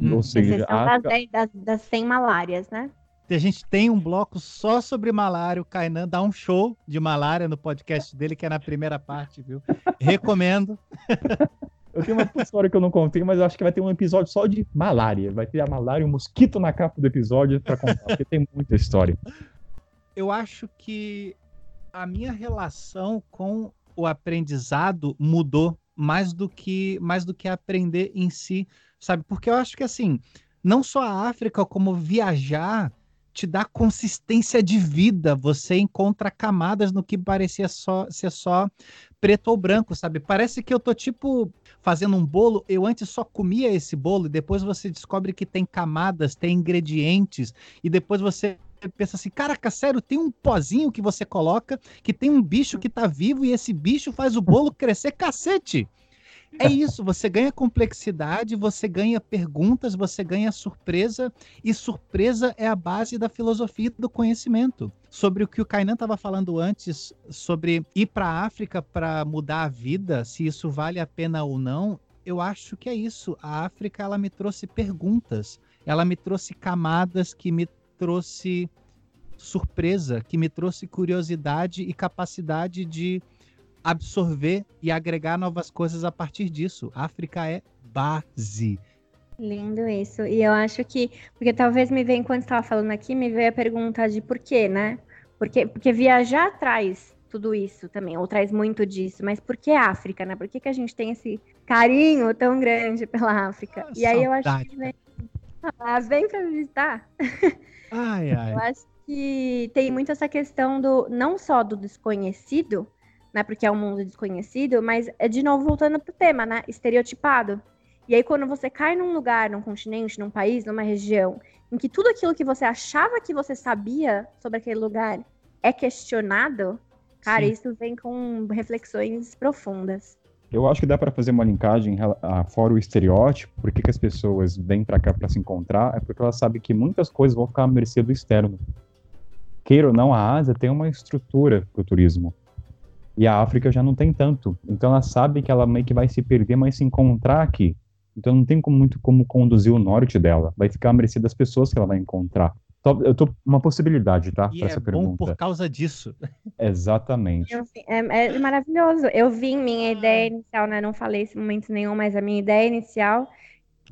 Hum. Ou seja, África... das, das, das 100 malárias, né? A gente tem um bloco só sobre malária. O Kainan dá um show de malária no podcast dele, que é na primeira parte, viu? Recomendo. Eu tenho uma história que eu não contei, mas eu acho que vai ter um episódio só de malária. Vai ter a malária e o um mosquito na capa do episódio para contar, porque tem muita história. Eu acho que a minha relação com o aprendizado mudou mais do que mais do que aprender em si, sabe? Porque eu acho que assim, não só a África, como viajar te dá consistência de vida. Você encontra camadas no que parecia só ser só preto ou branco, sabe? Parece que eu tô tipo fazendo um bolo, eu antes só comia esse bolo e depois você descobre que tem camadas, tem ingredientes e depois você pensa assim, caraca, sério, tem um pozinho que você coloca, que tem um bicho que tá vivo e esse bicho faz o bolo crescer cacete. É isso, você ganha complexidade, você ganha perguntas, você ganha surpresa, e surpresa é a base da filosofia do conhecimento. Sobre o que o Kainan estava falando antes, sobre ir para a África para mudar a vida, se isso vale a pena ou não, eu acho que é isso. A África ela me trouxe perguntas, ela me trouxe camadas que me trouxe surpresa, que me trouxe curiosidade e capacidade de absorver e agregar novas coisas a partir disso. África é base. Lindo isso. E eu acho que, porque talvez me venha, enquanto estava falando aqui, me veio a pergunta de por quê, né? Porque, porque viajar traz tudo isso também, ou traz muito disso, mas por que África, né? Por que, que a gente tem esse carinho tão grande pela África? Ah, e aí eu acho que vem, ah, vem para visitar. Ai, ai. Eu acho que tem muito essa questão do não só do desconhecido, né? Porque é um mundo desconhecido, mas é de novo voltando pro tema, né? Estereotipado. E aí, quando você cai num lugar, num continente, num país, numa região, em que tudo aquilo que você achava que você sabia sobre aquele lugar é questionado, cara, Sim. isso vem com reflexões profundas. Eu acho que dá para fazer uma linkagem ah, fora o estereótipo, por que as pessoas vêm para cá para se encontrar, é porque elas sabem que muitas coisas vão ficar à mercê do externo. Queira ou não, a Ásia tem uma estrutura para o turismo. E a África já não tem tanto. Então ela sabe que ela meio que vai se perder, mas se encontrar aqui. Então não tem muito como conduzir o norte dela. Vai ficar à mercê das pessoas que ela vai encontrar. Eu tô uma possibilidade, tá? E é essa bom pergunta. por causa disso. Exatamente. Eu vi- É, é maravilhoso. Eu vi minha ideia inicial, né? Não falei esse momento nenhum, mas a minha ideia inicial,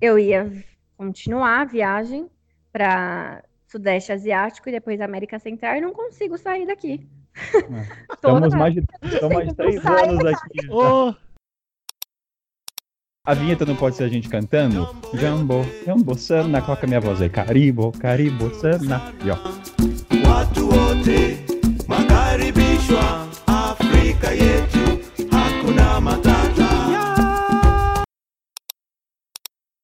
eu ia continuar a viagem para Sudeste Asiático e depois América Central e não consigo sair daqui. Toda Estamos mais de, estamos mais de três anos aqui. Ô, A vinheta não pode ser a gente cantando? Jambo, jambo sana, coloca minha voz aí. Caribo, caribo sana. E ó, Watu wote makaribishwa Afrika yetu, hakuna matata.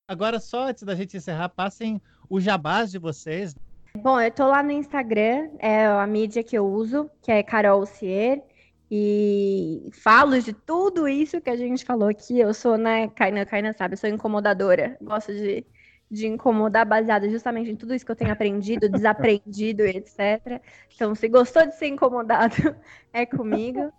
agora só antes da gente encerrar, passem o jabás de vocês. Bom, eu tô lá no Instagram, é a mídia que eu uso, que é Carol Cier, e falo de tudo isso que a gente falou aqui. Eu sou, né, Kainan, Kainan sabe, eu sou incomodadora. Gosto de, de incomodar baseada justamente em tudo isso que eu tenho aprendido, desaprendido etc. Então, se gostou de ser incomodado, é comigo.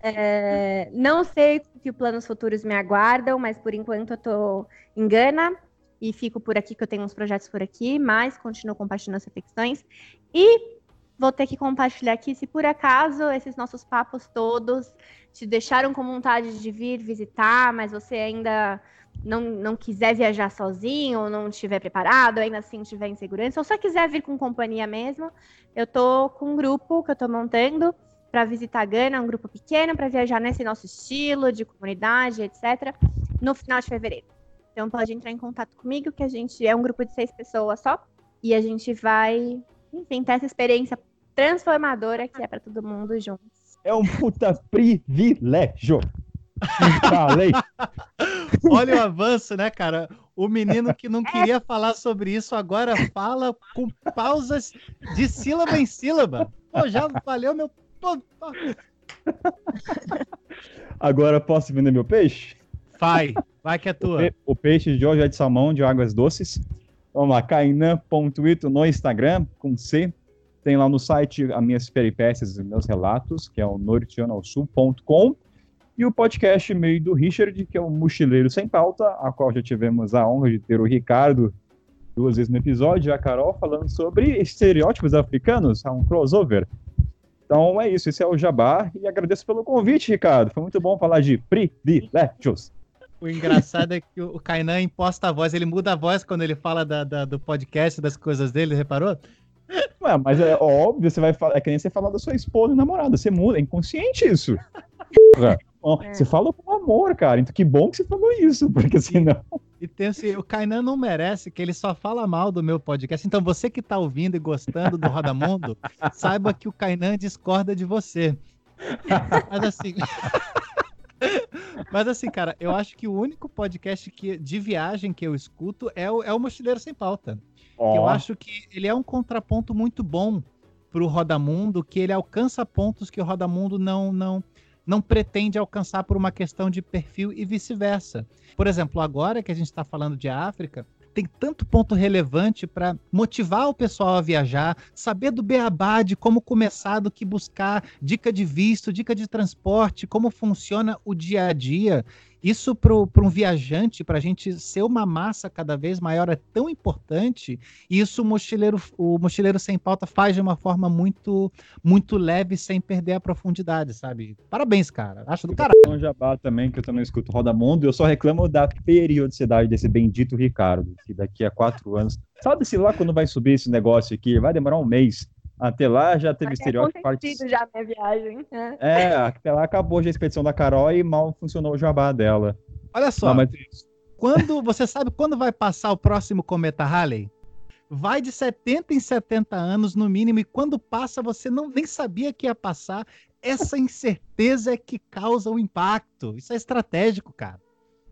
É, não sei que planos futuros me aguardam, mas por enquanto eu tô em Gana e fico por aqui, que eu tenho uns projetos por aqui, mas continuo compartilhando as reflexões. E vou ter que compartilhar aqui, se por acaso esses nossos papos todos te deixaram com vontade de vir visitar, mas você ainda não, não quiser viajar sozinho, ou não estiver preparado, ainda assim tiver insegurança, ou só quiser vir com companhia mesmo, eu tô com um grupo que eu tô montando para visitar Gana, um grupo pequeno, para viajar nesse nosso estilo de comunidade, etc., no final de fevereiro. Então pode entrar em contato comigo, que a gente é um grupo de seis pessoas só. E a gente vai, enfim, ter essa experiência transformadora que é para todo mundo juntos. é um puta privilégio. Falei. Olha o avanço, né, cara? O menino que não queria falar sobre isso agora fala com pausas de sílaba em sílaba. Pô, já valeu meu. Agora posso vender meu peixe? Vai, vai que é O, tua. pe- o peixe de hoje é de salmão de águas doces. Vamos lá, kainan.ito no Instagram, com C. Tem lá no site as minhas peripécias e meus relatos, que é o norteanoalsul.com. E o podcast meio do Richard, que é o Mochileiro Sem Pauta, a qual já tivemos a honra de ter o Ricardo duas vezes no episódio, a Carol falando sobre estereótipos africanos, um crossover. Então é isso, esse é o Jabá, e agradeço pelo convite, Ricardo. Foi muito bom falar de privilégios. O engraçado é que o Kainan imposta a voz, ele muda a voz quando ele fala da- da- do podcast, das coisas dele, reparou? Ué, mas é óbvio, você vai falar, é que nem você falar da sua esposa e namorada, você muda, é inconsciente isso. É. Você fala com amor, cara, então que bom que você falou isso, porque senão... E tem assim, o Kainan não merece, que ele só fala mal do meu podcast. Então você que tá ouvindo e gostando do Roda Mundo, saiba que o Kainan discorda de você. Mas assim. Mas assim, cara, eu acho que o único podcast que, de viagem que eu escuto é o, é o Mochileiro Sem Pauta. que eu acho que ele é um contraponto muito bom pro Rodamundo, que ele alcança pontos que o Rodamundo não não não pretende alcançar por uma questão de perfil e vice-versa. Por exemplo, agora que a gente está falando de África, tem tanto ponto relevante para motivar o pessoal a viajar, saber do beabá, de como começar, do que buscar, dica de visto, dica de transporte, como funciona o dia a dia. Isso para um viajante, para a gente ser uma massa cada vez maior, é tão importante. E isso o mochileiro, o mochileiro sem pauta faz de uma forma muito, muito leve, sem perder a profundidade, sabe? Parabéns, cara. Acho do caralho. um jabá também, que eu também escuto Roda Mundo, e eu só reclamo da periodicidade desse bendito Ricardo, que daqui a quatro anos. Sabe se lá quando vai subir esse negócio aqui? Vai demorar um mês. Até lá já teve estereótipo. acontecido já a minha viagem. né? É, até lá acabou já a expedição da Carol e mal funcionou o jabá dela. Olha só, Não, mas quando você sabe quando vai passar o próximo cometa Halley? Vai de 70 em 70 anos no mínimo, e quando passa você não nem sabia que ia passar. Essa incerteza é que causa o impacto. Isso é estratégico, cara.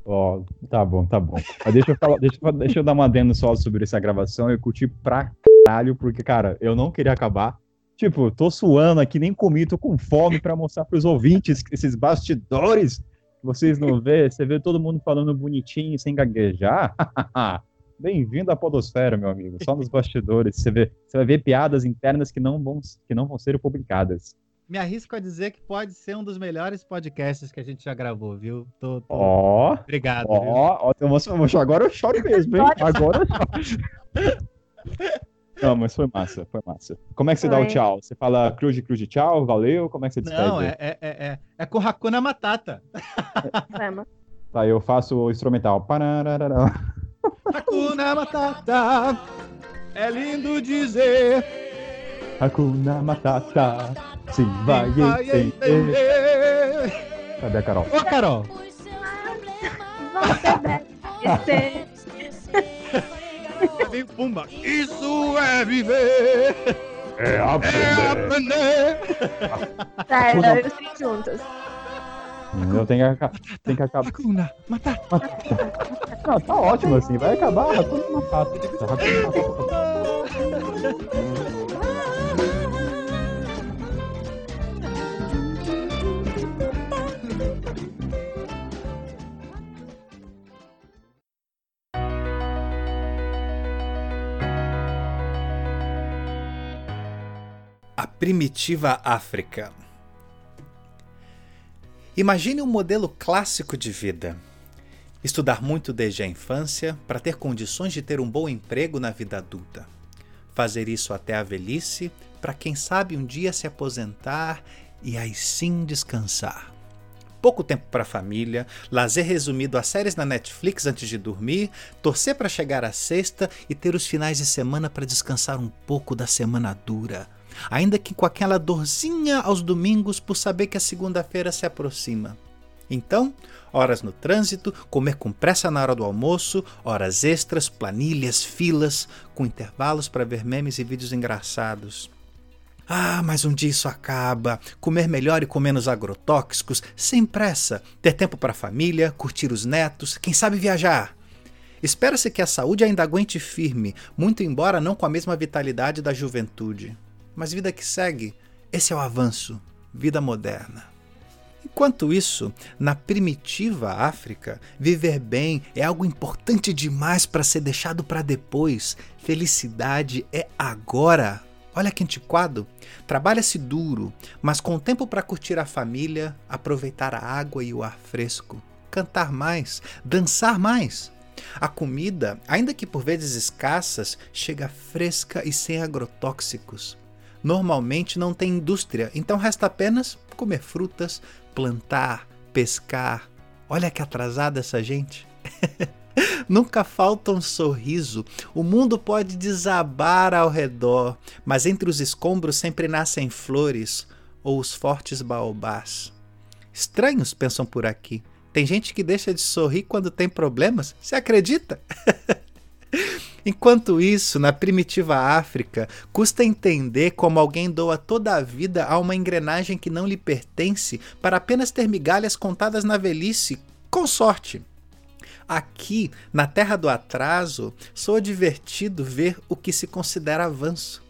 Ó, tá bom, tá bom. Mas deixa eu, falar, deixa, eu- deixa eu dar uma adendo só sobre essa gravação. Eu curti pra caralho, porque, cara, eu não queria acabar. Tipo, tô suando aqui, nem comi, tô com fome pra mostrar pros ouvintes esses bastidores que vocês não vê. Você vê todo mundo falando bonitinho, sem gaguejar. Bem-vindo à podosfera, meu amigo. Só nos bastidores. Você, vê, você vai ver piadas internas que não vão, que não vão ser publicadas. Me arrisco a dizer que pode ser um dos melhores podcasts que a gente já gravou, viu? Tô, tô- Ó, Obrigado. ó, eu vou- agora eu choro mesmo, hein? Agora eu choro. Não, mas foi massa, foi massa. Como é que você dá o tchau? Você fala cruz, cruz, tchau, valeu? Como é que você despede? Não, é, é, é, é, é com Hakuna Matata. Vamos. Tá, eu faço o instrumental. Hakuna Matata. É lindo dizer. Hakuna Matata. Sim, vai vai entender. entender. Cadê a Carol? Ô, Carol. Você deve ser. Vem Pumba. Isso é viver. É É aprender. Sério, eu sei juntos. Eu tenho que, aca- tenho que acabar. Hakuna Matata. Não, tá ótimo assim, vai acabar. Hakuna Matata. Hakuna Matata. Primitiva África. Imagine um modelo clássico de vida. Estudar muito desde a infância para ter condições de ter um bom emprego na vida adulta. Fazer isso até a velhice para quem sabe um dia se aposentar e aí sim descansar. Pouco tempo para a família, lazer resumido a séries na Netflix antes de dormir, torcer para chegar à sexta e ter os finais de semana para descansar um pouco da semana dura ainda que com aquela dorzinha aos domingos por saber que a segunda-feira se aproxima. Então, horas no trânsito, comer com pressa na hora do almoço, horas extras, planilhas, filas, com intervalos para ver memes e vídeos engraçados. Ah, mas um dia isso acaba. Comer melhor e com menos agrotóxicos, sem pressa, ter tempo para a família, curtir os netos, quem sabe viajar. Espera-se que a saúde ainda aguente firme, muito embora não com a mesma vitalidade da juventude. Mas vida que segue, esse é o avanço, vida moderna. Enquanto isso, na primitiva África, viver bem é algo importante demais para ser deixado para depois. Felicidade é agora. Olha que antiquado. Trabalha-se duro, mas com tempo para curtir a família, aproveitar a água e o ar fresco, cantar mais, dançar mais. A comida, ainda que por vezes escassas, chega fresca e sem agrotóxicos. Normalmente não tem indústria, então resta apenas comer frutas, plantar, pescar. Olha que atrasada essa gente. Nunca falta um sorriso. O mundo pode desabar ao redor, mas entre os escombros sempre nascem flores ou os fortes baobás. Estranhos pensam por aqui. Tem gente que deixa de sorrir quando tem problemas. Você acredita? Enquanto isso, na primitiva África, custa entender como alguém doa toda a vida a uma engrenagem que não lhe pertence para apenas ter migalhas contadas na velhice, com sorte. Aqui, na terra do atraso, soa divertido ver o que se considera avanço.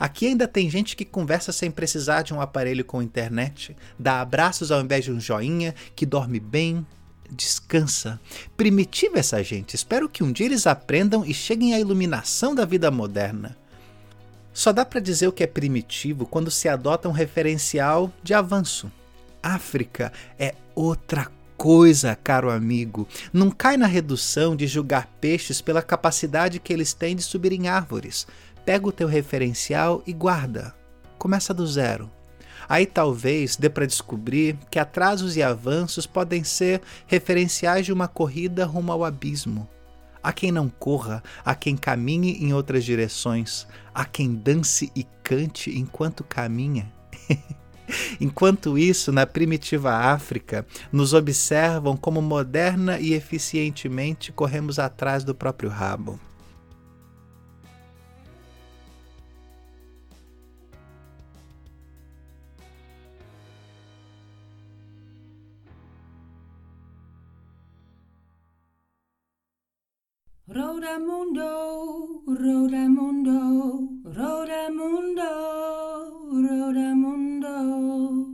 Aqui ainda tem gente que conversa sem precisar de um aparelho com internet, dá abraços ao invés de um joinha, que dorme bem, descansa. Primitiva essa gente, espero que um dia eles aprendam e cheguem à iluminação da vida moderna. Só dá para dizer o que é primitivo quando se adota um referencial de avanço. África é outra coisa, caro amigo. Não cai na redução de julgar peixes pela capacidade que eles têm de subir em árvores. Pega o teu referencial e guarda. Começa do zero. Aí talvez dê para descobrir que atrasos e avanços podem ser referenciais de uma corrida rumo ao abismo. Há quem não corra, há quem caminhe em outras direções, há quem dance e cante enquanto caminha. Enquanto isso, na primitiva África, nos observam como moderna e eficientemente corremos atrás do próprio rabo. Rodamundo, Rodamundo, Rodamundo, Rodamundo.